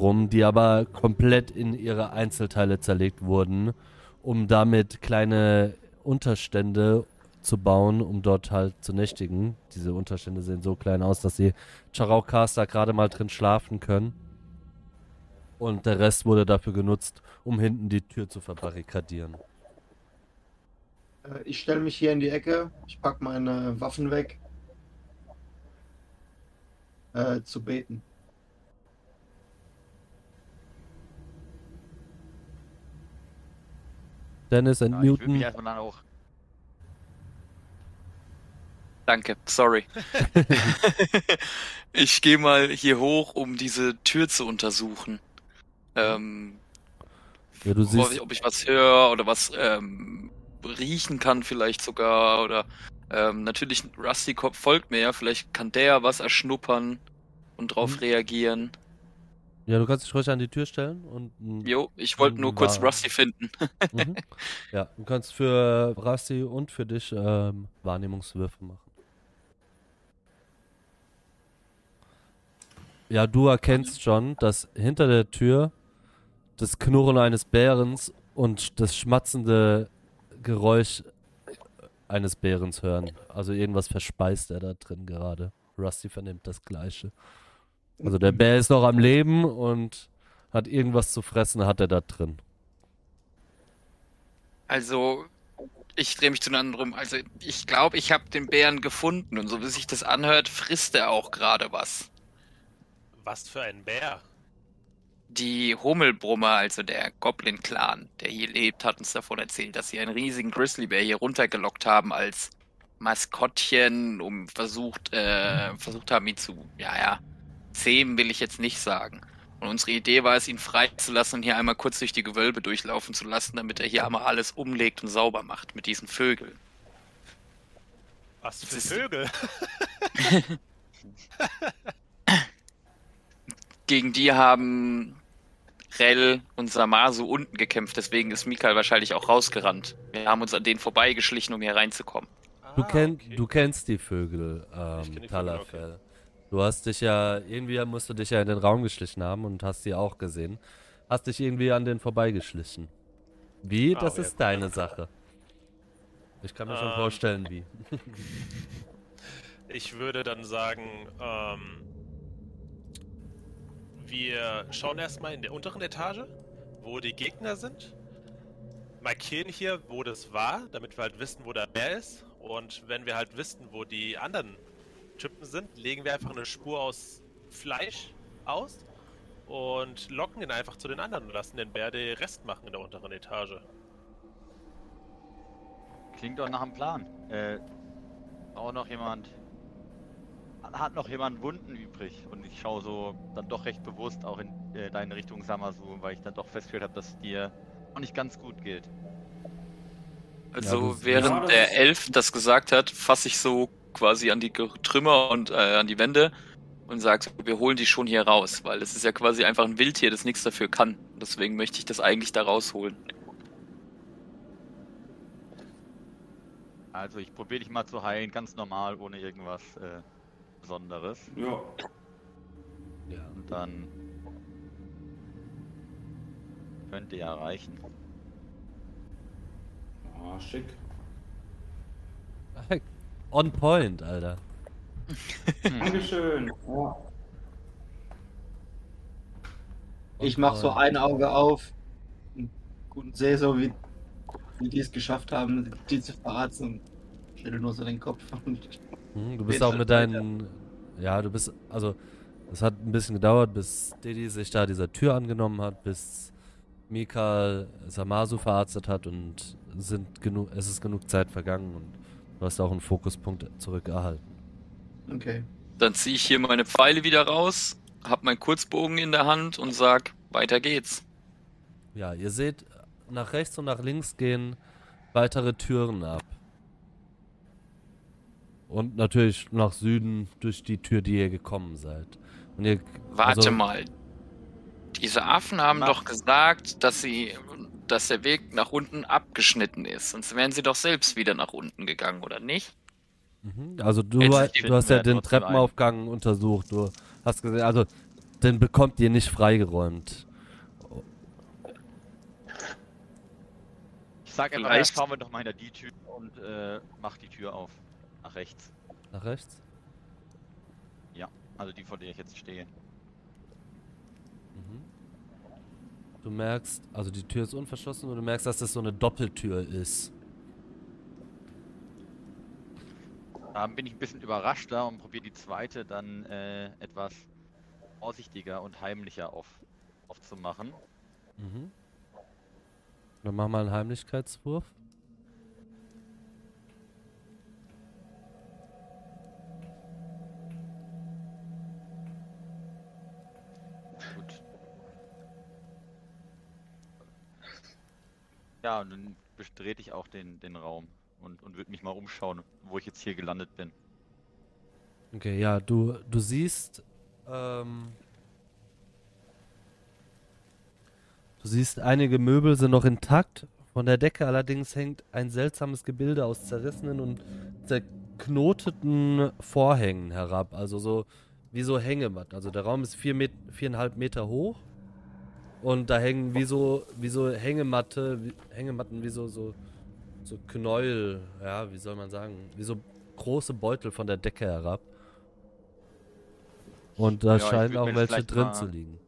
rum, die aber komplett in ihre Einzelteile zerlegt wurden, um damit kleine Unterstände zu bauen, um dort halt zu nächtigen. Diese Unterstände sehen so klein aus, dass die Charaucaster gerade mal drin schlafen können. Und der Rest wurde dafür genutzt, um hinten die Tür zu verbarrikadieren. Äh, Ich stelle mich hier in die Ecke. Ich pack meine Waffen weg. Äh, zu beten. Dennis Ja, ich will entmuten. mich erstmal dann auch. Danke, sorry. *laughs* *laughs* ich gehe mal hier hoch, um diese Tür zu untersuchen. Ähm, ja, du ob, siehst, ich, ob ich was höre oder was ähm, riechen kann vielleicht sogar oder ähm, natürlich Rusty folgt mir ja, vielleicht kann der was erschnuppern und drauf Mhm. reagieren. ja, du kannst dich ruhig an die Tür stellen und Jo, ich wollte nur kurz Rusty finden. *laughs* mhm. ja, du kannst für Rasti und für dich ähm, Wahrnehmungswürfe machen. Ja, du erkennst schon, dass hinter der Tür das Knurren eines Bärens und das schmatzende Geräusch eines Bärens hören. Also irgendwas verspeist er da drin gerade. Rusty vernimmt das Gleiche. Also der Bär ist noch am Leben und hat irgendwas zu fressen, hat er da drin. Also, ich drehe mich zu einem anderen rum. Also, ich glaube, ich habe den Bären gefunden und so wie sich das anhört, frisst er auch gerade was. Was für ein Bär. Die Hummelbrummer, also der Goblin-Clan, der hier lebt, hat uns davon erzählt, dass sie einen riesigen Grizzlybär hier runtergelockt haben als Maskottchen, um versucht, äh, versucht haben, ihn zu, ja, ja, zähmen will ich jetzt nicht sagen. Und unsere Idee war es, ihn freizulassen und hier einmal kurz durch die Gewölbe durchlaufen zu lassen, damit er hier einmal alles umlegt und sauber macht mit diesen Vögeln. Was für Vögel. *laughs* *laughs* Gegen die haben Rell und Samasu unten gekämpft, deswegen ist Mikal wahrscheinlich auch rausgerannt. Wir haben uns an denen vorbeigeschlichen, um hier reinzukommen. Du, Ah, kenn, okay. du kennst die Vögel, ähm, Talafel. Du hast dich ja, irgendwie musst du dich ja in den Raum geschlichen haben und hast sie auch gesehen. Hast dich irgendwie an denen vorbeigeschlichen. Wie? Ah, Das okay. ist deine Sache. Ich kann mir schon Ähm. vorstellen, wie. *laughs* Ich würde dann sagen, ähm, wir schauen erstmal in der unteren Etage, wo die Gegner sind. Markieren hier, wo das war, damit wir halt wissen, wo der Bär ist. Und wenn wir halt wissen, wo die anderen Typen sind, legen wir einfach eine Spur aus Fleisch aus und locken ihn einfach zu den anderen und lassen den Bär den Rest machen in der unteren Etage. Klingt doch nach einem Plan. Äh, auch noch jemand. Hat noch jemand Wunden übrig? Und ich schaue so dann doch recht bewusst auch in äh, deine Richtung, Samasu, weil ich dann doch festgestellt habe, dass es dir noch nicht ganz gut geht. Also Ja, während Ja, der ist- Elf das gesagt hat, fasse ich so quasi an die Trümmer und äh, an die Wände und sage, so, wir holen die schon hier raus, weil es ist ja quasi einfach ein Wildtier, das nichts dafür kann. Deswegen möchte ich das eigentlich da rausholen. Also ich probiere dich mal zu heilen, ganz normal, ohne irgendwas äh, Besonderes. Ja. Ja. Und dann könnte ja reichen. Ah, schick. *laughs* On point, Alter. *laughs* Dankeschön. Ja. Ich mach so ein Auge auf und sehe so, wie, wie die es geschafft haben, die zu verarzen. Stelle nur so den Kopf. Und Hm, du bist auch mit deinen. Ja, du bist. Also, es hat ein bisschen gedauert, bis Didi sich da dieser Tür angenommen hat, bis Mikal Samasu verarztet hat und sind genug, es ist genug Zeit vergangen und du hast auch einen Fokuspunkt zurückerhalten. okay. Dann ziehe ich hier meine Pfeile wieder raus, hab meinen Kurzbogen in der Hand und sag, weiter geht's. Ja, ihr seht, nach rechts und nach links gehen weitere Türen ab. Und natürlich nach Süden durch die Tür, die ihr gekommen seid. Und ihr, Warte also- mal. Diese Affen haben doch gesagt, dass sie, dass der Weg nach unten abgeschnitten ist. Sonst wären sie doch selbst wieder nach unten gegangen, oder nicht? Mhm, Also du, du hast ja den Treppenaufgang untersucht. Du hast gesehen, also den bekommt ihr nicht freigeräumt. Ich sag einfach, schauen wir doch mal hinter die Tür und äh, mach die Tür auf. Nach rechts. Nach rechts? Also die, vor der ich jetzt stehe. Mhm. Du merkst, also die Tür ist unverschlossen und du merkst, dass das so eine Doppeltür ist. Da bin ich ein bisschen überraschter und probiere die zweite dann äh, etwas vorsichtiger und heimlicher auf, aufzumachen. Mhm. Dann mach mal einen Heimlichkeitswurf. Ja, und dann betrete ich auch den, den Raum und, und würde mich mal umschauen, wo ich jetzt hier gelandet bin. Okay, ja, du, du siehst, ähm, du siehst, einige Möbel sind noch intakt. Von der Decke allerdings hängt ein seltsames Gebilde aus zerrissenen und zerknoteten Vorhängen herab. Also so wie so Hängematten. Also der Raum ist vier Met viereinhalb Meter hoch und da hängen wie so wie so Hängematte, wie, Hängematten wie so so so Knäuel, ja, wie soll man sagen, wie so große Beutel von der Decke herab. Und da Ja, scheinen auch welche drin mal- zu liegen.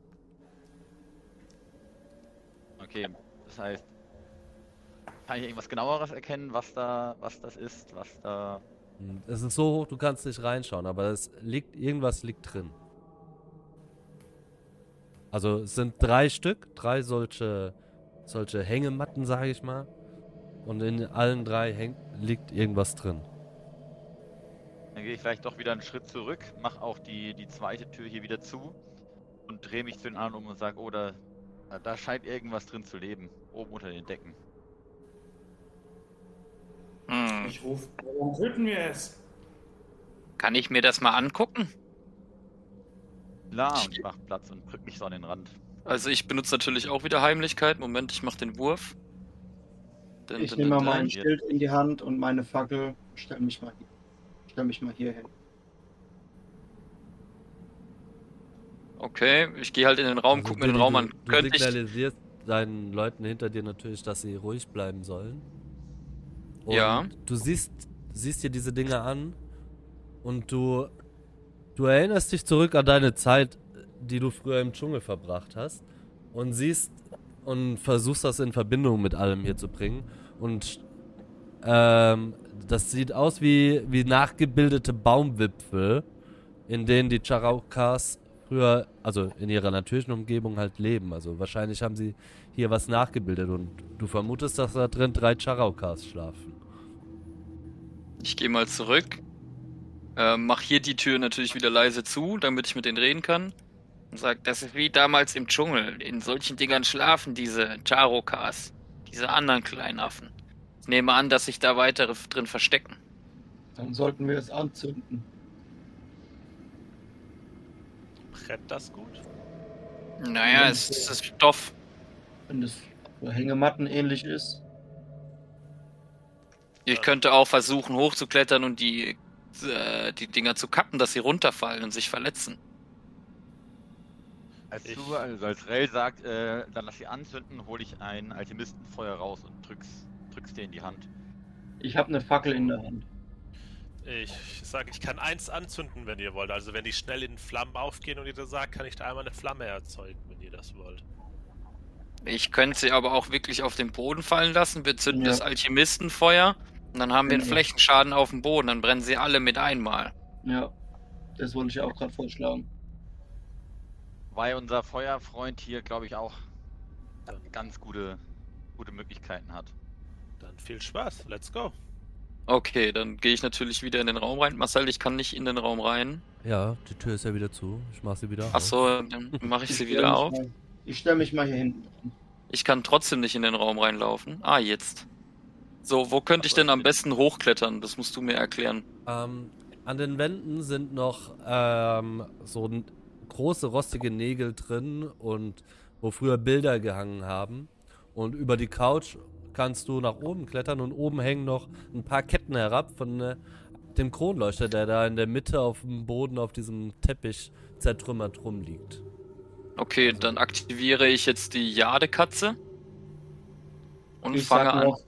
Okay, das heißt, kann ich irgendwas genaueres erkennen, was da, was das ist, was da. Hm, Es ist so hoch, du kannst nicht reinschauen, aber es liegt, irgendwas liegt drin. Also es sind drei Stück, drei solche, solche Hängematten, sage ich mal. Und in allen drei häng, liegt irgendwas drin. Dann gehe ich vielleicht doch wieder einen Schritt zurück, mache auch die, die zweite Tür hier wieder zu und drehe mich zu den anderen um und sage, oh, da, da- da scheint irgendwas drin zu leben, oben unter den Decken. Hm. Ich rufe, warum töten wir es? Kann ich mir das mal angucken? Klar, und ich mache Platz und drück mich so an den Rand. Also ich benutze natürlich auch wieder Heimlichkeit. Moment, ich mache den Wurf. Dun, Ich dun, nehme dun, mal mein Schild in die Hand und meine Fackel. Stell mich mal, stell mich mal hier hin. Okay, ich gehe halt in den Raum, Also guck mir den Raum du, an. Du ich. signalisierst deinen Leuten hinter dir natürlich, dass sie ruhig bleiben sollen. Und Ja. Du siehst, siehst dir diese Dinge an und du, du erinnerst dich zurück an deine Zeit, die du früher im Dschungel verbracht hast und siehst und versuchst das in Verbindung mit allem hier zu bringen und ähm, das sieht aus wie, wie nachgebildete Baumwipfel, in denen die Charaukas früher, also in ihrer natürlichen Umgebung halt leben. Also wahrscheinlich haben sie hier was nachgebildet und du vermutest, dass da drin drei Charaukas schlafen. Ich gehe mal zurück. Ähm, mach hier die Tür natürlich wieder leise zu, damit ich mit denen reden kann. Und sagt, das ist wie damals im Dschungel. In solchen Dingern schlafen diese Charokas, diese anderen kleinen Affen. Ich nehme an, dass sich da weitere drin verstecken. Dann sollten wir es anzünden. Brennt das gut? Naja, es es ist Stoff. Wenn es Hängematten ähnlich ist. Ich könnte auch versuchen hochzuklettern und die, äh, die Dinger zu kappen, dass sie runterfallen und sich verletzen. Als Ich- du, also als Rell sagt, äh, dann lass sie anzünden, hole ich ein Alchemistenfeuer raus und drück's drück's dir in die Hand. Ich habe eine Fackel in der Hand. Ich sage, ich kann eins anzünden, wenn ihr wollt. Also wenn die schnell in Flammen aufgehen und ihr das sagt, kann ich da einmal eine Flamme erzeugen, wenn ihr das wollt. Ich könnte sie aber auch wirklich auf den Boden fallen lassen. Wir zünden Ja. das Alchemistenfeuer. Und dann haben wir einen. Flächenschaden auf dem Boden. Dann brennen sie alle mit einmal. Ja, das wollte ich auch gerade vorschlagen. Weil unser Feuerfreund hier, glaube ich, auch ganz gute, gute Möglichkeiten hat. Dann viel Spaß. Let's go. Okay, dann gehe ich natürlich wieder in den Raum rein. Marcel, ich kann nicht in den Raum rein. Ja, die Tür ist ja wieder zu. Ich mach sie wieder auf. Achso, dann mache ich sie stell wieder auf. Mal, ich stelle mich mal hier hinten. Ich kann trotzdem nicht in den Raum reinlaufen. Ah, jetzt. So, wo könnte ich denn am besten hochklettern? Das musst du mir erklären. Ähm, an den Wänden sind noch ähm, so große rostige Nägel drin und wo früher Bilder gehangen haben. Und über die Couch kannst du nach oben klettern und oben hängen noch ein paar Ketten herab von äh, dem Kronleuchter, der da in der Mitte auf dem Boden auf diesem Teppich zertrümmert rumliegt. Okay, Also- dann aktiviere ich jetzt die Jadekatze. Und Ich fange an. noch,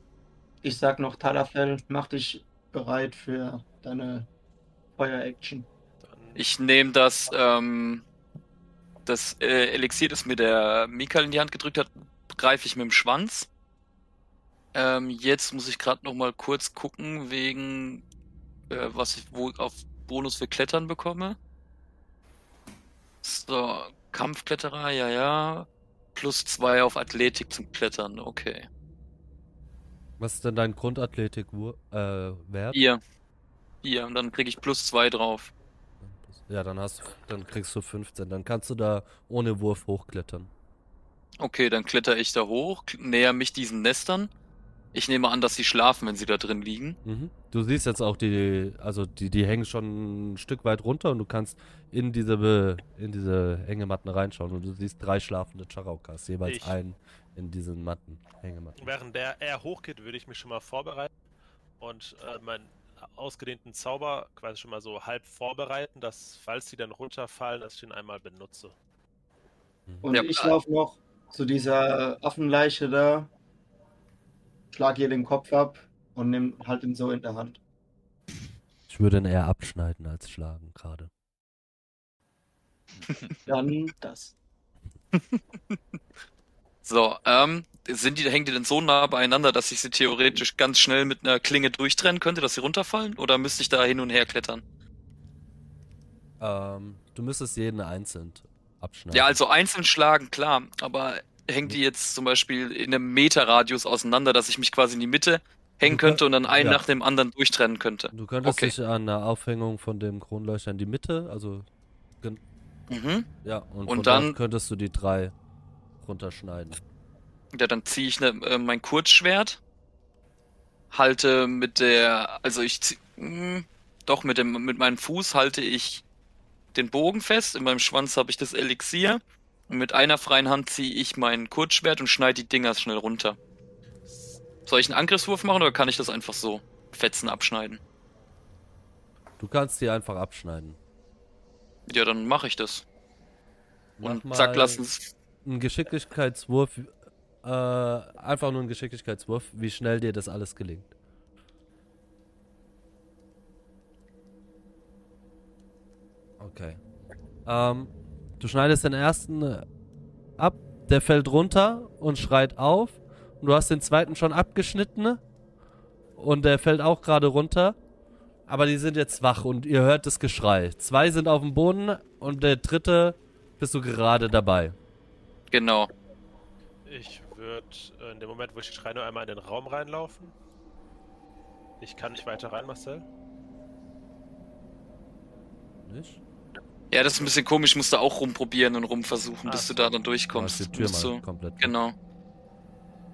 ich sag noch, Talafel, mach dich bereit für deine Feuer-Action. Ich nehme das, ähm, das äh, Elixier, das mir der Mikael in die Hand gedrückt hat, greife ich mit dem Schwanz. Ähm, jetzt muss ich gerade noch mal kurz gucken, wegen äh, was ich wo auf Bonus für Klettern bekomme. So, Kampfkletterer, ja, ja. Plus zwei auf Athletik zum Klettern, okay. Was ist denn dein Grundathletik äh, wert? Hier. Hier, und dann kriege ich plus zwei drauf. Ja, dann hast du, dann kriegst du 15. Dann kannst du da ohne Wurf hochklettern. Okay, dann kletter ich da hoch, näher mich diesen Nestern. Ich nehme an, dass sie schlafen, wenn sie da drin liegen. Mhm. Du siehst jetzt auch die, also die, die hängen schon ein Stück weit runter und du kannst in diese, in diese Hängematten reinschauen und du siehst drei schlafende Charaukas, jeweils Ich- einen in diesen Matten, Hängematten. Während der er hochgeht, würde ich mich schon mal vorbereiten und äh, meinen ausgedehnten Zauber quasi schon mal so halb vorbereiten, dass, falls sie dann runterfallen, dass ich den einmal benutze. Und Ja, ich äh, laufe noch zu dieser Affenleiche da, schlag ihr den Kopf ab und nimm halt ihn so in der Hand. Ich würde ihn eher abschneiden als schlagen gerade. Dann das. *laughs* So, ähm, sind die, hängen die denn so nah beieinander, dass ich sie theoretisch ganz schnell mit einer Klinge durchtrennen könnte, dass sie runterfallen? Oder müsste ich da hin und her klettern? Ähm, du müsstest jeden einzeln abschneiden. Ja, also einzeln schlagen, klar, aber hängt die jetzt zum Beispiel in einem Meterradius auseinander, dass ich mich quasi in die Mitte hängen könnte und dann einen ja. nach dem anderen durchtrennen könnte? Du könntest Okay. dich an der Aufhängung von dem Kronleuchter in die Mitte, also Mhm. ja, und, Und dann- könntest du die drei runterschneiden. Ja, dann ziehe ich ne, äh, mein Kurzschwert, halte mit der, also ich zieh, mh, doch mit dem, mit meinem Fuß halte ich den Bogen fest, in meinem Schwanz habe ich das Elixier und mit einer freien Hand ziehe ich mein Kurzschwert und schneide die Dinger schnell runter. Soll ich einen Angriffswurf machen oder kann ich das einfach so Fetzen abschneiden? Du kannst die einfach abschneiden. Ja, dann mache ich das. Mach Und zack, lass uns. Ein Geschicklichkeitswurf, äh, einfach nur ein Geschicklichkeitswurf, wie schnell dir das alles gelingt. Okay. Ähm, du schneidest den ersten äh, ab, der fällt runter und schreit auf. Und du hast den zweiten schon abgeschnitten. Und der fällt auch gerade runter. Aber die sind jetzt wach und ihr hört das Geschrei. Zwei sind auf dem Boden und der dritte bist du gerade dabei. Genau. Ich würde äh, in dem Moment, wo ich schreie, nur einmal in den Raum reinlaufen. Ich kann nicht weiter rein, Marcel. Nicht? Ja, das ist ein bisschen komisch. Ich musste auch rumprobieren und rumversuchen, bis Ah, du da dann Machst durchkommst. die Tür Musst mal du- komplett. Genau.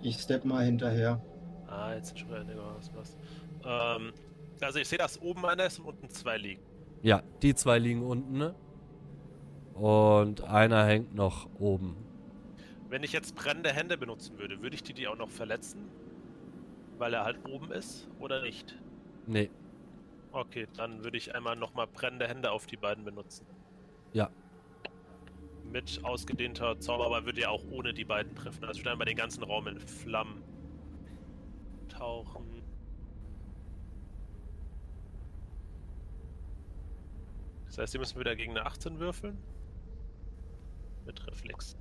Ich step mal hinterher. Ah, jetzt sind schon wieder was was. Ähm, also ich sehe, dass oben einer ist und unten zwei liegen. Ja, die zwei liegen unten. ne? Und einer hängt noch oben. Wenn ich jetzt brennende Hände benutzen würde, würde ich die, die auch noch verletzen? Weil er halt oben ist oder nicht? Nee, Okay, dann würde ich einmal nochmal brennende Hände auf die beiden benutzen. Ja. Mit ausgedehnter Zauber, aber würde ja auch ohne die beiden treffen. Also würde einmal den ganzen Raum in Flammen Tauchen. Das heißt, sie müssen wieder gegen eine 18 würfeln. Mit Reflex.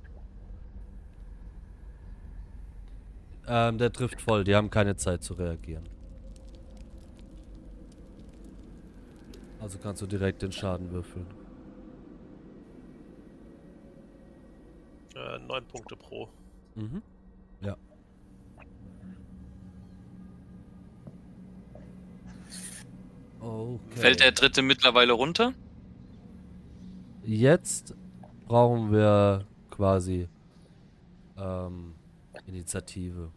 Ähm, der trifft voll, die haben keine Zeit zu reagieren. Also kannst du direkt den Schaden würfeln. Äh, 9 Punkte pro. Mhm. Ja. Okay. Fällt der dritte mittlerweile runter? Jetzt brauchen wir quasi ähm, Initiative.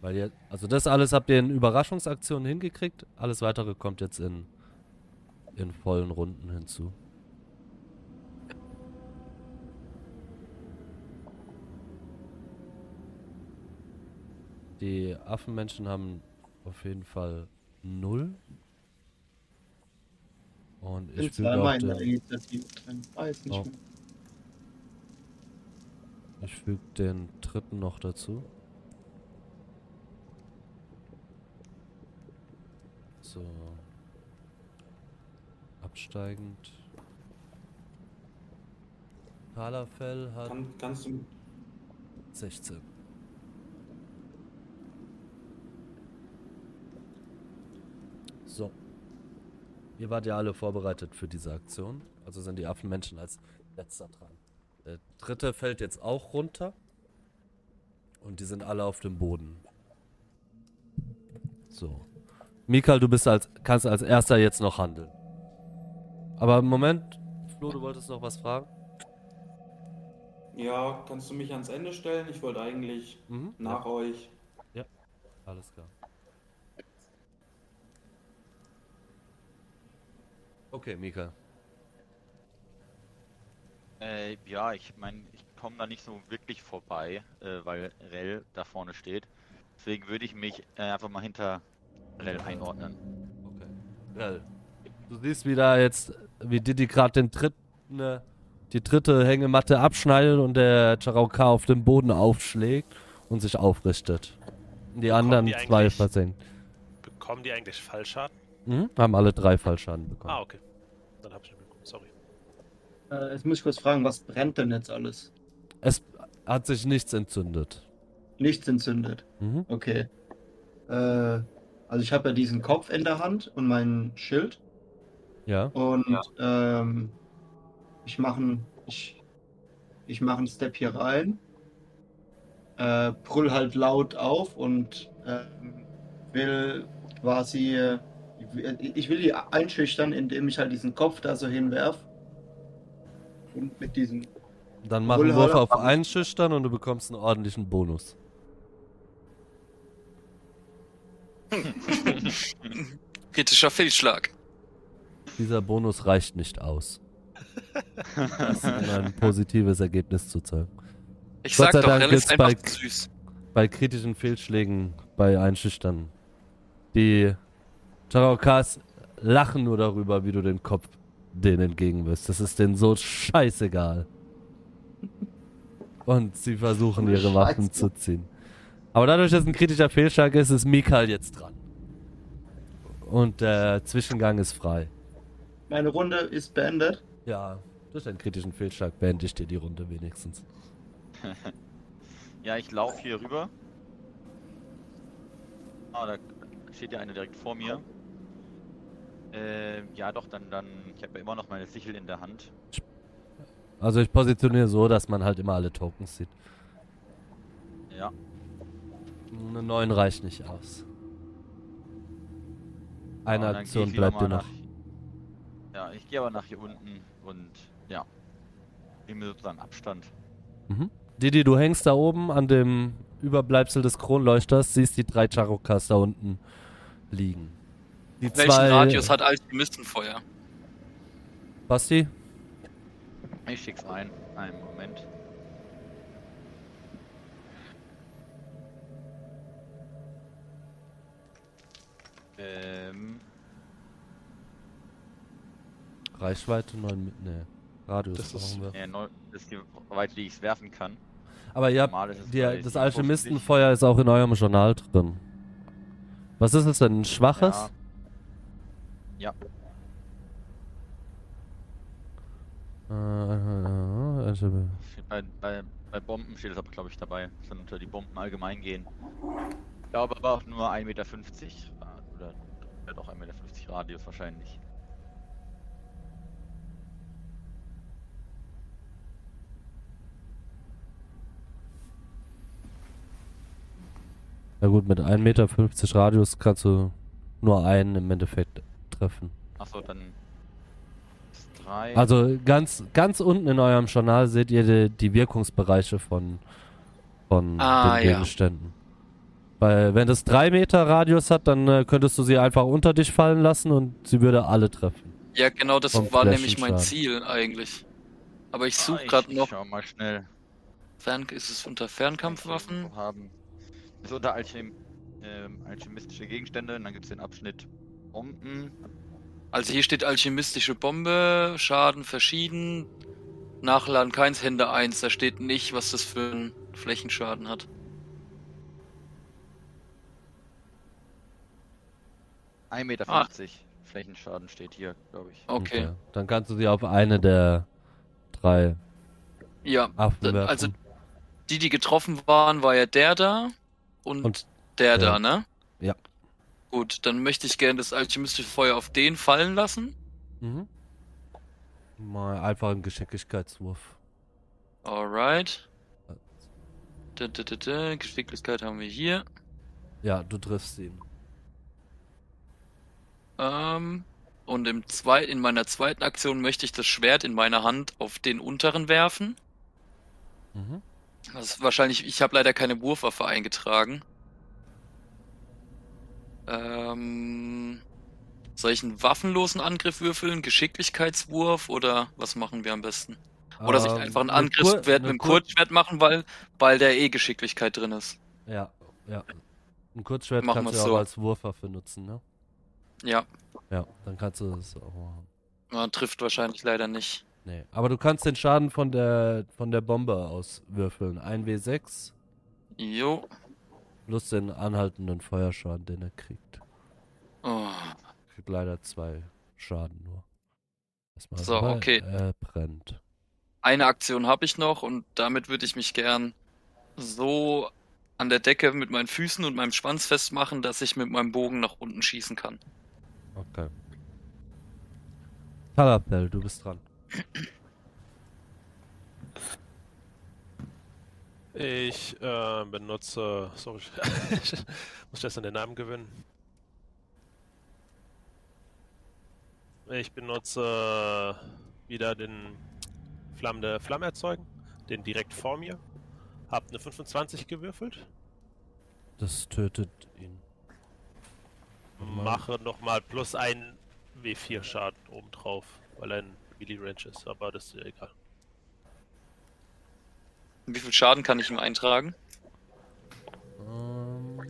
Weil ihr, also das alles habt ihr in Überraschungsaktionen hingekriegt. Alles weitere kommt jetzt in, in vollen Runden hinzu. Die Affenmenschen haben auf jeden Fall null. Und bin ich füge auch zweimal in der den, Initiative drin. Weiß nicht Oh. mehr. ich füge den dritten noch dazu. So. Absteigend. Halafell hat Kann, kannst du. 16. So. Ihr wart ja alle vorbereitet für diese Aktion. Also sind die Affenmenschen als letzter dran. Der dritte fällt jetzt auch runter. Und die sind alle auf dem Boden. So. Mikal, du bist als, kannst als erster jetzt noch handeln. Aber im Moment, Flo, du wolltest noch was fragen? Ja, kannst du mich ans Ende stellen? Ich wollte eigentlich Mhm. nach euch. Ja. Alles klar. Okay, Mika. Äh, ja, ich meine, ich komme da nicht so wirklich vorbei, äh, weil Rel da vorne steht. Deswegen würde ich mich äh, einfach mal hinter Rel einordnen. Okay. Well, du siehst wieder jetzt, wie Didi gerade den dritten, ne, die dritte Hängematte abschneidet und der Charauka auf dem Boden aufschlägt und sich aufrichtet. Die Bekommen anderen die zwei versenkt. Bekommen die eigentlich Fallschaden? Mhm. Haben alle drei Fallschaden bekommen. Ah, okay. Dann habe ich nicht bekommen. Sorry. Äh, jetzt muss ich kurz fragen, was brennt denn jetzt alles? Es hat sich nichts entzündet. Nichts entzündet. Mhm. Okay. Äh, also ich habe ja diesen Kopf in der Hand und mein Schild. Ja. Und ähm, ich mache ich, ich mach einen Step hier rein. Äh, brüll halt laut auf und ähm, will quasi. äh, ich will- die einschüchtern, indem ich halt diesen Kopf da so hinwerf. Und mit diesem. Dann mach einen Wurf auf Einschüchtern und du bekommst einen ordentlichen Bonus. Kritischer Fehlschlag. Dieser Bonus reicht nicht aus. *laughs* Das um ein positives Ergebnis zu zeigen. Ich Gott sag doch, Dank ist einfach bei- süß. bei kritischen Fehlschlägen, bei Einschüchtern. Die Charaukas lachen nur darüber, wie du den Kopf denen entgegenwirfst. Das ist denen so scheißegal. Und sie versuchen ihre Waffen Scheiße. zu ziehen. Aber dadurch, dass es ein kritischer Fehlschlag ist, ist Mikal jetzt dran. Und der Zwischengang ist frei. Meine Runde ist beendet. Ja, durch einen kritischen Fehlschlag beende ich dir die Runde wenigstens. *laughs* Ja, ich laufe hier rüber. Ah, da steht ja einer direkt vor mir. Äh, ja doch, dann, dann, ich habe ja immer noch meine Sichel in der Hand. Also ich positioniere so, dass man halt immer alle Tokens sieht. Ja, Eine 9 reicht nicht aus. Eine geh Aktion bleibt dir noch. nach- Ja, ich gehe aber nach hier unten und ja, nehme mir sozusagen Abstand. Mhm. Didi, du hängst da oben an dem Überbleibsel des Kronleuchters, siehst die drei Charokas da unten liegen. Die Welchen zwei. Radius hat Alchemistenfeuer? Basti? Ich schick's ein. Einen Moment. Ähm, Reichweite 9 mit. Nee. Radius Das ist- brauchen wir. ja, neu, das ist die Weite, die ich werfen kann. Aber ihr habt, ist die, bei das 57. Alchemistenfeuer ist auch in eurem Journal drin. Was ist es denn? Ein schwaches? Ja. Äh, äh, äh, äh, Bei, bei, bei Bomben steht es aber, glaube ich, dabei. Das dann unter die Bomben allgemein gehen. Ich glaube aber auch nur 1,50 Meter. Oder ja, doch 1,50 Meter Radius wahrscheinlich. Ja gut, mit 1,50 Meter Radius kannst du nur einen im Endeffekt treffen. Achso, dann. drei. Also ganz, ganz unten in eurem Journal seht ihr die, die Wirkungsbereiche von, von Ah, den ja. Gegenständen. Weil wenn das 3 Meter Radius hat, dann äh, könntest du sie einfach unter dich fallen lassen und sie würde alle treffen. Ja, genau, das Vom war nämlich mein. Ziel eigentlich. Aber ich Ah, suche ich- gerade noch. Schau mal schnell. Fern ist es unter Fernkampfwaffen? Haben. Das ist unter Alchem ähm, alchemistische Gegenstände. Und dann gibt es den Abschnitt Bomben. Also hier steht alchemistische Bombe, Schaden verschieden, Nachladen keins, Hände 1. Da steht nicht, was das für einen Flächenschaden hat. 1,50 Meter. Ah. Flächenschaden steht hier, glaube ich. Okay. Äh, dann kannst du sie auf eine der drei Ja, Affen werfen. also die, die getroffen waren, war ja der da und, Und der der. da, ne? Ja. Gut, dann möchte ich gerne das alchemistische Feuer auf den fallen lassen. mhm. mal einfach einen Geschicklichkeitswurf. Alright. Da, da, da, da. Geschicklichkeit haben wir hier. Ja, du triffst ihn. Ähm, und im zwei, in meiner zweiten Aktion möchte ich das Schwert in meiner Hand auf den unteren werfen. Mhm. Das ist wahrscheinlich, ich habe leider keine Wurfwaffe eingetragen. Ähm, soll ich einen waffenlosen Angriff würfeln, Geschicklichkeitswurf oder was machen wir am besten? Oder soll ich Ähm, einfach einen Angriffswert mit dem Kur- Kurzschwert machen, weil, weil der eh Geschicklichkeit drin ist? Ja, ja. Ein Kurzschwert Machen kannst du auch so. als Wurfwaffe nutzen, ne? Ja, Ja, dann kannst du das auch machen. man trifft wahrscheinlich leider nicht. Nee, aber du kannst den Schaden von der von der Bombe auswürfeln. 1w6 Jo. plus den anhaltenden Feuerschaden, den er kriegt. Oh. Kriegt leider zwei Schaden nur. Erstmal So, aber okay. Er brennt. Eine Aktion habe ich noch und damit würde ich mich gern so an der Decke mit meinen Füßen und meinem Schwanz festmachen, dass ich mit meinem Bogen nach unten schießen kann. Okay. Talapel, du bist dran. Ich äh, benutze. Sorry, ich *laughs* muss erst an den Namen gewöhnen. Ich benutze wieder den flammende Flamme erzeugen, den direkt vor mir. Hab eine 25 gewürfelt. Das tötet ihn. Mache nochmal plus ein W4 Schaden obendrauf, weil ein Melee Range ist, aber das ist ja egal. Wie viel Schaden kann ich ihm eintragen? Ähm.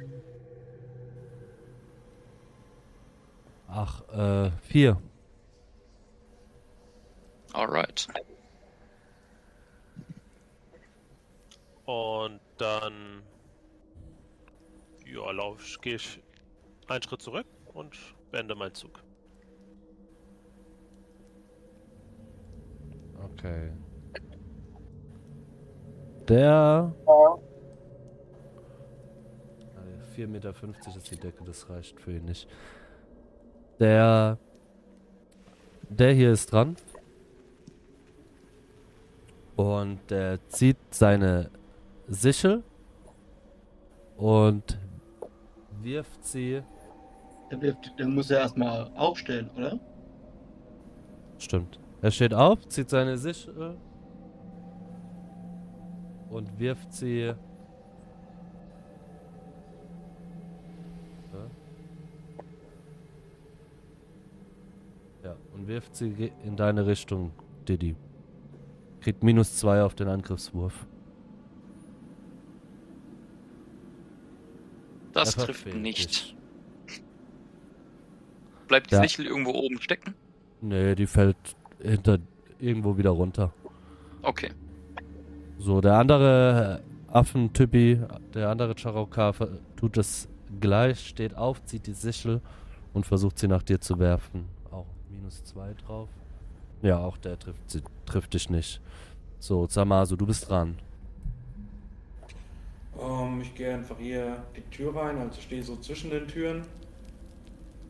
Ach, äh, vier. Alright. Und dann ja, lauf, gehe ich einen Schritt zurück und beende meinen Zug. Okay. Der. 4,50 Meter ist die Decke, das reicht für ihn nicht. Der. Der hier ist dran. Und der zieht seine Sichel und wirft sie. Der muss ja erstmal aufstellen, oder? Stimmt. Er steht auf, zieht seine Sichel und wirft sie. Ja. Ja, und wirft sie in deine Richtung, Diddy. Kriegt minus zwei auf den Angriffswurf. Das Er trifft nicht. dich. Bleibt die Ja. Sichel irgendwo oben stecken? Nee, die fällt hinter irgendwo wieder runter. Okay. So, der andere Affentypi, der andere Charokar tut es gleich, steht auf, zieht die Sichel und versucht sie nach dir zu werfen. Auch minus zwei drauf. Ja, auch der trifft, sie, trifft dich nicht. So, Zamasu, du bist dran. Ähm, ich gehe einfach hier die Tür rein, also stehe so zwischen den Türen,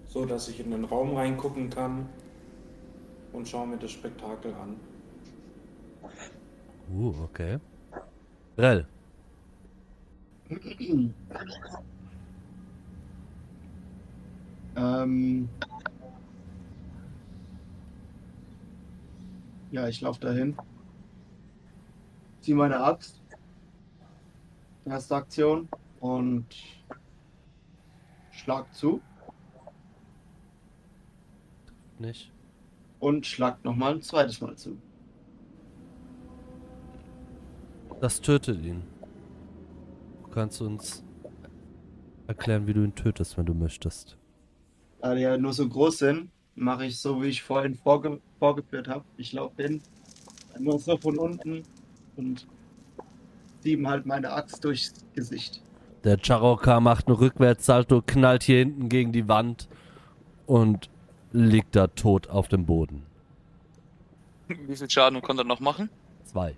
so dass ich in den Raum reingucken kann und schaue mir das Spektakel an. Uh, okay. Rell. Ähm, ja, ich laufe dahin. Zieh meine Axt. Erste Aktion. Und schlag zu. Nicht. Und schlag nochmal ein zweites Mal zu. Das tötet ihn. Du kannst uns erklären, wie du ihn tötest, wenn du möchtest. Da die ja nur so groß sind, mache ich so, wie ich vorhin vorge vorgeführt habe. Ich laufe hin, nur so von unten und sieben halt meine Axt durchs Gesicht. Der Charokar macht einen Rückwärtssalto, knallt hier hinten gegen die Wand und liegt da tot auf dem Boden. Wie viel Schaden konnte er noch machen? Zwei.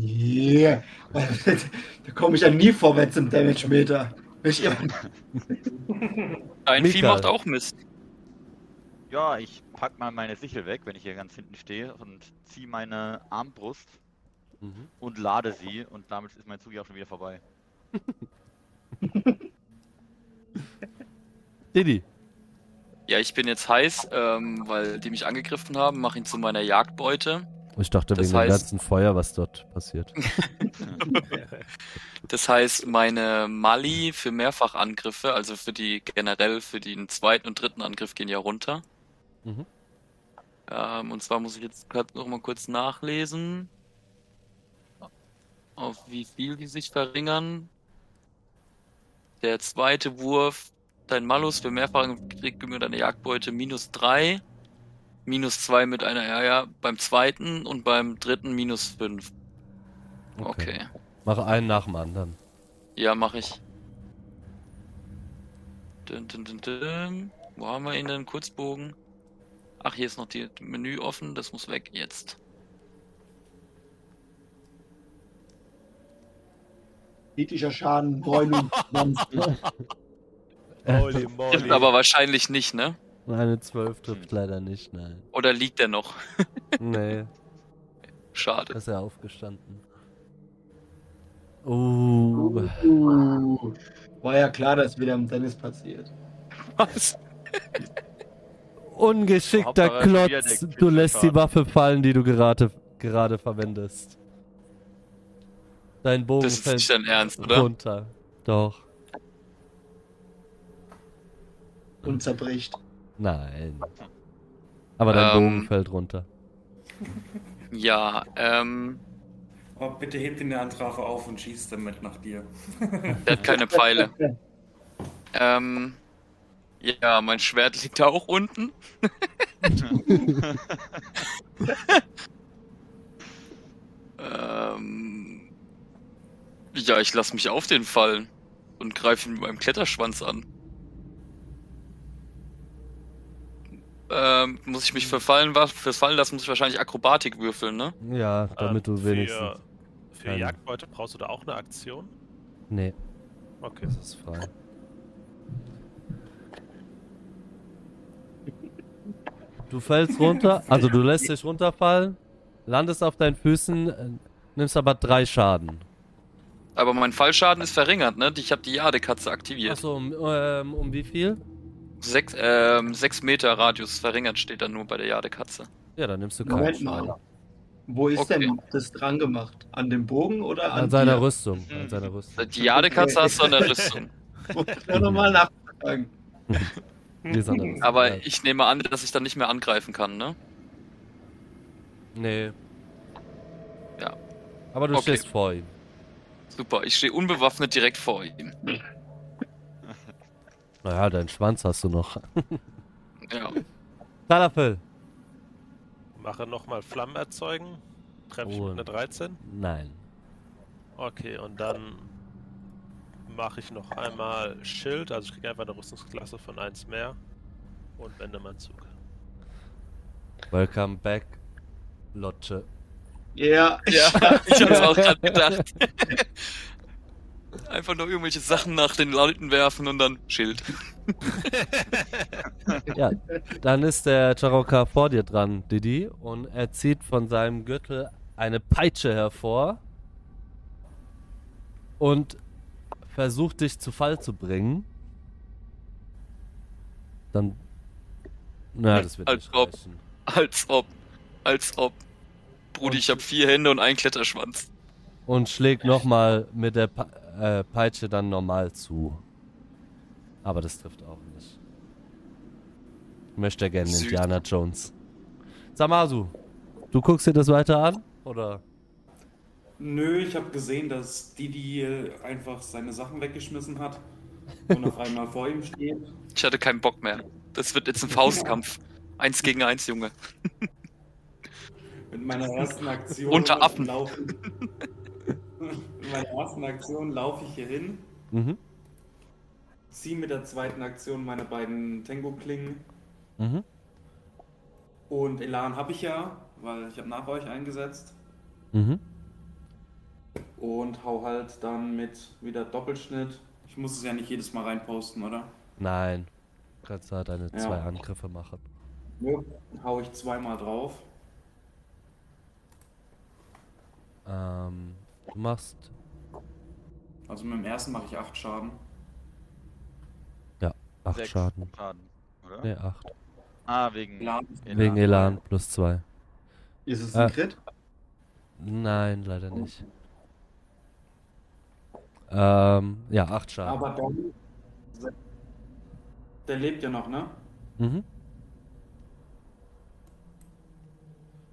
Yeah. da komme ich ja nie vorwärts im Damage Meter. Ich immer Ein Vieh macht auch Mist. Ja, ich pack mal meine Sichel weg, wenn ich hier ganz hinten stehe und ziehe meine Armbrust Mhm. und lade sie und damit ist mein Zug ja auch schon wieder vorbei. *laughs* Didi. Ja, ich bin jetzt heiß, ähm, weil die mich angegriffen haben, mache ihn zu meiner Jagdbeute. Ich dachte Das wegen dem heißt- ganzen Feuer, was dort passiert. *laughs* Das heißt, meine Mali für Mehrfachangriffe, also für die generell für den zweiten und dritten Angriff gehen ja runter. Mhm. Ähm, und zwar muss ich jetzt noch mal kurz nachlesen, auf wie viel die sich verringern. Der zweite Wurf, dein Malus für Mehrfachangriff mit deiner Jagdbeute minus drei, minus zwei mit einer, ja, ja, beim zweiten und beim dritten minus fünf. Okay. Mach einen nach dem anderen. Ja, mache ich. Dun, dun, dun, dun. Wo haben wir ihn denn? Kurzbogen. Ach, hier ist noch die Menü offen. Das muss weg jetzt. kritischer Schaden 29. *laughs* Holy Trifft *laughs* moly. aber wahrscheinlich nicht, ne? Eine 12 trifft leider nicht, nein. Oder liegt er noch? *laughs* Nee, Schade. ist er aufgestanden. Uh, Uh, war ja klar, dass wieder im Tennis passiert. Was? ungeschickter Klotz. Du lässt die. Waffe fallen, die du gerade, gerade verwendest. Dein Bogen Das ist fällt nicht dein Ernst, oder? runter. Doch. Und zerbricht. Nein. Aber dein Ähm. Bogen fällt runter. *laughs* Ja, ähm, Oh, bitte hebt ihn der Antrafe auf und schießt damit nach dir. *laughs* der hat keine Pfeile. Ähm, ja, mein Schwert liegt da auch unten. *laughs* ähm, ja, ich lasse mich auf den fallen und greife ihn mit meinem Kletterschwanz an. Ähm, muss ich mich verfallen, Fallen lassen, muss ich wahrscheinlich Akrobatik würfeln, ne? Ja, damit Ähm, du wenigstens. Für, für keine- Jagdbeute brauchst du da auch eine Aktion? Nee, Okay. das ist frei. Du fällst runter, also du lässt dich runterfallen, landest auf deinen Füßen, äh, nimmst aber drei Schaden. Aber mein Fallschaden ist verringert, ne? Ich habe die Jadekatze aktiviert. Achso, um, ähm, um wie viel? Sechs, ähm, sechs Meter Radius verringert steht dann nur bei der Jadekatze. Ja, dann nimmst du keinen Moment Schaden. mal. Wo ist Okay. denn das dran gemacht? An dem Bogen oder an An seiner? Rüstung. An Mhm. seiner Rüstung. Die Jadekatze hast du an der Rüstung. *laughs* Muss ich nur nochmal nachfragen. *laughs* Die ist an der Rüstung. Aber ja. ich nehme an, dass ich dann nicht mehr angreifen kann, ne? Nee. Ja. Aber du Okay. stehst vor ihm. Super, ich stehe unbewaffnet direkt vor ihm. *laughs* Naja, deinen Schwanz hast du noch. *laughs* Ja. Talafel. Mache nochmal Flammen erzeugen. Treffe ich mit einer 13? Nein. Okay, und dann mache ich noch einmal Schild, also ich kriege einfach eine Rüstungsklasse von 1 mehr und wende meinen Zug. Welcome back, Lotte. Ja, Ja, ich hab's auch gerade gedacht. *laughs* Einfach nur irgendwelche Sachen nach den Leuten werfen und dann Schild. *laughs* Ja, dann ist der Charoka vor dir dran, Didi, und er zieht von seinem Gürtel eine Peitsche hervor und versucht dich zu Fall zu bringen. Dann. Na, das wird Als nicht ob. reichen. Als ob. Als ob. Brudi, ich hab vier Hände und einen Kletterschwanz. Und schlägt nochmal mit der Pe äh, Peitsche dann normal zu. Aber das trifft auch nicht. Ich möchte gerne Süß. Indiana Jones. Samasu, du guckst dir das weiter an? Oder? Nö, ich habe gesehen, dass Didi einfach seine Sachen weggeschmissen hat und auf einmal vor ihm steht. *laughs* Ich hatte keinen Bock mehr. Das wird jetzt ein Faustkampf. Eins gegen eins, Junge. Mit meiner ersten Aktion Unter Affen. laufe Mit meiner ersten Aktion laufe ich hier hin, Mhm. ziehe mit der zweiten Aktion meine beiden Tango-Klingen Mhm. und Elan habe ich ja, weil ich habe nach euch eingesetzt Mhm. und hau halt dann mit wieder Doppelschnitt. Ich muss es ja nicht jedes Mal reinposten, oder? Nein. Du kannst da deine Ja. zwei Angriffe machen. Nö. Hau ich zweimal drauf. Ähm, du machst. Also mit dem ersten mache ich 8 Schaden. Acht Sechs Schaden. Schaden, oder? Ne, acht. Ah, wegen Elan. Wegen Elan plus zwei. ist es Äh. ein Crit? Nein, leider nicht. Ähm, ja, acht Schaden. Aber dann. Der lebt ja noch, ne? Mhm.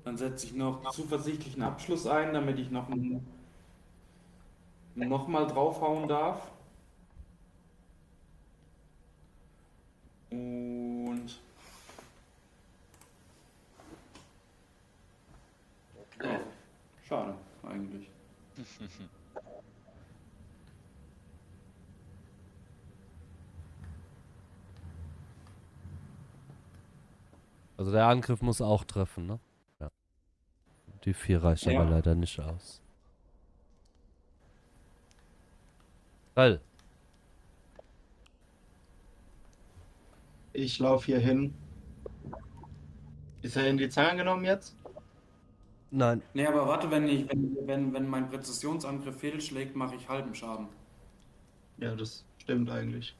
Dann setze ich noch zuversichtlichen Abschluss ein, damit ich noch ein, noch mal draufhauen darf. Und ja, schade eigentlich. Also der Angriff muss auch treffen, ne? Ja. Die vier reicht Ja. aber leider nicht aus. Geil. Ich laufe hier hin. Ist er in die Zange genommen jetzt? Nein. Nee, aber warte, wenn, ich, wenn, wenn, wenn mein Präzisionsangriff fehlschlägt, mache ich halben Schaden. Ja, das stimmt eigentlich.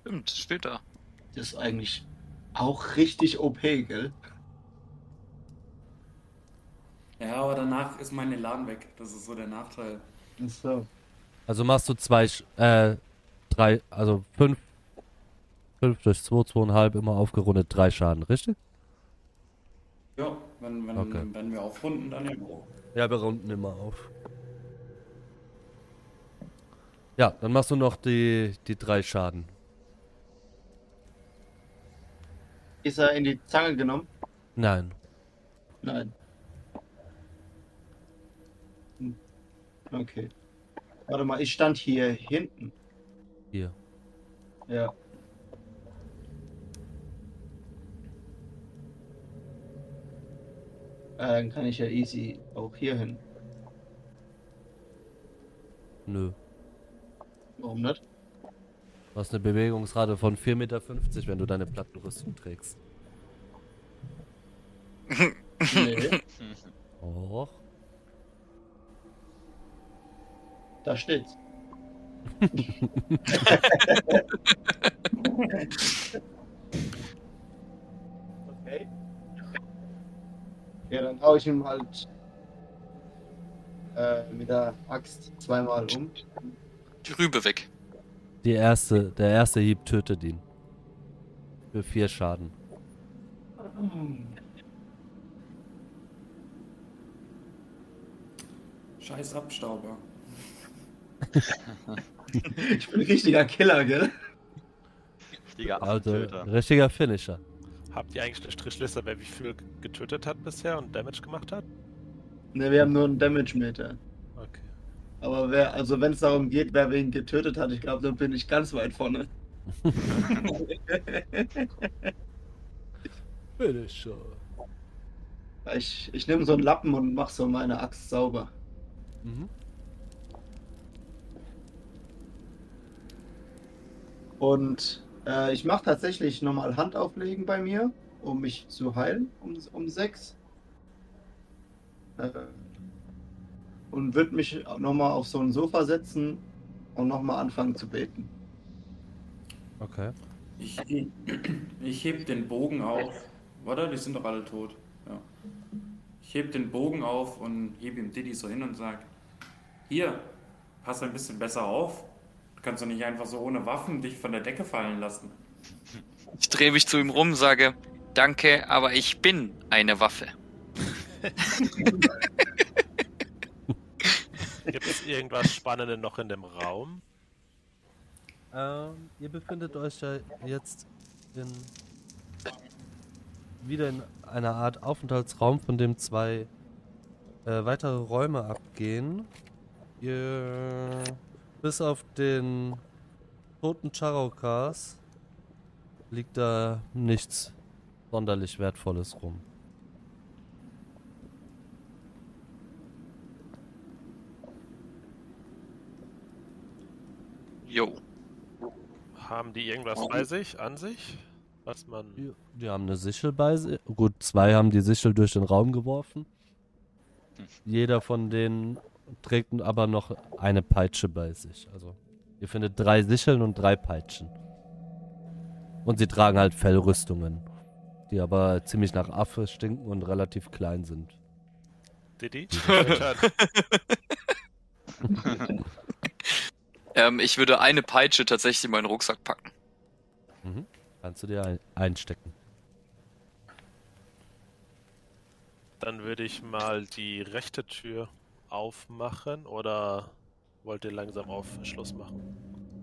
Stimmt, steht da. Das ist eigentlich auch richtig OP, gell? Ja, aber danach ist mein Elan weg. Das ist so der Nachteil. So. Also machst du zwei, äh, drei, also fünf, fünf durch zwei, zweieinhalb, immer aufgerundet, drei Schaden, richtig? Ja, wenn, wenn, Okay. wenn wir aufrunden, dann ja. Ja, wir runden immer auf. Ja, dann machst du noch die, die drei Schaden. Ist er in die Zange genommen? Nein. Nein. Okay. Warte mal, ich stand hier hinten. Hier. Ja. Äh, Dann kann ich ja easy auch hier hin. Nö. Warum nicht? Du hast eine Bewegungsrate von 4,50 Meter, wenn du deine Plattenrüstung trägst. *laughs* Nee, Och. Da steht's. okay. Ja, dann hau ich ihn halt äh, mit der Axt zweimal um. Die Rübe weg. Die erste, der erste Hieb tötet ihn. Für vier Schaden. Scheiß Abstauber. Ich bin ein richtiger Killer, gell? Richtiger Also, Affentöter. richtiger Finisher. Habt ihr eigentlich eine Strichliste, wer wie viel getötet hat bisher und Damage gemacht hat? Ne, wir haben nur einen Damage-Meter. Okay. Aber wer, also wenn es darum geht, wer wen getötet hat, ich glaube, dann bin ich ganz weit vorne. *laughs* Schon. ich ich nehme so einen Lappen und mache so meine Axt sauber. Mhm. Und äh, ich mache tatsächlich nochmal Handauflegen bei mir, um mich zu heilen, um, um sechs. Äh, und würde mich nochmal auf so ein Sofa setzen und nochmal anfangen zu beten. Okay. Ich, ich heb den Bogen auf. Oder? Die sind doch alle tot. Ja. Ich heb den Bogen auf und hebe ihm Diddy so hin und sag: Hier, pass ein bisschen besser auf. Du kannst doch nicht einfach so ohne Waffen dich von der Decke fallen lassen. Ich drehe mich zu ihm rum, sage, danke, aber ich bin eine Waffe. Gibt es irgendwas Spannendes noch in dem Raum? Ähm, ihr befindet euch ja jetzt in wieder in einer Art Aufenthaltsraum, von dem zwei äh, weitere Räume abgehen. Ihr bis auf den toten Charokas liegt da nichts sonderlich Wertvolles rum. Jo. Haben die irgendwas bei sich, an sich? Was man. Die, die haben eine Sichel bei sich. Gut, zwei haben die Sichel durch den Raum geworfen. Jeder von denen trägt aber noch eine Peitsche bei sich. Also, ihr findet drei Sicheln und drei Peitschen. Und sie tragen halt Fellrüstungen, die aber ziemlich nach Affe stinken und relativ klein sind. Didi? *laughs* Ähm, ich würde eine Peitsche tatsächlich in meinen Rucksack packen. Mhm. Kannst du dir ein einstecken. Dann würde ich mal die rechte Tür aufmachen oder wollt ihr langsam auf Schluss machen?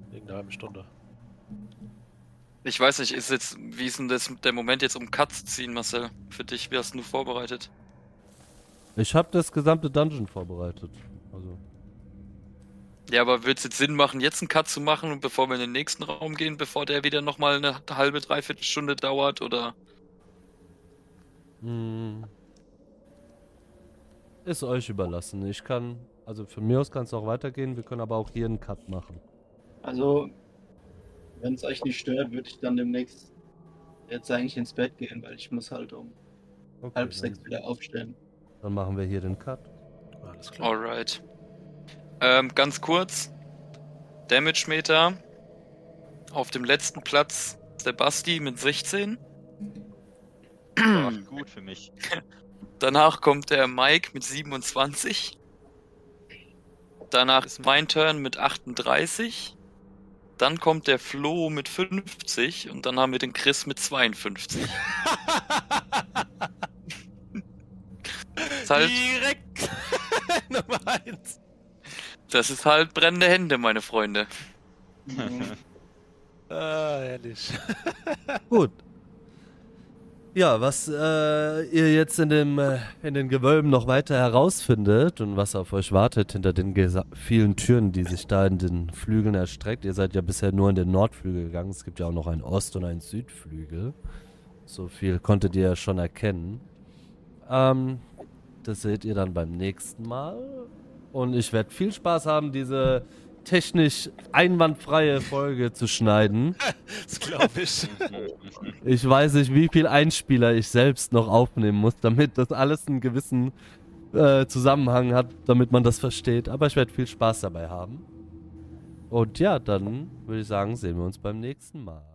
Wegen einer halben Stunde. Ich weiß nicht, ist jetzt, wie ist denn das der Moment jetzt um Cut zu ziehen, Marcel? Für dich, wie hast du vorbereitet? Ich habe das gesamte Dungeon vorbereitet. Also, Ja, aber wird es jetzt Sinn machen, jetzt einen Cut zu machen und bevor wir in den nächsten Raum gehen, bevor der wieder nochmal eine halbe, dreiviertel Stunde dauert oder? mh, ist euch überlassen. Ich kann, also von mir aus kann es auch weitergehen. Wir können aber auch hier einen Cut machen. Also, wenn es euch nicht stört, würde ich dann demnächst jetzt eigentlich ins Bett gehen, weil ich muss halt um Okay, halb sechs wieder aufstehen. Dann machen wir hier den Cut. Alles klar. Alright. Ähm, ganz kurz. Damage Meter. Auf dem letzten Platz ist der Basti mit 16. War gut für mich. *laughs* Danach kommt der Mike mit 27. Danach ist mein Turn mit 38. Dann kommt der Flo mit 50 und dann haben wir den Chris mit 52. ist *laughs* halt, Direkt *laughs* Nummer eins. das ist halt brennende Hände, meine Freunde. *laughs* Ah, ehrlich. Gut. Ja, was äh, ihr jetzt in, dem, äh, in den Gewölben noch weiter herausfindet und was auf euch wartet hinter den vielen Türen, die sich da in den Flügeln erstreckt. Ihr seid ja bisher nur in den Nordflügel gegangen. Es gibt ja auch noch einen Ost- und einen Südflügel. So viel konntet ihr ja schon erkennen. Ähm, das seht ihr dann beim nächsten Mal. Und ich werde viel Spaß haben, diese technisch einwandfreie Folge zu schneiden. *laughs* Das glaube ich. Ich weiß nicht, wie viel Einspieler ich selbst noch aufnehmen muss, damit das alles einen gewissen äh, Zusammenhang hat, damit man das versteht. Aber ich werde viel Spaß dabei haben. Und ja, dann würde ich sagen, sehen wir uns beim nächsten Mal.